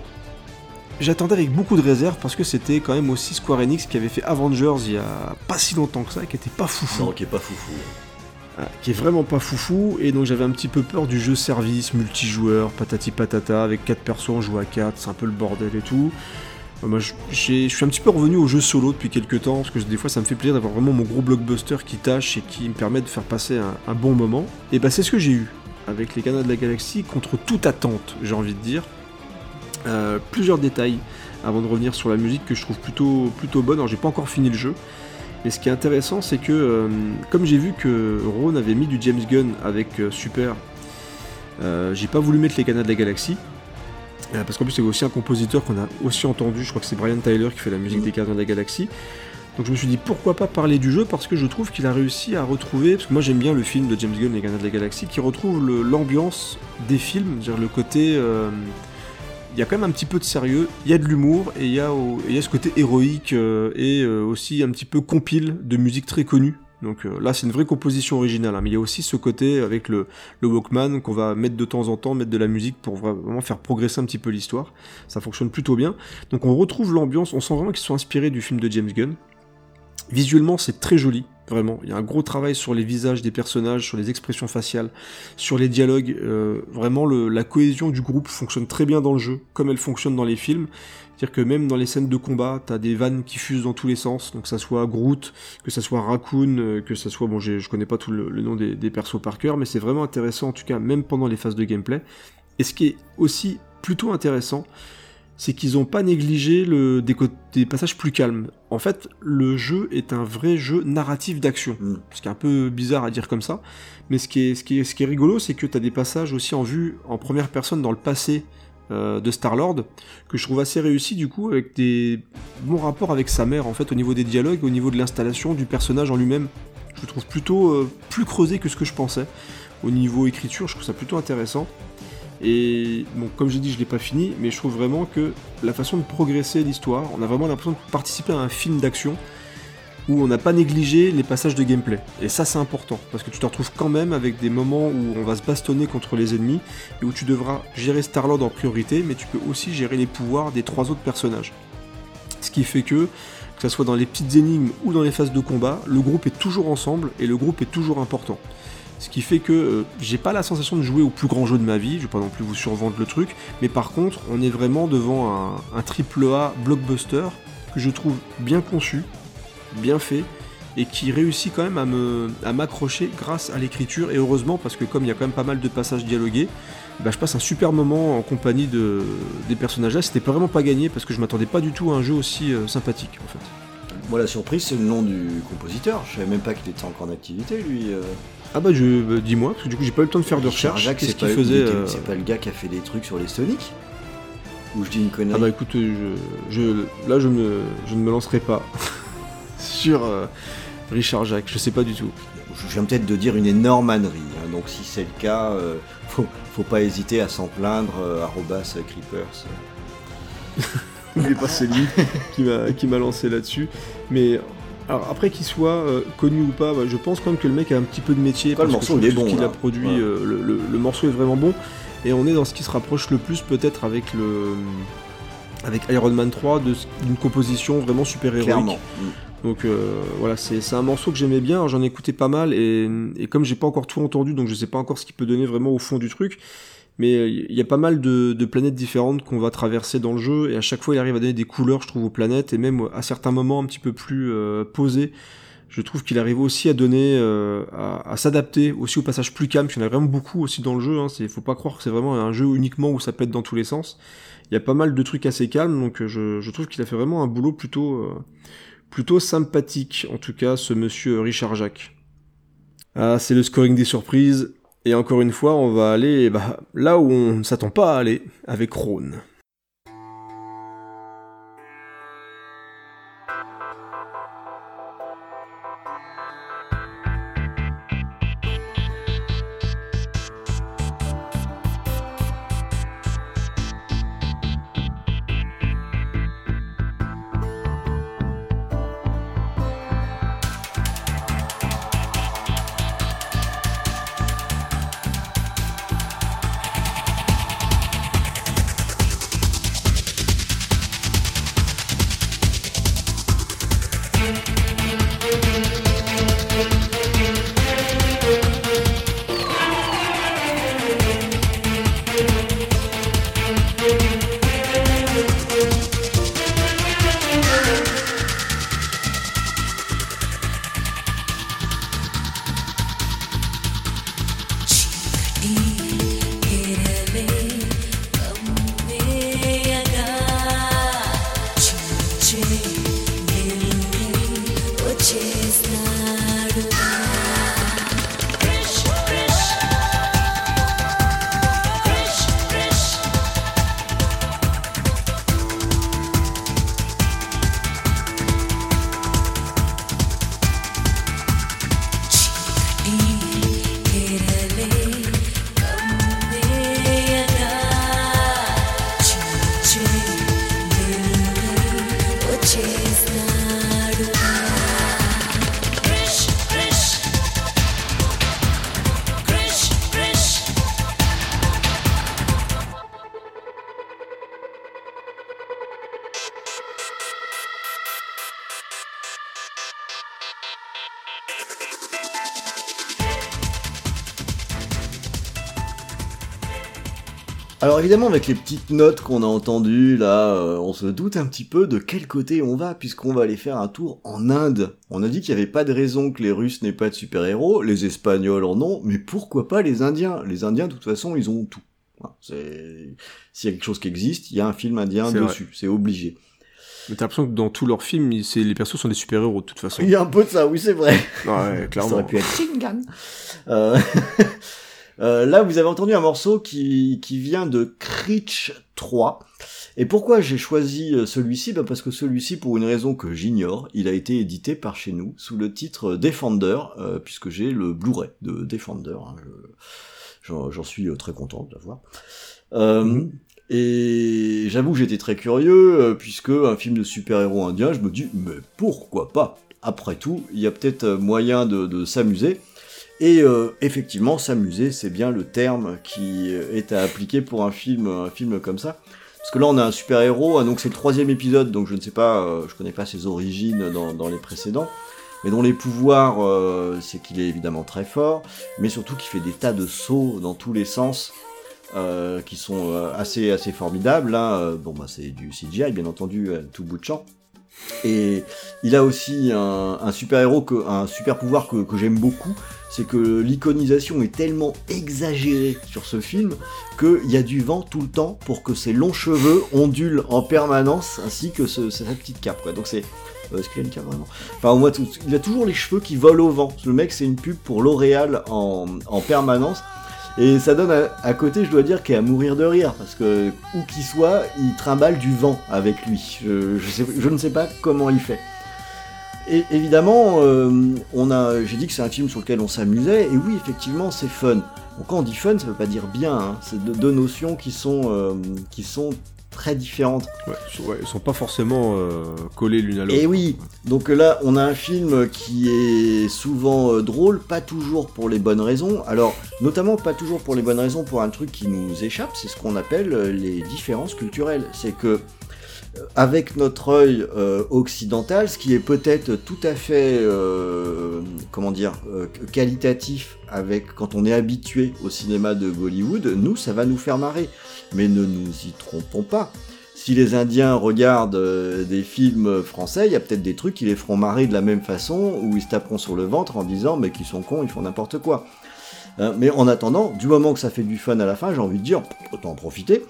J'attendais avec beaucoup de réserve parce que c'était quand même aussi Square Enix qui avait fait Avengers il y a pas si longtemps que ça, et qui était pas foufou. Non, qui est pas foufou. Qui est vraiment pas foufou, et donc j'avais un petit peu peur du jeu service, multijoueur, patati patata, avec 4 persos, on joue à 4, c'est un peu le bordel et tout. Euh, Moi, je suis un petit peu revenu au jeu solo depuis quelques temps, parce que des fois ça me fait plaisir d'avoir vraiment mon gros blockbuster qui tâche et qui me permet de faire passer un, un bon moment. Et bah c'est ce que j'ai eu avec les Canards de la Galaxie, contre toute attente, j'ai envie de dire. Euh, plusieurs détails avant de revenir sur la musique que je trouve plutôt, plutôt bonne. Alors j'ai pas encore fini le jeu. Mais ce qui est intéressant, c'est que euh, comme j'ai vu que Ron avait mis du James Gunn avec euh, Super, euh, j'ai pas voulu mettre les Canards de la Galaxie. Parce qu'en plus c'est aussi un compositeur qu'on a aussi entendu, je crois que c'est Brian Tyler qui fait la musique des Gardiens de la Galaxie. Donc je me suis dit pourquoi pas parler du jeu? Parce que je trouve qu'il a réussi à retrouver, parce que moi j'aime bien le film de James Gunn, Les Gardiens de la Galaxie, qui retrouve l'ambiance des films, c'est-à-dire le côté... il y a quand même un petit peu de sérieux, il y a de l'humour et il y, a au- et il y a ce côté héroïque euh, et euh, aussi un petit peu compile de musique très connue. Donc euh, là c'est une vraie composition originale, hein, mais il y a aussi ce côté avec le, le Walkman qu'on va mettre de temps en temps, mettre de la musique pour vraiment faire progresser un petit peu l'histoire. Ça fonctionne plutôt bien. Donc on retrouve l'ambiance, on sent vraiment qu'ils sont inspirés du film de James Gunn. Visuellement c'est très joli, vraiment. Il y a un gros travail sur les visages des personnages, sur les expressions faciales, sur les dialogues. euh, vraiment la cohésion du groupe fonctionne très bien dans le jeu, comme elle fonctionne dans les films. C'est-à-dire que même dans les scènes de combat, t'as des vannes qui fusent dans tous les sens, donc que ça soit Groot, que ça soit Raccoon, euh, que ça soit, bon, je connais pas tout le, le nom des, des persos par cœur, mais c'est vraiment intéressant en tout cas, même pendant les phases de gameplay. Et ce qui est aussi plutôt intéressant, c'est qu'ils ont pas négligé le, des, des passages plus calmes. En fait, le jeu est un vrai jeu narratif d'action, Mm. ce qui est un peu bizarre à dire comme ça, mais ce qui est, ce qui est, ce qui est rigolo, c'est que t'as des passages aussi en vue en première personne dans le passé euh, de Star-Lord, que je trouve assez réussi du coup, avec des bons rapports avec sa mère en fait, au niveau des dialogues, au niveau de l'installation du personnage en lui-même. Je le trouve plutôt euh, plus creusé que ce que je pensais. Au niveau écriture, je trouve ça plutôt intéressant. Et bon, comme j'ai dit, je l'ai pas fini, mais je trouve vraiment que la façon de progresser l'histoire, on a vraiment l'impression de participer à un film d'action où on n'a pas négligé les passages de gameplay. Et ça, c'est important, parce que tu te retrouves quand même avec des moments où on va se bastonner contre les ennemis, et où tu devras gérer Star-Lord en priorité, mais tu peux aussi gérer les pouvoirs des trois autres personnages. Ce qui fait que, que ce soit dans les petites énigmes ou dans les phases de combat, le groupe est toujours ensemble, et le groupe est toujours important. Ce qui fait que euh, j'ai pas la sensation de jouer au plus grand jeu de ma vie, je vais pas non plus vous survendre le truc, mais par contre, on est vraiment devant un, triple A blockbuster que je trouve bien conçu, bien fait, et qui réussit quand même à me à m'accrocher grâce à l'écriture, et heureusement, parce que comme il y a quand même pas mal de passages dialogués, bah, je passe un super moment en compagnie de, des personnages là, c'était vraiment pas gagné, parce que je m'attendais pas du tout à un jeu aussi euh, sympathique, en fait. Moi, la surprise, c'est le nom du compositeur. Je savais même pas qu'il était encore en activité, lui. Ah bah, je, bah, dis-moi, parce que du coup j'ai pas eu le temps de faire de Richard recherche, qu'est-ce c'est qu'il pas- faisait... euh, C'est pas le gars qui a fait des trucs sur les Sonic Ou je dis une connerie Ah bah écoute, euh, je, je- là je, me, je ne me lancerai pas sur euh, Richard Jacques, je sais pas du tout. Je viens peut-être de dire une énorme ânerie. hein. Donc, si c'est le cas, euh, faut, faut pas hésiter à s'en plaindre. arrobas euh, creepers. N'oubliez pas, c'est lui qui m'a lancé là-dessus. Mais alors après qu'il soit euh, connu ou pas, bah, je pense quand même que le mec a un petit peu de métier. Quoi, le parce que morceau, il est bon, qu'il a produit, Ouais. euh, le, le- le morceau est vraiment bon. Et on est dans ce qui se rapproche le plus peut-être avec le avec Iron Man 3 de ce- d'une composition vraiment super héroïque. Clairement. Donc euh, voilà, c'est c'est un morceau que j'aimais bien, j'en ai écouté pas mal, et, et comme j'ai pas encore tout entendu, donc je sais pas encore ce qu'il peut donner vraiment au fond du truc, mais il y a pas mal de, de planètes différentes qu'on va traverser dans le jeu, et à chaque fois il arrive à donner des couleurs, je trouve, aux planètes, et même à certains moments un petit peu plus euh, posés, je trouve qu'il arrive aussi à donner, euh, à, à s'adapter aussi au passage plus calme, parce qu'il y en a vraiment beaucoup aussi dans le jeu, hein, c'est, faut pas croire que c'est vraiment un jeu uniquement où ça pète dans tous les sens, il y a pas mal de trucs assez calmes, donc euh, je, je trouve qu'il a fait vraiment un boulot plutôt... euh, plutôt sympathique, en tout cas, ce monsieur Richard Jacques. Ah, c'est le scoring des surprises, et encore une fois, on va aller bah, là où on ne s'attend pas à aller, avec Rhône. Alors évidemment, avec les petites notes qu'on a entendues, là, euh, on se doute un petit peu de quel côté on va, puisqu'on va aller faire un tour en Inde. On a dit qu'il n'y avait pas de raison que les Russes n'aient pas de super-héros, les Espagnols en ont, mais pourquoi pas les Indiens? Les Indiens, de toute façon, ils ont tout. S'il y a quelque chose qui existe, il y a un film indien dessus, c'est obligé. Mais t'as l'impression que dans tous leurs films, les persos sont des super-héros de toute façon. Il y a un peu de ça, oui, c'est vrai. Ouais, Ça clairement. aurait pu être Shingan. Euh, euh, là, vous avez entendu un morceau qui, qui vient de Critch 3. Et pourquoi j'ai choisi euh, celui-ci? Bah Parce que celui-ci, pour une raison que j'ignore, il a été édité par chez nous sous le titre Defender, euh, puisque j'ai le Blu-ray de Defender. hein, je- J'en suis très content de l'avoir. Euh, Mhm. Et j'avoue que j'étais très curieux, puisque un film de super-héros indien, je me dis, mais pourquoi pas? Après tout, il y a peut-être moyen de, de s'amuser. Et euh, effectivement, s'amuser, c'est bien le terme qui euh, est à appliquer pour un film, un film comme ça. Parce que là, on a un super-héros, ah, donc c'est le troisième épisode, donc je ne sais pas, euh, je connais pas ses origines dans, les précédents, mais dont les pouvoirs, c'est qu'il est évidemment très fort, mais surtout qu'il fait des tas de sauts dans tous les sens, qui sont assez, assez formidables. Euh, bon, bah, c'est du CGI, bien entendu, tout bout de champ. Et il a aussi un, super héros, un super pouvoir que j'aime beaucoup, c'est que l'iconisation est tellement exagérée sur ce film qu'il y a du vent tout le temps pour que ses longs cheveux ondulent en permanence, ainsi que sa petite cape. Donc c'est euh, Est-ce qu'il a une cape vraiment? Enfin, au moins, il a toujours les cheveux qui volent au vent. Le mec, c'est une pub pour L'Oréal en, en permanence. Et ça donne à, côté, je dois dire, qu'il est à mourir de rire, parce que où qu'il soit, il trimballe du vent avec lui. Je ne sais pas comment il fait. Et évidemment, euh, on a, j'ai dit que c'est un film sur lequel on s'amusait, et oui, effectivement, c'est fun. Bon, quand on dit fun, ça veut pas dire bien. hein. C'est deux, deux notions qui sont, euh, qui sont très différentes. Ouais, sont- ouais, ils sont pas forcément euh, collés l'une à l'autre. Et oui, donc là, on a un film qui est souvent euh, drôle, pas toujours pour les bonnes raisons. Alors, notamment pas toujours pour les bonnes raisons pour un truc qui nous échappe, c'est ce qu'on appelle les différences culturelles. C'est que avec notre œil euh, occidental, ce qui est peut-être tout à fait, euh, comment dire, euh, qualitatif avec quand on est habitué au cinéma de Bollywood, nous, ça va nous faire marrer. Mais ne nous y trompons pas si les Indiens regardent des films français, il y a peut-être des trucs qui les feront marrer de la même façon, où ils se taperont sur le ventre en disant mais qu'ils sont cons, ils font n'importe quoi. Hein, mais en attendant, du moment que ça fait du fun à la fin, j'ai envie de dire, autant en profiter.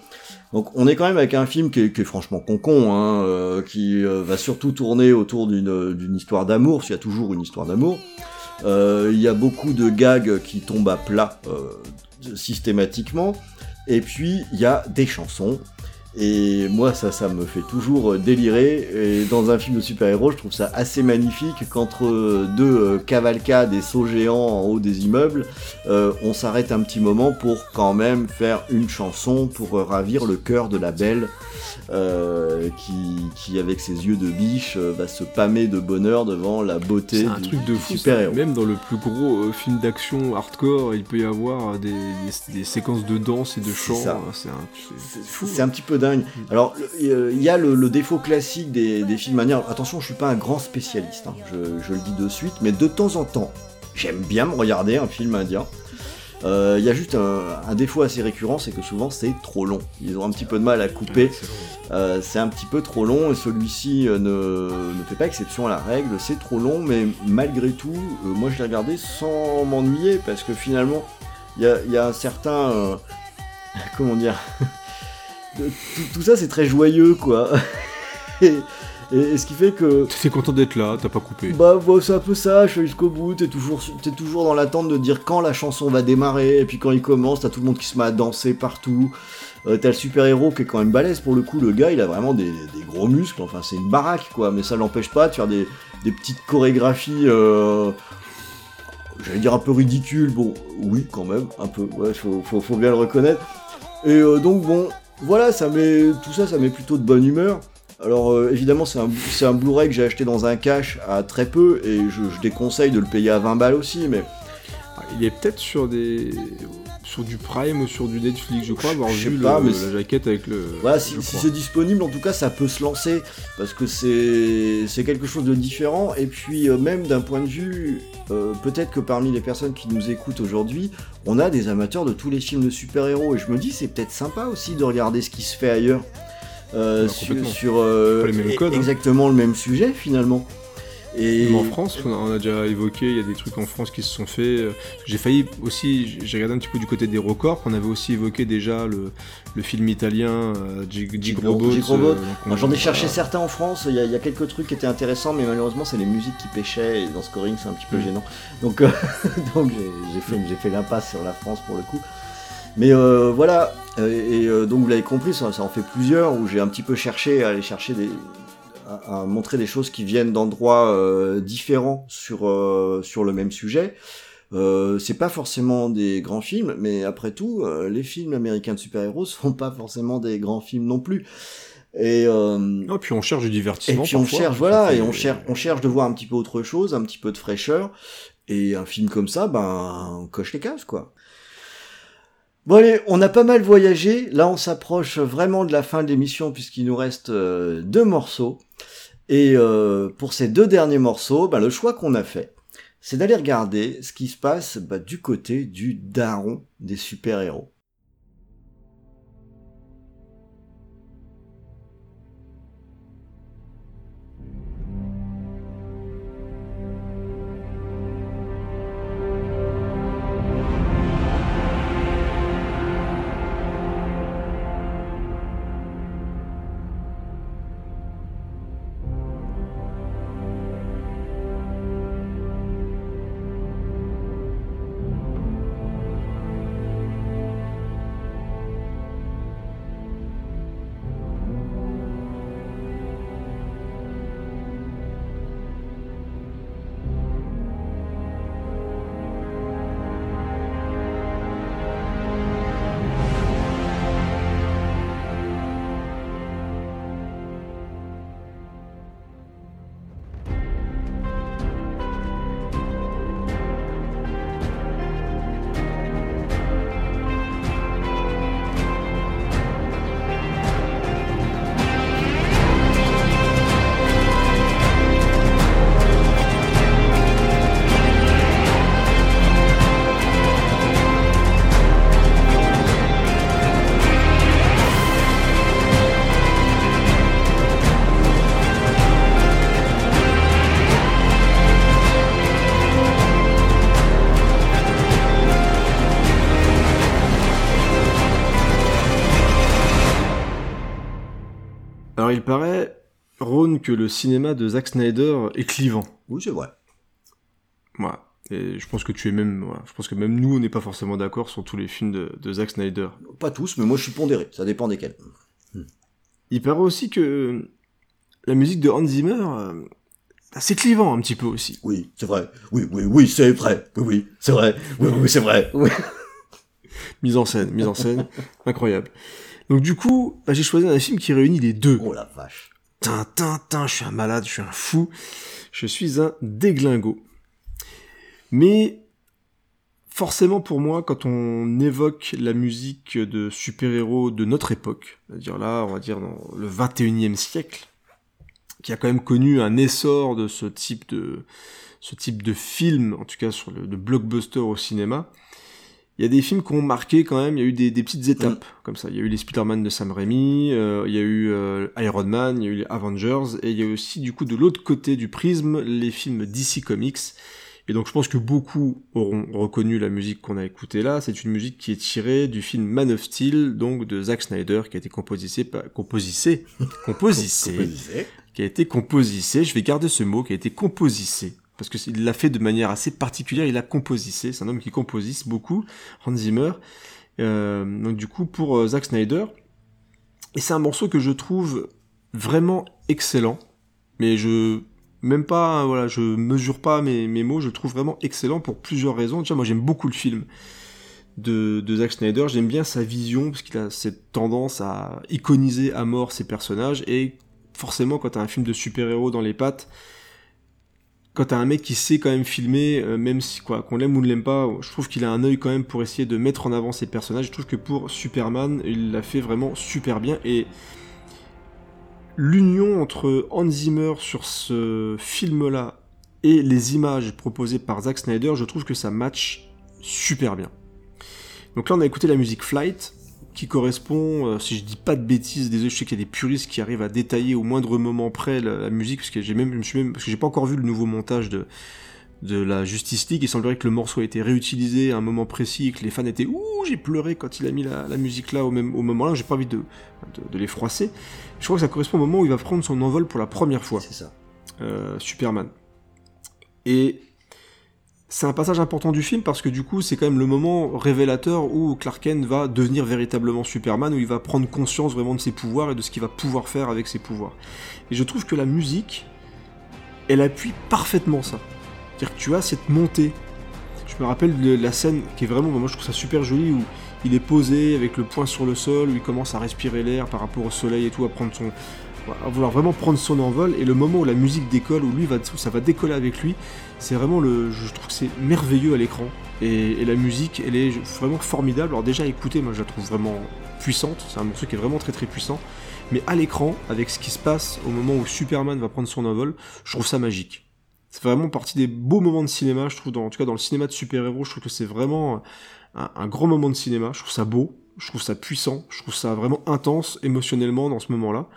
Donc on est quand même avec un film qui est, franchement concon, hein, euh, qui euh, va surtout tourner autour d'une histoire d'amour, s'il y a toujours une histoire d'amour. Euh, Il y a beaucoup de gags qui tombent à plat systématiquement. Et puis il y a des chansons. Et moi, ça, ça me fait toujours euh, délirer. Et dans un film de super-héros, je trouve ça assez magnifique qu'entre euh, deux euh, cavalcades et sauts géants en haut des immeubles, euh, on s'arrête un petit moment pour quand même faire une chanson pour ravir le cœur de la belle euh, qui, qui, avec ses yeux de biche, va se pâmer de bonheur devant la beauté C'est un du, truc de fou. super-héros. Même dans le plus gros film d'action hardcore, il peut y avoir des, des- des séquences de danse et de chant. C'est un- fou. C'est un petit peu dingue. Alors, euh, il y a le, le défaut classique des, des films indiens. Attention, je suis pas un grand spécialiste, hein, je, je le dis de suite, mais de temps en temps, j'aime bien me regarder un film indien. Euh, Il y a juste un, un défaut assez récurrent, c'est que souvent c'est trop long. Ils ont un petit peu de mal à couper. Euh, c'est un petit peu trop long et celui-ci ne, ne fait pas exception à la règle. C'est trop long, mais malgré tout, euh, moi je l'ai regardé sans m'ennuyer parce que finalement, il y a, il y a un certain. comment dire tout, tout ça c'est très joyeux quoi. et, et- et ce qui fait que. T'es content d'être là, t'as pas coupé. Bah, bah, c'est un peu ça, je suis jusqu'au bout, t'es toujours, toujours dans l'attente de dire quand la chanson va démarrer, et puis quand il commence, t'as tout le monde qui se met à danser partout. Euh, t'as le super-héros qui est quand même balèze pour le coup, le gars il a vraiment des, des gros muscles, enfin c'est une baraque quoi, mais ça l'empêche pas de faire des, des petites chorégraphies, euh, j'allais dire un peu ridicules, bon oui quand même, un peu, ouais, faut, faut, faut bien le reconnaître. Et euh, donc bon, voilà, ça met, tout ça ça met plutôt de bonne humeur. Alors euh, évidemment c'est un, Blu-ray que j'ai acheté dans un cache à très peu et je, déconseille de le payer à 20 balles aussi mais Il est peut-être sur des sur du Prime ou sur du Netflix, je crois, avoir Je vu pas, le- mais la jaquette avec le. voilà si, c'est disponible en tout cas ça peut se lancer parce que c'est c'est quelque chose de différent et puis euh, même d'un point de vue euh, peut-être que parmi les personnes qui nous écoutent aujourd'hui on a des amateurs de tous les films de super-héros et je me dis c'est peut-être sympa aussi de regarder ce qui se fait ailleurs euh, Ah, sur, euh, e- hein. exactement le même sujet finalement et Même en France, on a, on a déjà évoqué, il y a des trucs en France qui se sont faits. euh, J'ai failli aussi, j'ai regardé un petit peu du côté des records, on avait aussi évoqué déjà le, le film italien euh, Gig Gig Robot. Euh, J'en ai cherché certains en France, il y, a, il y a quelques trucs qui étaient intéressants, mais malheureusement c'est les musiques qui pêchaient, et dans scoring c'est un petit peu Mm. gênant. Donc, euh, donc j'ai fait, fait l'impasse sur la France pour le coup. Mais euh, voilà, euh, et euh, donc vous l'avez compris, ça, ça en fait plusieurs, où j'ai un petit peu cherché à aller chercher des... à, à montrer des choses qui viennent d'endroits euh, différents sur, euh, sur le même sujet. Euh, c'est pas forcément des grands films, mais après tout, euh, les films américains de super-héros sont pas forcément des grands films non plus. Et, euh, puis on cherche du et divertissement. puis on cherche, voilà, et on cherche, on cherche de voir un petit peu autre chose, un petit peu de fraîcheur. Et un film comme ça, ben, on coche les cases, quoi. Bon allez, on a pas mal voyagé. Là, on s'approche vraiment de la fin de l'émission puisqu'il nous reste euh, deux morceaux. Et euh, pour ces deux derniers morceaux, ben, le choix qu'on a fait, c'est d'aller regarder ce qui se passe ben, du côté du daron des super-héros. Que le cinéma de Zack Snyder est clivant. Oui, c'est vrai. Voilà. Et je pense que tu es même, je pense que même nous, on n'est pas forcément d'accord sur tous les films de, de Zack Snyder. Pas tous, mais moi je suis pondéré. Ça dépend desquels. Il paraît aussi que la musique de Hans Zimmer, euh, bah, c'est clivant un petit peu aussi. Oui, c'est vrai. Oui, oui, oui, c'est vrai. Oui, oui, c'est vrai. Oui, oui, c'est vrai. Oui. Mise en scène, mise en scène, incroyable. Donc du coup, bah, j'ai choisi un film qui réunit les deux. Oh la vache. Tintin, tin, je suis un malade, je suis un fou, je suis un déglingo. Mais forcément pour moi, quand on évoque la musique de super-héros de notre époque, c'est-à-dire là, on va dire dans le 21e siècle, qui a quand même connu un essor de ce type de ce type de film, en tout cas sur le de blockbuster au cinéma, il y a des films qui ont marqué quand même, il y a eu des, des petites étapes comme ça. Il y a eu les Spider-Man de Sam Raimi, euh, il y a eu euh, Iron Man, il y a eu les Avengers, et il y a eu aussi du coup de l'autre côté du prisme les films DC Comics. Et donc je pense que beaucoup auront reconnu la musique qu'on a écoutée là. C'est une musique qui est tirée du film Man of Steel, donc de Zack Snyder, qui a été composissé, par- composissé, composissé, Composé. qui a été composissé. Je vais garder ce mot, qui a été composissé. Parce que il l'a fait de manière assez particulière, il a composissé. C'est un homme qui composisse beaucoup, Hans Zimmer. Euh, donc du coup pour euh, Zack Snyder. Et c'est un morceau que je trouve vraiment excellent. Mais je même pas voilà, je mesure pas mes, mes mots, je le trouve vraiment excellent pour plusieurs raisons. Déjà moi j'aime beaucoup le film de, de Zack Snyder, j'aime bien sa vision parce qu'il a cette tendance à iconiser à mort ses personnages et forcément quand t'as un film de super-héros dans les pattes, quand t'as un mec qui sait quand même filmer, euh, même si quoi, qu'on l'aime ou ne l'aime pas, je trouve qu'il a un œil quand même pour essayer de mettre en avant ses personnages. Je trouve que pour Superman, il l'a fait vraiment super bien et l'union entre Hans Zimmer sur ce film-là et les images proposées par Zack Snyder, je trouve que ça match super bien. Donc là, on a écouté la musique Flight, qui correspond, euh, si je dis pas de bêtises, désolé, je sais qu'il y a des puristes qui arrivent à détailler au moindre moment près la, la musique, parce que j'ai même, je me suis même, parce que j'ai pas encore vu le nouveau montage de de la Justice League. Il semblerait que le morceau a été réutilisé à un moment précis, et que les fans étaient ouh, j'ai pleuré quand il a mis la, la musique là au même au moment là. J'ai pas envie de, de de les froisser. Je crois que ça correspond au moment où il va prendre son envol pour la première fois C'est ça. euh, Superman. Et c'est un passage important du film parce que du coup c'est quand même le moment révélateur où Clark Kent va devenir véritablement Superman, où il va prendre conscience vraiment de ses pouvoirs et de ce qu'il va pouvoir faire avec ses pouvoirs. Et je trouve que la musique, elle appuie parfaitement ça. C'est-à-dire que tu as cette montée. Je me rappelle de la scène qui est vraiment, moi je trouve ça super joli, où il est posé avec le poing sur le sol, où il commence à respirer l'air par rapport au soleil et tout, à prendre son, à vouloir vraiment prendre son envol et le moment où la musique décolle où lui va où ça va décoller avec lui c'est vraiment le je trouve que c'est merveilleux à l'écran. Et, la musique elle est vraiment formidable. Alors déjà écoutez moi je la trouve vraiment puissante. C'est un morceau qui est vraiment très très puissant. Mais à l'écran avec ce qui se passe au moment où Superman va prendre son envol je trouve ça magique. C'est vraiment partie des beaux moments de cinéma je trouve en tout cas dans le cinéma de super-héros je trouve que c'est vraiment un, grand moment de cinéma. Je trouve ça beau je trouve ça puissant je trouve ça vraiment intense émotionnellement dans ce moment là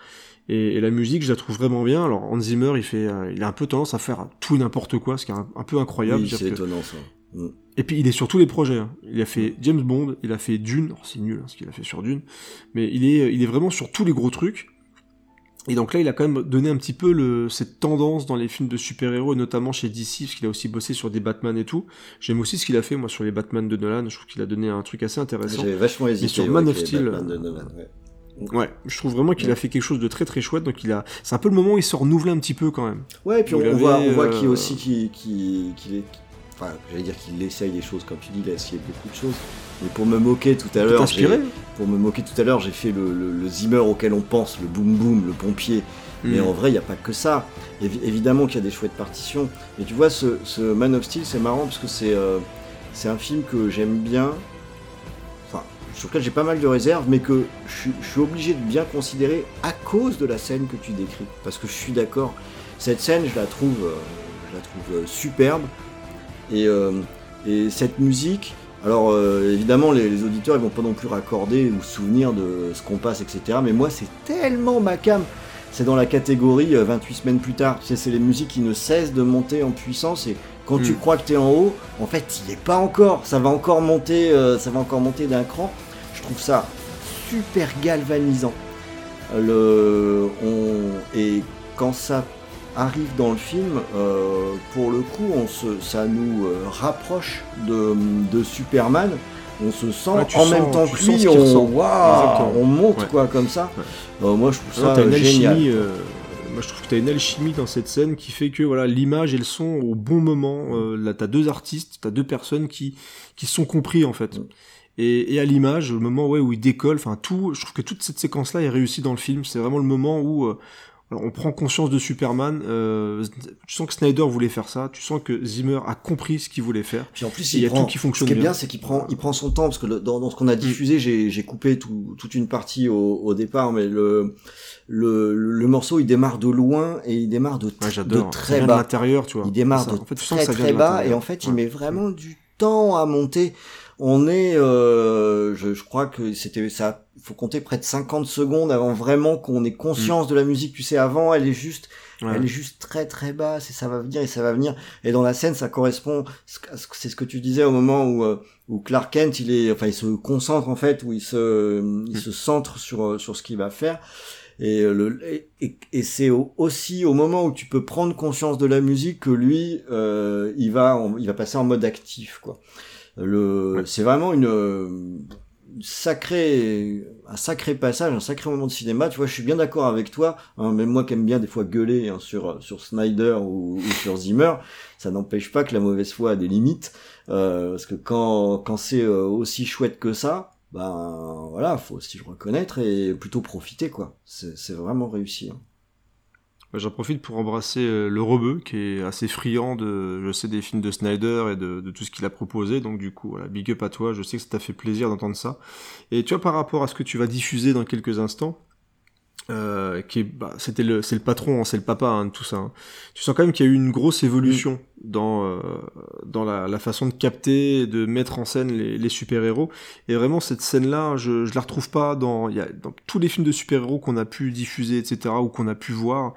et, et la musique, je la trouve vraiment bien. Alors Hans Zimmer, il fait, euh, il a un peu tendance à faire tout et n'importe quoi, ce qui est un, un peu incroyable. Oui, c'est étonnant ça. Mm. Et puis il est sur tous les projets. hein. Il a fait James Bond, il a fait Dune. C'est nul hein, ce qu'il a fait sur Dune, mais il est, il est vraiment sur tous les gros trucs. Et donc là, il a quand même donné un petit peu le, cette tendance dans les films de super-héros, notamment chez DC, parce qu'il a aussi bossé sur des Batman et tout. J'aime aussi ce qu'il a fait, moi, sur les Batman de Nolan. Je trouve qu'il a donné un truc assez intéressant. J'avais vachement hésité. sur ouais, Man of Steel, Ouais. Je trouve vraiment qu'il a fait quelque chose de très très chouette. Donc il a, c'est un peu le moment où il se renouvelle un petit peu quand même. Ouais, et puis on, voit, on voit qu'il euh, aussi qu'il est. Enfin, j'allais dire qu'il essaye des choses, comme tu dis, il a essayé beaucoup de choses. Mais pour me moquer tout à l'heure, pour me moquer tout à l'heure, j'ai fait le, le- le Zimmer auquel on pense, le boom boom, le pompier. Mais Mm. en vrai, il n'y a pas que ça. Évi- évidemment qu'il y a des chouettes partitions. Mais tu vois, ce, ce Man of Steel, c'est marrant parce que c'est euh, c'est un film que j'aime bien. Sur lequel j'ai pas mal de réserves, mais que je, suis- je suis obligé de bien considérer à cause de la scène que tu décris. Parce que je suis d'accord. Cette scène, je la trouve, euh, je la trouve euh, superbe. Et, euh, et cette musique, alors euh, évidemment, les, les auditeurs ils vont pas non plus raccorder ou se souvenir de ce qu'on passe, etc. Mais moi, c'est tellement ma cam. C'est dans la catégorie euh, 28 semaines plus tard. Tu sais, c'est les musiques qui ne cessent de monter en puissance et quand tu Mm. crois que tu es en haut, en fait, il est pas encore. Ça va encore monter, euh, ça va encore monter d'un cran. Trouve ça super galvanisant. le, on, et quand ça arrive dans le film, euh, pour le coup, on se, ça nous euh, rapproche de, de Superman. On se sent Ouais, tu en sens- même temps tu que lui, on, Exactement. on monte Ouais. quoi comme ça. Euh, moi, je trouve ça génial. alchimie. moi, je trouve que t'as une alchimie dans cette scène qui fait que voilà, l'image et le son au bon moment. Là, t'as deux artistes, t'as deux personnes qui qui sont compris en fait. Mm. Et, et à l'image, le moment ouais, où il décolle, enfin tout, je trouve que toute cette séquence-là est réussie dans le film. C'est vraiment le moment où euh, alors, on prend conscience de Superman. Euh, tu sens que Snyder voulait faire ça. Tu sens que Zimmer a compris ce qu'il voulait faire. Puis en plus, il y a prend, tout qui fonctionne ce qui est bien, c'est qu'il prend, il prend son temps parce que le- dans, dans ce qu'on a diffusé, j'ai, j'ai coupé tout- toute une partie au, au départ, mais le, le, le morceau il démarre de loin et il démarre de, Ouais, de très de bas. l'intérieur, tu vois. Il démarre Ça, de en fait, très de bas et en fait il Ouais. met vraiment du temps à monter. On est, euh, je, je crois que c'était ça. Faut compter près de 50 secondes avant vraiment qu'on ait conscience de la musique. Tu sais, avant elle est juste Mm. Ouais. elle est juste très très basse et ça va venir et ça va venir. Et dans la scène, ça correspond. C'est ce que tu disais au moment où euh, où Clark Kent, il est, enfin, il se concentre en fait, où il se il se centre sur euh, sur ce qu'il va faire. Et euh, le et, c'est au- aussi au moment où tu peux prendre conscience de la musique que lui, euh, il va il va passer en mode actif quoi. Le c'est vraiment une euh, sacré un sacré passage un sacré moment de cinéma. Tu vois je suis bien d'accord avec toi hein, même moi qui aime bien des fois gueuler hein, sur sur Snyder ou, ou sur Zimmer ça n'empêche pas que la mauvaise foi a des limites euh, parce que quand quand c'est euh, aussi chouette que ça ben voilà faut aussi le reconnaître et plutôt profiter quoi. C'est c'est vraiment réussi hein. Bah, J'en profite pour embrasser euh, le rebeu qui est assez friand de, je sais, des films de Snyder et de, de tout ce qu'il a proposé. Donc du coup, voilà, big up à toi. Je sais que ça t'a fait plaisir d'entendre ça. Et tu vois, par rapport à ce que tu vas diffuser dans quelques instants, euh, qui est, bah, c'était le, c'est le patron, hein, c'est le papa hein, de tout ça. hein. Tu sens quand même qu'il y a eu une grosse évolution dans euh, dans la, la façon de capter, et de mettre en scène les, les super héros. Et vraiment cette scène-là, je je la retrouve pas dans il y a dans tous les films de super héros qu'on a pu diffuser, etc. ou qu'on a pu voir.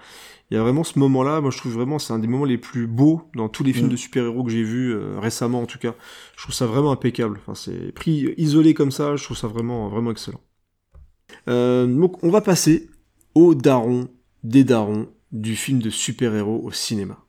Il y a vraiment ce moment-là, moi je trouve vraiment c'est un des moments les plus beaux dans tous les films Mm. de super-héros que j'ai vus euh, récemment en tout cas. Je trouve ça vraiment impeccable. Enfin c'est pris isolé comme ça, je trouve ça vraiment vraiment excellent. Euh, donc on va passer au daron des darons du film de super-héros au cinéma.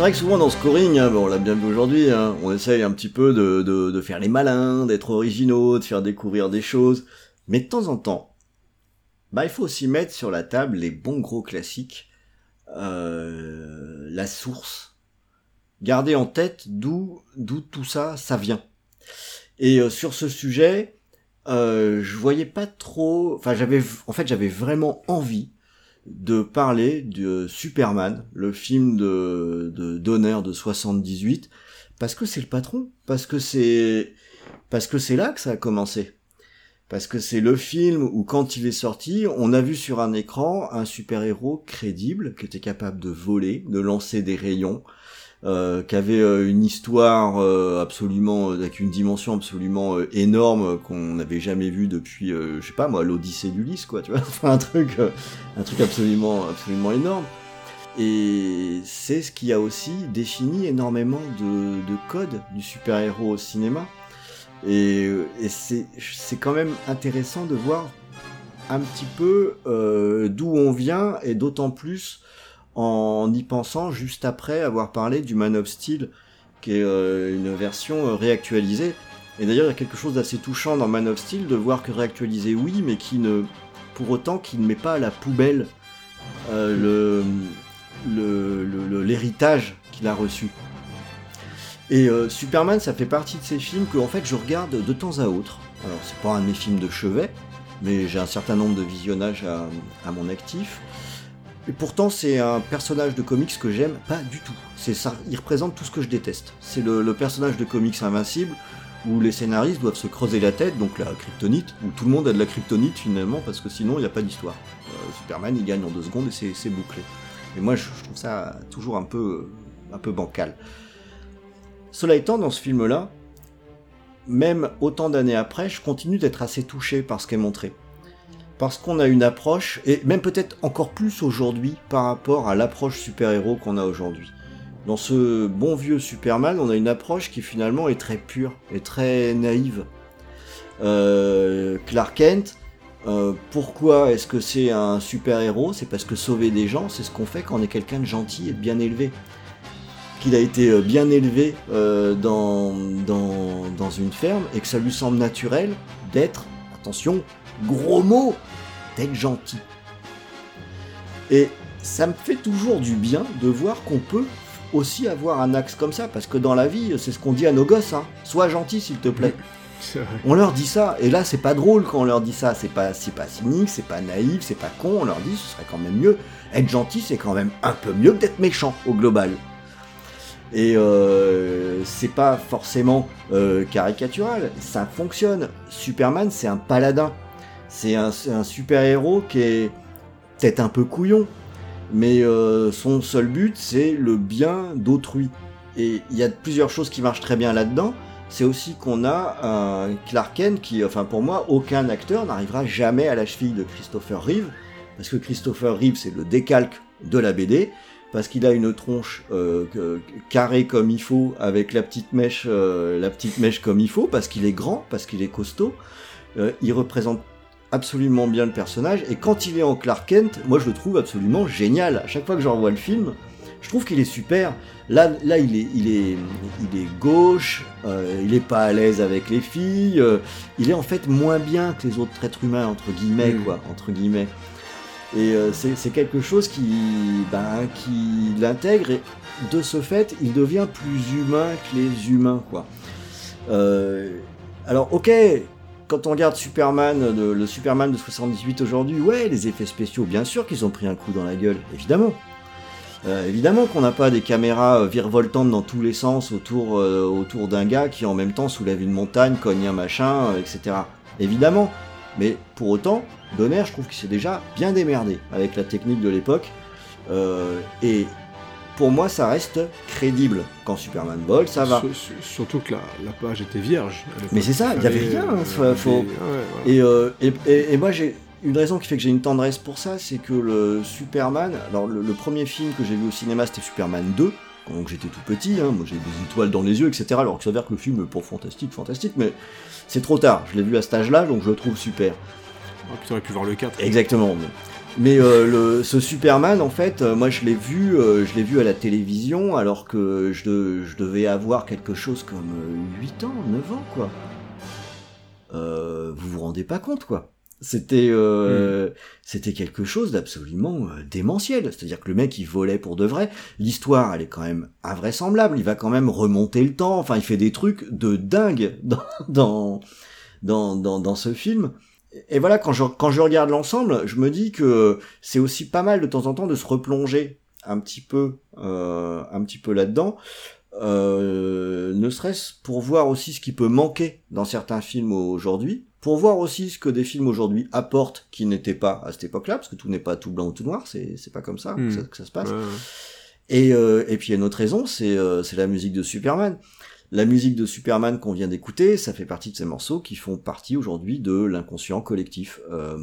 C'est vrai que souvent dans scoring, hein, bon, on l'a bien vu aujourd'hui, hein, on essaye un petit peu de faire les malins, d'être originaux, de faire découvrir des choses. Mais de temps en temps, bah il faut aussi mettre sur la table les bons gros classiques, euh, la source, garder en tête d'où d'où tout ça ça vient. Et euh, sur ce sujet, euh, je voyais pas trop. Enfin, j'avais en fait j'avais vraiment envie de parler de Superman, le film de de Donner de 78, parce que c'est le patron, parce que c'est parce que c'est là que ça a commencé. Parce que c'est le film où quand il est sorti, on a vu sur un écran un super-héros crédible, qui était capable de voler, de lancer des rayons, euh, qui avait euh, une histoire euh, absolument, avec une dimension absolument euh, énorme euh, qu'on n'avait jamais vue depuis, euh, je sais pas moi, l'Odyssée d'Ulysse, quoi, tu vois, Enfin, un truc, euh, un truc absolument, absolument énorme. Et c'est ce qui a aussi défini énormément de, de codes du super-héros au cinéma. Et, euh, et c'est c'est quand même intéressant de voir un petit peu euh, d'où on vient et d'autant plus en y pensant juste après avoir parlé du Man of Steel qui est euh, une version euh, réactualisée. Et d'ailleurs, il y a quelque chose d'assez touchant dans Man of Steel de voir que réactualisé, oui, mais qui ne, pour autant, qui ne met pas à la poubelle euh, le l'héritage qu'il a reçu. Et Superman, ça fait partie de ces films que je regarde de temps à autre. Alors c'est pas un de mes films de chevet, mais j'ai un certain nombre de visionnages à, à mon actif. Et pourtant c'est un personnage de comics que j'aime pas du tout. C'est ça, il représente tout ce que je déteste. C'est le, personnage de comics invincible où les scénaristes doivent se creuser la tête, donc la kryptonite, où tout le monde a de la kryptonite finalement parce que sinon il n'y a pas d'histoire. Euh, Superman il gagne en deux secondes et c'est- bouclé. Et moi je, trouve ça toujours un peu, un peu bancal. Cela étant, dans ce film-là, même autant d'années après, je continue d'être assez touché par ce qui est montré. Parce qu'on a une approche, et même peut-être encore plus aujourd'hui par rapport à l'approche super-héros qu'on a aujourd'hui. Dans ce bon vieux Superman, on a une approche qui finalement est très pure et très naïve. Euh, Clark Kent, euh, pourquoi est-ce que c'est un super-héros? C'est parce que sauver des gens, c'est ce qu'on fait quand on est quelqu'un de gentil et de bien élevé qu'il a été euh, bien élevé dans, dans, dans une ferme et que ça lui semble naturel d'être, attention, gros mot, d'être gentil. Et ça me fait toujours du bien de voir qu'on peut aussi avoir un axe comme ça, parce que dans la vie, c'est ce qu'on dit à nos gosses, hein. sois gentil s'il te plaît. On leur dit ça, et là c'est pas drôle quand on leur dit ça, c'est pas, pas cynique, c'est pas naïf, c'est pas con, on leur dit ce serait quand même mieux. Être gentil c'est quand même un peu mieux que d'être méchant au global. Et euh, c'est pas forcément euh, caricatural, ça fonctionne. Superman c'est un paladin, c'est un, super-héros qui est peut-être un peu couillon, mais euh, son seul but c'est le bien d'autrui. Et il y a plusieurs choses qui marchent très bien là-dedans c'est aussi qu'on a un Clark qui, enfin pour moi, aucun acteur n'arrivera jamais à la cheville de Christopher Reeve, parce que Christopher Reeve c'est le décalque de la BD, parce qu'il a une tronche euh, carrée comme il faut, avec la petite mèche, euh, la petite mèche comme il faut, parce qu'il est grand, parce qu'il est costaud. Il représente absolument bien le personnage, et quand il est en Clark Kent, moi je le trouve absolument génial. À chaque fois que je revois le film, je trouve qu'il est super. Là, là, il est, il est, il est gauche. euh, il est pas à l'aise avec les filles. euh, il est en fait moins bien que les autres êtres humains entre guillemets, Mm. quoi, entre guillemets. Et euh, c'est quelque chose qui, ben, qui l'intègre et de ce fait, il devient plus humain que les humains, quoi. Alors, ok, quand on regarde Superman, de- le Superman de 78 aujourd'hui, ouais, les effets spéciaux, bien sûr qu'ils ont pris un coup dans la gueule, évidemment. Euh, évidemment qu'on n'a pas des caméras euh, virevoltantes dans tous les sens autour, euh, d'un gars qui en même temps soulève une montagne, cogne un machin, euh, etc. Évidemment. Mais pour autant, Donner, je trouve qu'il s'est déjà bien démerdé avec la technique de l'époque. Euh, et pour moi, ça reste crédible. Quand Superman vole, ça va. Sur- sur- surtout que la, la page était vierge. Mais c'est ça, il y avait rien, hein, euh, faut- des- faut- ouais, voilà. Et, et, et- et moi, j'ai une raison qui fait que j'ai une tendresse pour ça, c'est que le Superman, alors le, le premier film que j'ai vu au cinéma, c'était Superman 2, donc j'étais tout petit, hein, moi j'ai des étoiles dans les yeux, etc. Alors que ça s'avère que le film est pour fantastique, fantastique, mais c'est trop tard. Je l'ai vu à cet âge-là, donc je le trouve super. Ah, puis t'aurais pu voir le 4. Exactement. Mais, mais, euh, le, ce Superman, en fait, euh, moi je l'ai vu, euh, je l'ai vu à la télévision, alors que je, de- je devais avoir quelque chose comme euh, 8 ans, 9 ans, quoi. Euh, vous vous rendez pas compte, quoi. C'était euh, c'était quelque chose d'absolument euh, démentiel. C'est-à-dire que le mec il volait pour de vrai. L'histoire elle est quand même invraisemblable. Il va quand même remonter le temps. Enfin il fait des trucs de dingue dans dans dans dans, dans ce film. Et voilà quand je quand je regarde l'ensemble, je me dis que c'est aussi pas mal de temps en temps de se replonger un petit peu euh, un petit peu là-dedans. Euh, ne serait-ce pour voir aussi ce qui peut manquer dans certains films aujourd'hui, pour voir aussi ce que des films aujourd'hui apportent qui n'étaient pas à cette époque-là, parce que tout n'est pas tout blanc ou tout noir, c'est c'est pas comme ça Hmm. que, ça que ça se passe. Ouais, ouais. Et, euh, et puis il y a une autre raison, c'est euh, c'est la musique de Superman. La musique de Superman qu'on vient d'écouter, ça fait partie de ces morceaux qui font partie aujourd'hui de l'inconscient collectif. Euh,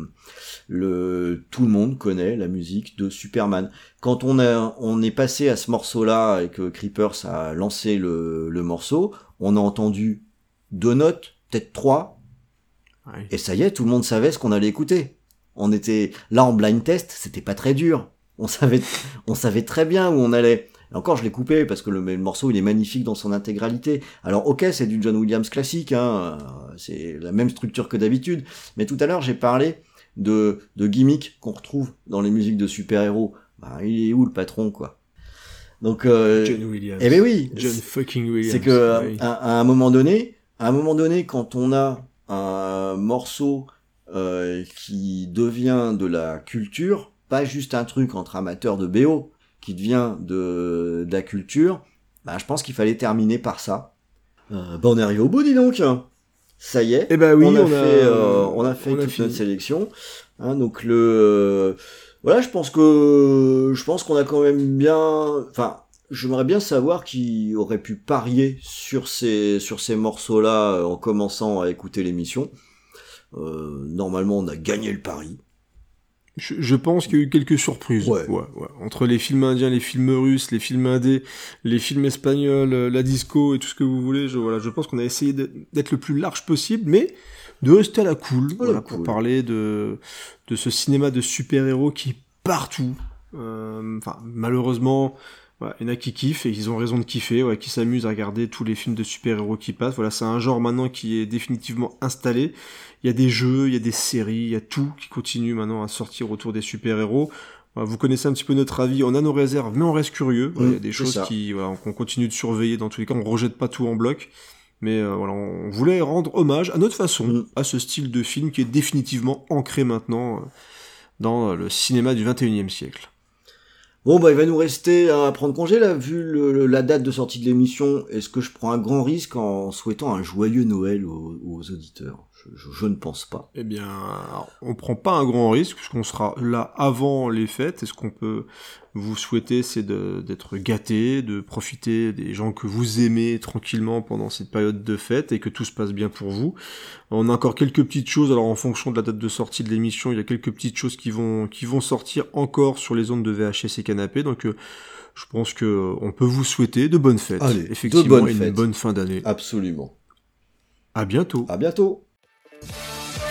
le tout le monde connaît la musique de Superman. Quand on a on est passé à ce morceau-là et que Creepers a lancé le, le morceau, on a entendu deux notes, peut-être trois, Ouais. et ça y est, tout le monde savait ce qu'on allait écouter. On était là en blind test, c'était pas très dur. On savait, on savait très bien où on allait. Et encore, je l'ai coupé parce que le, morceau il est magnifique dans son intégralité. Alors ok, c'est du John Williams classique, hein, euh, c'est la même structure que d'habitude. Mais tout à l'heure, j'ai parlé de, de gimmicks qu'on retrouve dans les musiques de super-héros. Bah, il est où le patron, quoi? Donc, euh, John Williams. eh ben oui, John fucking Williams. c'est que oui. à, à un moment donné, à un moment donné, quand on a un morceau euh, qui devient de la culture, pas juste un truc entre amateurs de BO, qui devient de, de la culture, bah, je pense qu'il fallait terminer par ça. Euh, bah, on est arrivé au bout, dis donc. Ça y est. Eh ben oui, on, a on a- fait, euh, on a fait on a toute notre sélection. Hein, donc le, voilà, je pense que, je pense qu'on a quand même bien, enfin, j'aimerais bien savoir qui aurait pu parier sur ces, sur ces morceaux-là euh, en commençant à écouter l'émission. Euh, normalement, on a gagné le pari. Je, je pense qu'il y a eu quelques surprises. Ouais. ouais. Entre les films indiens, les films russes, les films indés, les films espagnols, euh, la disco et tout ce que vous voulez, je, voilà, je pense qu'on a essayé d'être le plus large possible, mais de rester à la cool, voilà, pour cool. parler de, de ce cinéma de super-héros qui est partout. Euh, Enfin, malheureusement, il y en a qui kiffent et ils ont raison de kiffer, ouais, qui s'amusent à regarder tous les films de super-héros qui passent. Voilà, c'est un genre maintenant qui est définitivement installé. Il y a des jeux, il y a des séries, il y a tout qui continue maintenant à sortir autour des super-héros. Voilà, vous connaissez un petit peu notre avis, on a nos réserves, mais on reste curieux. Il y a Mm, des choses qui, voilà, qu'on continue de surveiller dans tous les cas. On rejette pas tout en bloc. Mais euh, voilà, on voulait rendre hommage à notre façon Mm. à ce style de film qui est définitivement ancré maintenant euh, dans euh, le cinéma du 21e siècle. Bon, bah, il va nous rester à prendre congé, là, vu le- le- la date de sortie de l'émission. Est-ce que je prends un grand risque en souhaitant un joyeux Noël aux, aux auditeurs? Je, je- je ne pense pas. Eh bien, on prend pas un grand risque puisqu'on sera là avant les fêtes. Et ce qu'on peut vous souhaiter, c'est d'être gâté, de profiter des gens que vous aimez tranquillement pendant cette période de fête et que tout se passe bien pour vous. On a encore quelques petites choses. Alors, en fonction de la date de sortie de l'émission, il y a quelques petites choses qui vont qui vont sortir encore sur les ondes de VHS et canapé. Donc euh, je pense que euh, on peut vous souhaiter de bonnes fêtes. Allez, de Effectivement, bonnes et une bonne fin d'année. Absolument. À bientôt. À bientôt. Música